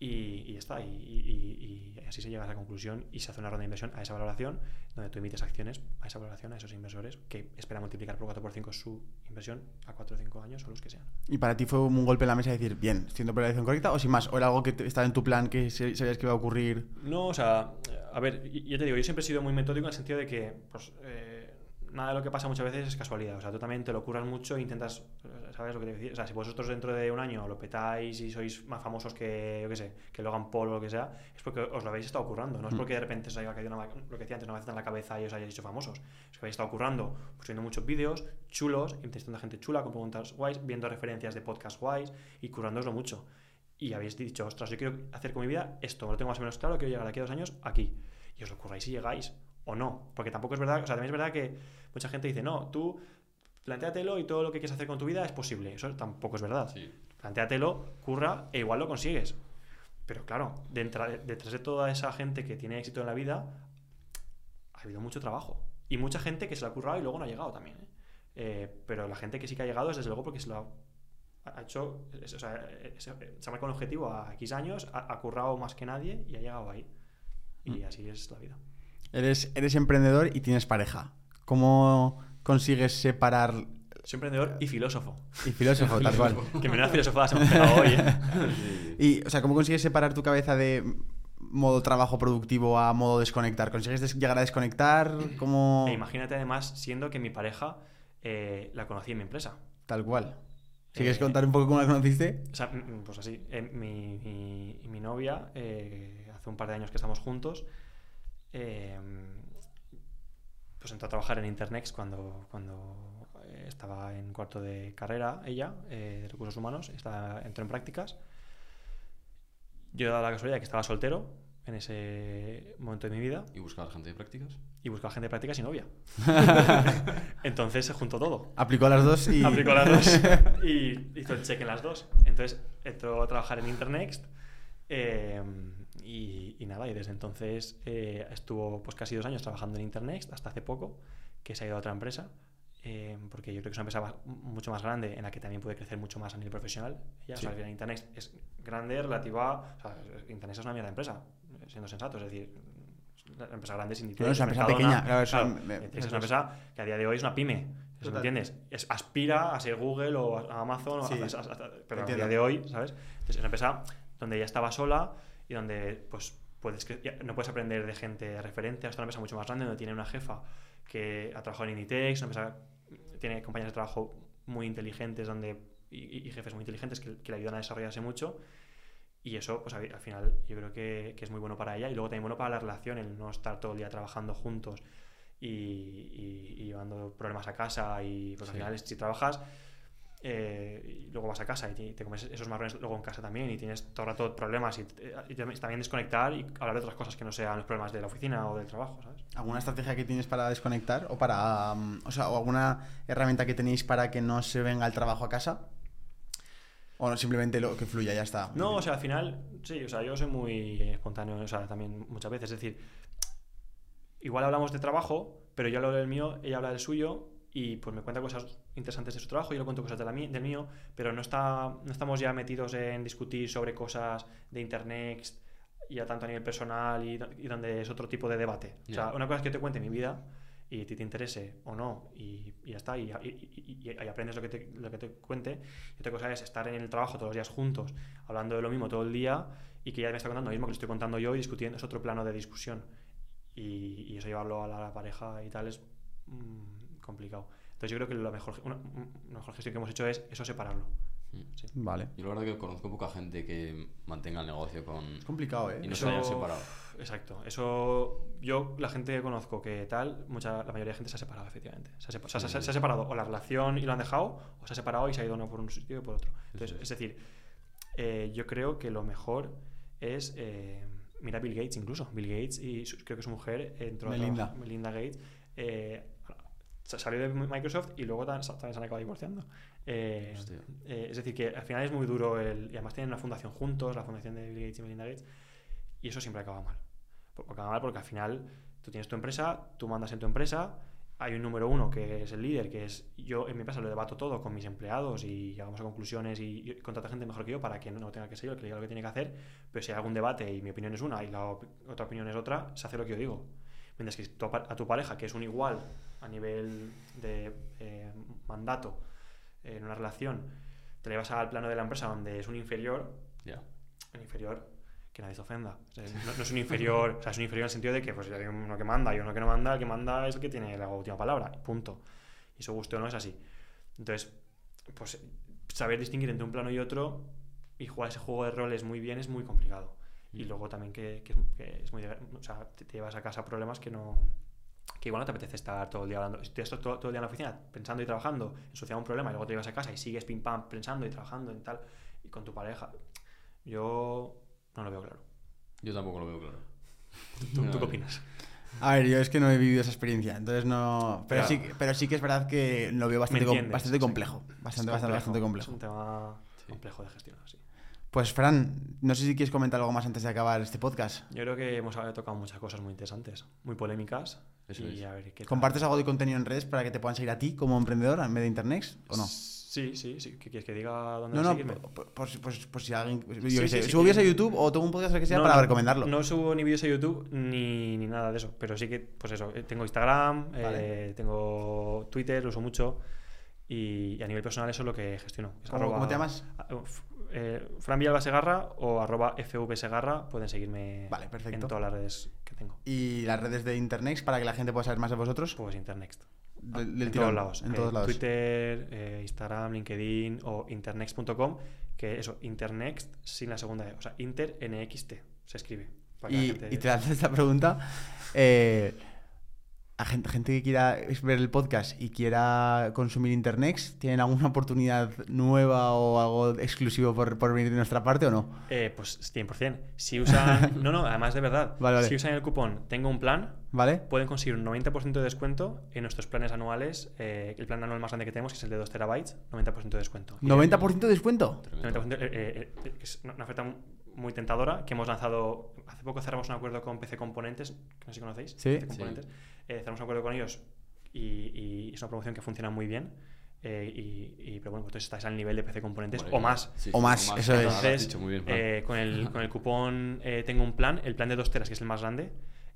Y, y ya está, y, y- y así se llega a esa conclusión y se hace una ronda de inversión a esa valoración, donde tú emites acciones a esa valoración, a esos inversores que esperan multiplicar por 4 por 5 su inversión a 4 o 5 años o los que sean. ¿Y para ti fue un golpe en la mesa decir, bien, estoy la elección correcta? ¿O sin más? ¿O era algo que te- estaba en tu plan que sabías que iba a ocurrir? No, o sea, a ver, yo te digo, yo siempre he sido muy metódico en el sentido de que pues, eh, nada de lo que pasa muchas veces es casualidad. O sea, tú también te lo curas mucho e intentas, ¿sabes lo que te decir? O sea, si vosotros dentro de un año lo petáis y sois más famosos que, yo qué sé, que Logan Paul o lo que sea, es porque os lo habéis estado currando. No es Mm. porque de repente os haya caído una, lo que decía antes, una vez en la cabeza y os hayáis hecho famosos. Es que habéis estado currando, pues muchos vídeos chulos, entrevistando a gente chula con preguntas guays, viendo referencias de podcast guays y currándoslo mucho. Y habéis dicho, ostras, yo quiero hacer con mi vida esto, lo tengo más o menos claro, quiero llegar aquí a dos años aquí. Y os lo curráis y llegáis o no. Porque tampoco es verdad, o sea, también es verdad que mucha gente dice, no, tú plantéatelo y todo lo que quieres hacer con tu vida es posible. Eso tampoco es verdad. Sí. Plantéatelo, curra e igual lo consigues. Pero claro, detrás de, toda esa gente que tiene éxito en la vida, ha habido mucho trabajo. Y mucha gente que se lo ha currado y luego no ha llegado también. ¿eh? Eh, pero la gente que sí que ha llegado es desde luego porque se lo ha, ha hecho, es- o sea, es- se ha marcado un objetivo a X años, ha, ha currado más que nadie y ha llegado ahí. Y Mm. así es la vida. Eres, eres emprendedor y tienes pareja. ¿Cómo consigues separar Soy emprendedor y filósofo. y filósofo, tal cual? (laughs) Que menuda filosofada se me ha hoy, ¿eh? (laughs) Y, o sea, ¿cómo consigues separar tu cabeza de modo trabajo productivo a modo desconectar? ¿Consigues llegar a desconectar? ¿Cómo...? E imagínate además siendo que mi pareja eh, la conocí en mi empresa. Tal cual. Si quieres Eh, contar un poco cómo la conociste. O sea, pues así, eh, mi, mi- mi novia, hace un par de años que estamos juntos, eh, pues entró a trabajar en Internext cuando, cuando eh, estaba en cuarto de carrera, ella, eh, de recursos humanos, estaba, entró en prácticas. Yo he dado la casualidad de que estaba soltero en ese momento de mi vida ¿Y buscar gente de prácticas? y buscaba gente de prácticas y novia. (laughs) Entonces se juntó todo. Aplicó a las dos y... Aplicó las dos (laughs) y hizo el check en las dos. Entonces entró a trabajar en Internext eh, y, y nada, y desde entonces eh, estuvo pues casi dos años trabajando en Internext hasta hace poco que se ha ido a otra empresa. eh, porque yo creo que es una empresa mucho más grande en la que también puede crecer mucho más a nivel profesional. O sea, Sí. al final Internext es grande relativa. O sea, Internext es una mierda empresa, siendo sensato. Es decir, la empresa grande es Inditex, Bueno, es una empresa pequeña, claro, eso Claro, me- me- Inditex es una es. empresa que a día de hoy es una pyme. ¿Me entiendes? Es, aspira a ser Google o a Amazon, o a- Sí, a- a- pero a día de hoy, ¿sabes? Entonces, es una empresa donde ella estaba sola y donde pues puedes no puedes aprender de gente referente. Es una empresa mucho más grande donde tiene una jefa que ha trabajado en Inditex, una empresa tiene compañeros de trabajo muy inteligentes donde y, y- jefes muy inteligentes que, que le ayudan a desarrollarse mucho. Y eso, pues al al final, yo creo que, que es muy bueno para ella y luego también bueno para la relación, el no estar todo el día trabajando juntos y, y- y llevando problemas a casa. Y pues al Sí. final, si trabajas eh, y luego vas a casa y te, comes esos marrones luego en casa también y tienes todo el rato problemas y, y también desconectar y hablar de otras cosas que no sean los problemas de la oficina o del trabajo, ¿sabes? ¿Alguna estrategia que tienes para desconectar? ¿O para... mm, o sea, o alguna herramienta que tenéis para que no se venga el trabajo a casa? ¿O no, simplemente lo que fluya, ya está? No, o sea, al final, sí, o sea, yo soy muy espontáneo, o sea, también muchas veces, es decir, igual hablamos de trabajo, pero yo hablo del mío, ella habla del suyo y pues me cuenta cosas interesantes de su trabajo, yo le cuento cosas de la del mío, pero no, está, no estamos ya metidos en discutir sobre cosas de Internet, ya tanto a nivel personal y, y donde es otro tipo de debate. O sea, Ya. una cosa es que yo te cuente mi vida y a ti te interese o no y, y ya está, y, y- y- aprendes lo que, te, lo que te cuente. Y otra cosa es estar en el trabajo todos los días juntos, hablando de lo mismo todo el día y que ella me está contando lo mismo que le estoy contando yo y discutiendo, es otro plano de discusión. Y, eso llevarlo a la, pareja y tal es mm, complicado. Entonces yo creo que la mejor, una, una mejor gestión que hemos hecho es eso separarlo. Sí. Vale. Yo la verdad que conozco poca gente que mantenga el negocio con... Es complicado, ¿eh? Y no Eso- se hayan separado. Exacto. Eso, yo, la gente que conozco que tal, mucha, la mayoría de gente se ha separado, efectivamente. Se ha, sepa- se ha- se ha- se ha separado o la relación y lo han dejado, o se ha separado y se ha ido uno por un sitio y por otro. Entonces, es. es decir, eh, yo creo que lo mejor es. eh, mira Bill Gates incluso. Bill Gates y su- creo que su mujer entró a Melinda. trabajar- Melinda Gates. eh, salió de Microsoft y luego también se han acabado divorciando. Eh, eh, es decir, que al final es muy duro el, y además tienen una fundación juntos, la fundación de Bill Gates y Melinda Gates, y eso siempre acaba mal. Acaba mal porque al final tú tienes tu empresa, tú mandas en tu empresa, hay un número uno que es el líder, que es yo en mi empresa lo debato todo con mis empleados y llegamos a conclusiones y, y contrata gente mejor que yo para que no tenga que ser yo el que le diga lo que tiene que hacer, pero si hay algún debate y mi opinión es una y la op- otra opinión es otra, se hace lo que yo digo. Mientras que pa- a tu pareja, que es un igual a nivel de eh, mandato en una relación, te le vas al plano de la empresa donde es un inferior, Ya. un inferior que nadie se ofenda. O sea, no, no es un inferior, o sea, es un inferior en el sentido de que pues, hay uno que manda y uno que no manda, el que manda es el que tiene la última palabra, punto. Y eso guste o no es así. Entonces, pues saber distinguir entre un plano y otro y jugar ese juego de roles muy bien es muy complicado. Y luego también que, que es, que es muy... O sea, te, te llevas a casa problemas que no... Que igual no te apetece estar todo el día hablando. Si te estás todo, todo el día en la oficina pensando y trabajando, ensuciando un problema y luego te llevas a casa y sigues pim pam pensando y trabajando y tal, y con tu pareja, yo no lo veo claro. Yo tampoco lo veo claro. (laughs) ¿Tú, No, tú qué opinas? A ver, yo es que no he vivido esa experiencia, entonces no. Pero, Claro. sí, que- pero sí que es verdad que lo veo bastante, ¿Me com- bastante complejo. Bastante, bastante, bastante Es complejo. un tema Sí. complejo de gestionar, sí. Pues, Fran, no sé si quieres comentar algo más antes de acabar este podcast. Yo creo que hemos tocado muchas cosas muy interesantes, muy polémicas. Eso y es. a ver qué tal. ¿Compartes algo de contenido en redes para que te puedan seguir a ti como emprendedor en vez de Internext o no? Sí, sí, sí. ¿Qué quieres que diga dónde No, no, seguirme? por, por- por- por si alguien. Yo Sí, qué sí, sé, sí, subo sí. vídeos a YouTube o tengo un podcast que sea No, para no, recomendarlo. No subo ni vídeos a YouTube ni, ni nada de eso, pero sí que, pues eso, eh, tengo Instagram, Vale. eh, tengo Twitter, lo uso mucho y, y a nivel personal eso es lo que gestiono. Es ¿Cómo- cómo te llamas? f- eh, Fran Villalba Segarra o arroba FVSegarra pueden seguirme Vale, perfecto. en todas las redes tengo. Y las redes de Internext para que la gente pueda saber más de vosotros. Pues Internext. Del en tirón, todos lados. En Eh, todos lados. Twitter, eh, Instagram, LinkedIn o internext.com, que eso, Internext sin la segunda E, o sea, Inter NXT se escribe. Y, gente- y te lanzo esta pregunta. eh, a gente, gente que quiera ver el podcast y quiera consumir Internext, ¿tienen alguna oportunidad nueva o algo exclusivo por, por venir de nuestra parte o no? Eh, pues 100%. Si usan. (laughs) no, no, además de verdad. Vale, vale. Si usan el cupón Tengo un plan, ¿Vale? pueden conseguir un 90% de descuento en nuestros planes anuales. eh, el plan anual más grande que tenemos, que es el de 2 terabytes, 90% de descuento. ¿90% de descuento? Tremendo. 90%, eh, eh, es una oferta muy tentadora que hemos lanzado. Hace poco cerramos un acuerdo con PC Componentes, que no sé si conocéis. Sí. PC Componentes. Eh, cerramos un acuerdo con ellos y, y es una promoción que funciona muy bien. eh, y, y- pero bueno, vosotros estáis al nivel de PC Componentes Bueno, o más. sí, O más, eso es. dicho muy bien, eh, con, el, con el cupón eh, tengo un plan, el plan de 2 teras, que es el más grande,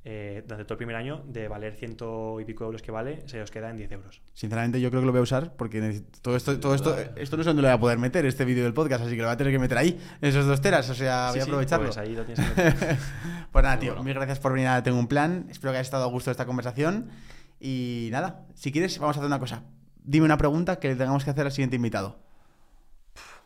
eh, durante todo el primer año, de valer ciento y pico euros que vale, se os queda en 10 euros. Sinceramente, yo creo que lo voy a usar porque todo esto, todo esto, esto no sé dónde lo voy a poder meter, este vídeo del podcast, así que lo voy a tener que meter ahí, esos dos teras, o sea, voy Sí, a sí, aprovecharlo. pues ahí lo tienes que meter. (laughs) pues nada, tío, bueno. mil gracias por venir a Tengo un Plan. Espero que hayas estado a gusto de esta conversación. Y nada, si quieres, vamos a hacer una cosa. Dime una pregunta que le tengamos que hacer al siguiente invitado.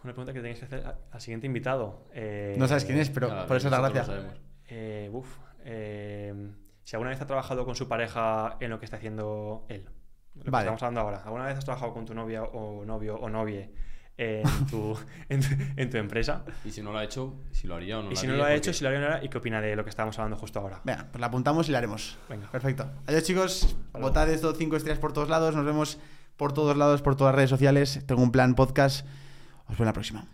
Una pregunta que tenéis que hacer al siguiente invitado. Eh, No sabes quién es, pero Nada, por eso es la gracia. lo sabemos. Eh, uf, eh, si alguna vez ha trabajado con su pareja en lo que está haciendo él. Lo que Vale. estamos hablando ahora. ¿Alguna vez has trabajado con tu novia o novio o novie en (laughs) tu, en tu, en tu empresa? Y si no lo ha hecho, si lo haría o no y lo si no lo ha porque- hecho, si lo haría o no lo haría, ¿y qué opina de lo que estábamos hablando justo ahora? Venga, pues la apuntamos y la haremos. Venga. Perfecto. Adiós, chicos. luego. Votad esto, cinco estrellas por todos lados. Nos vemos por todos lados, por todas las redes sociales. Tengo un plan podcast. Os veo en la próxima.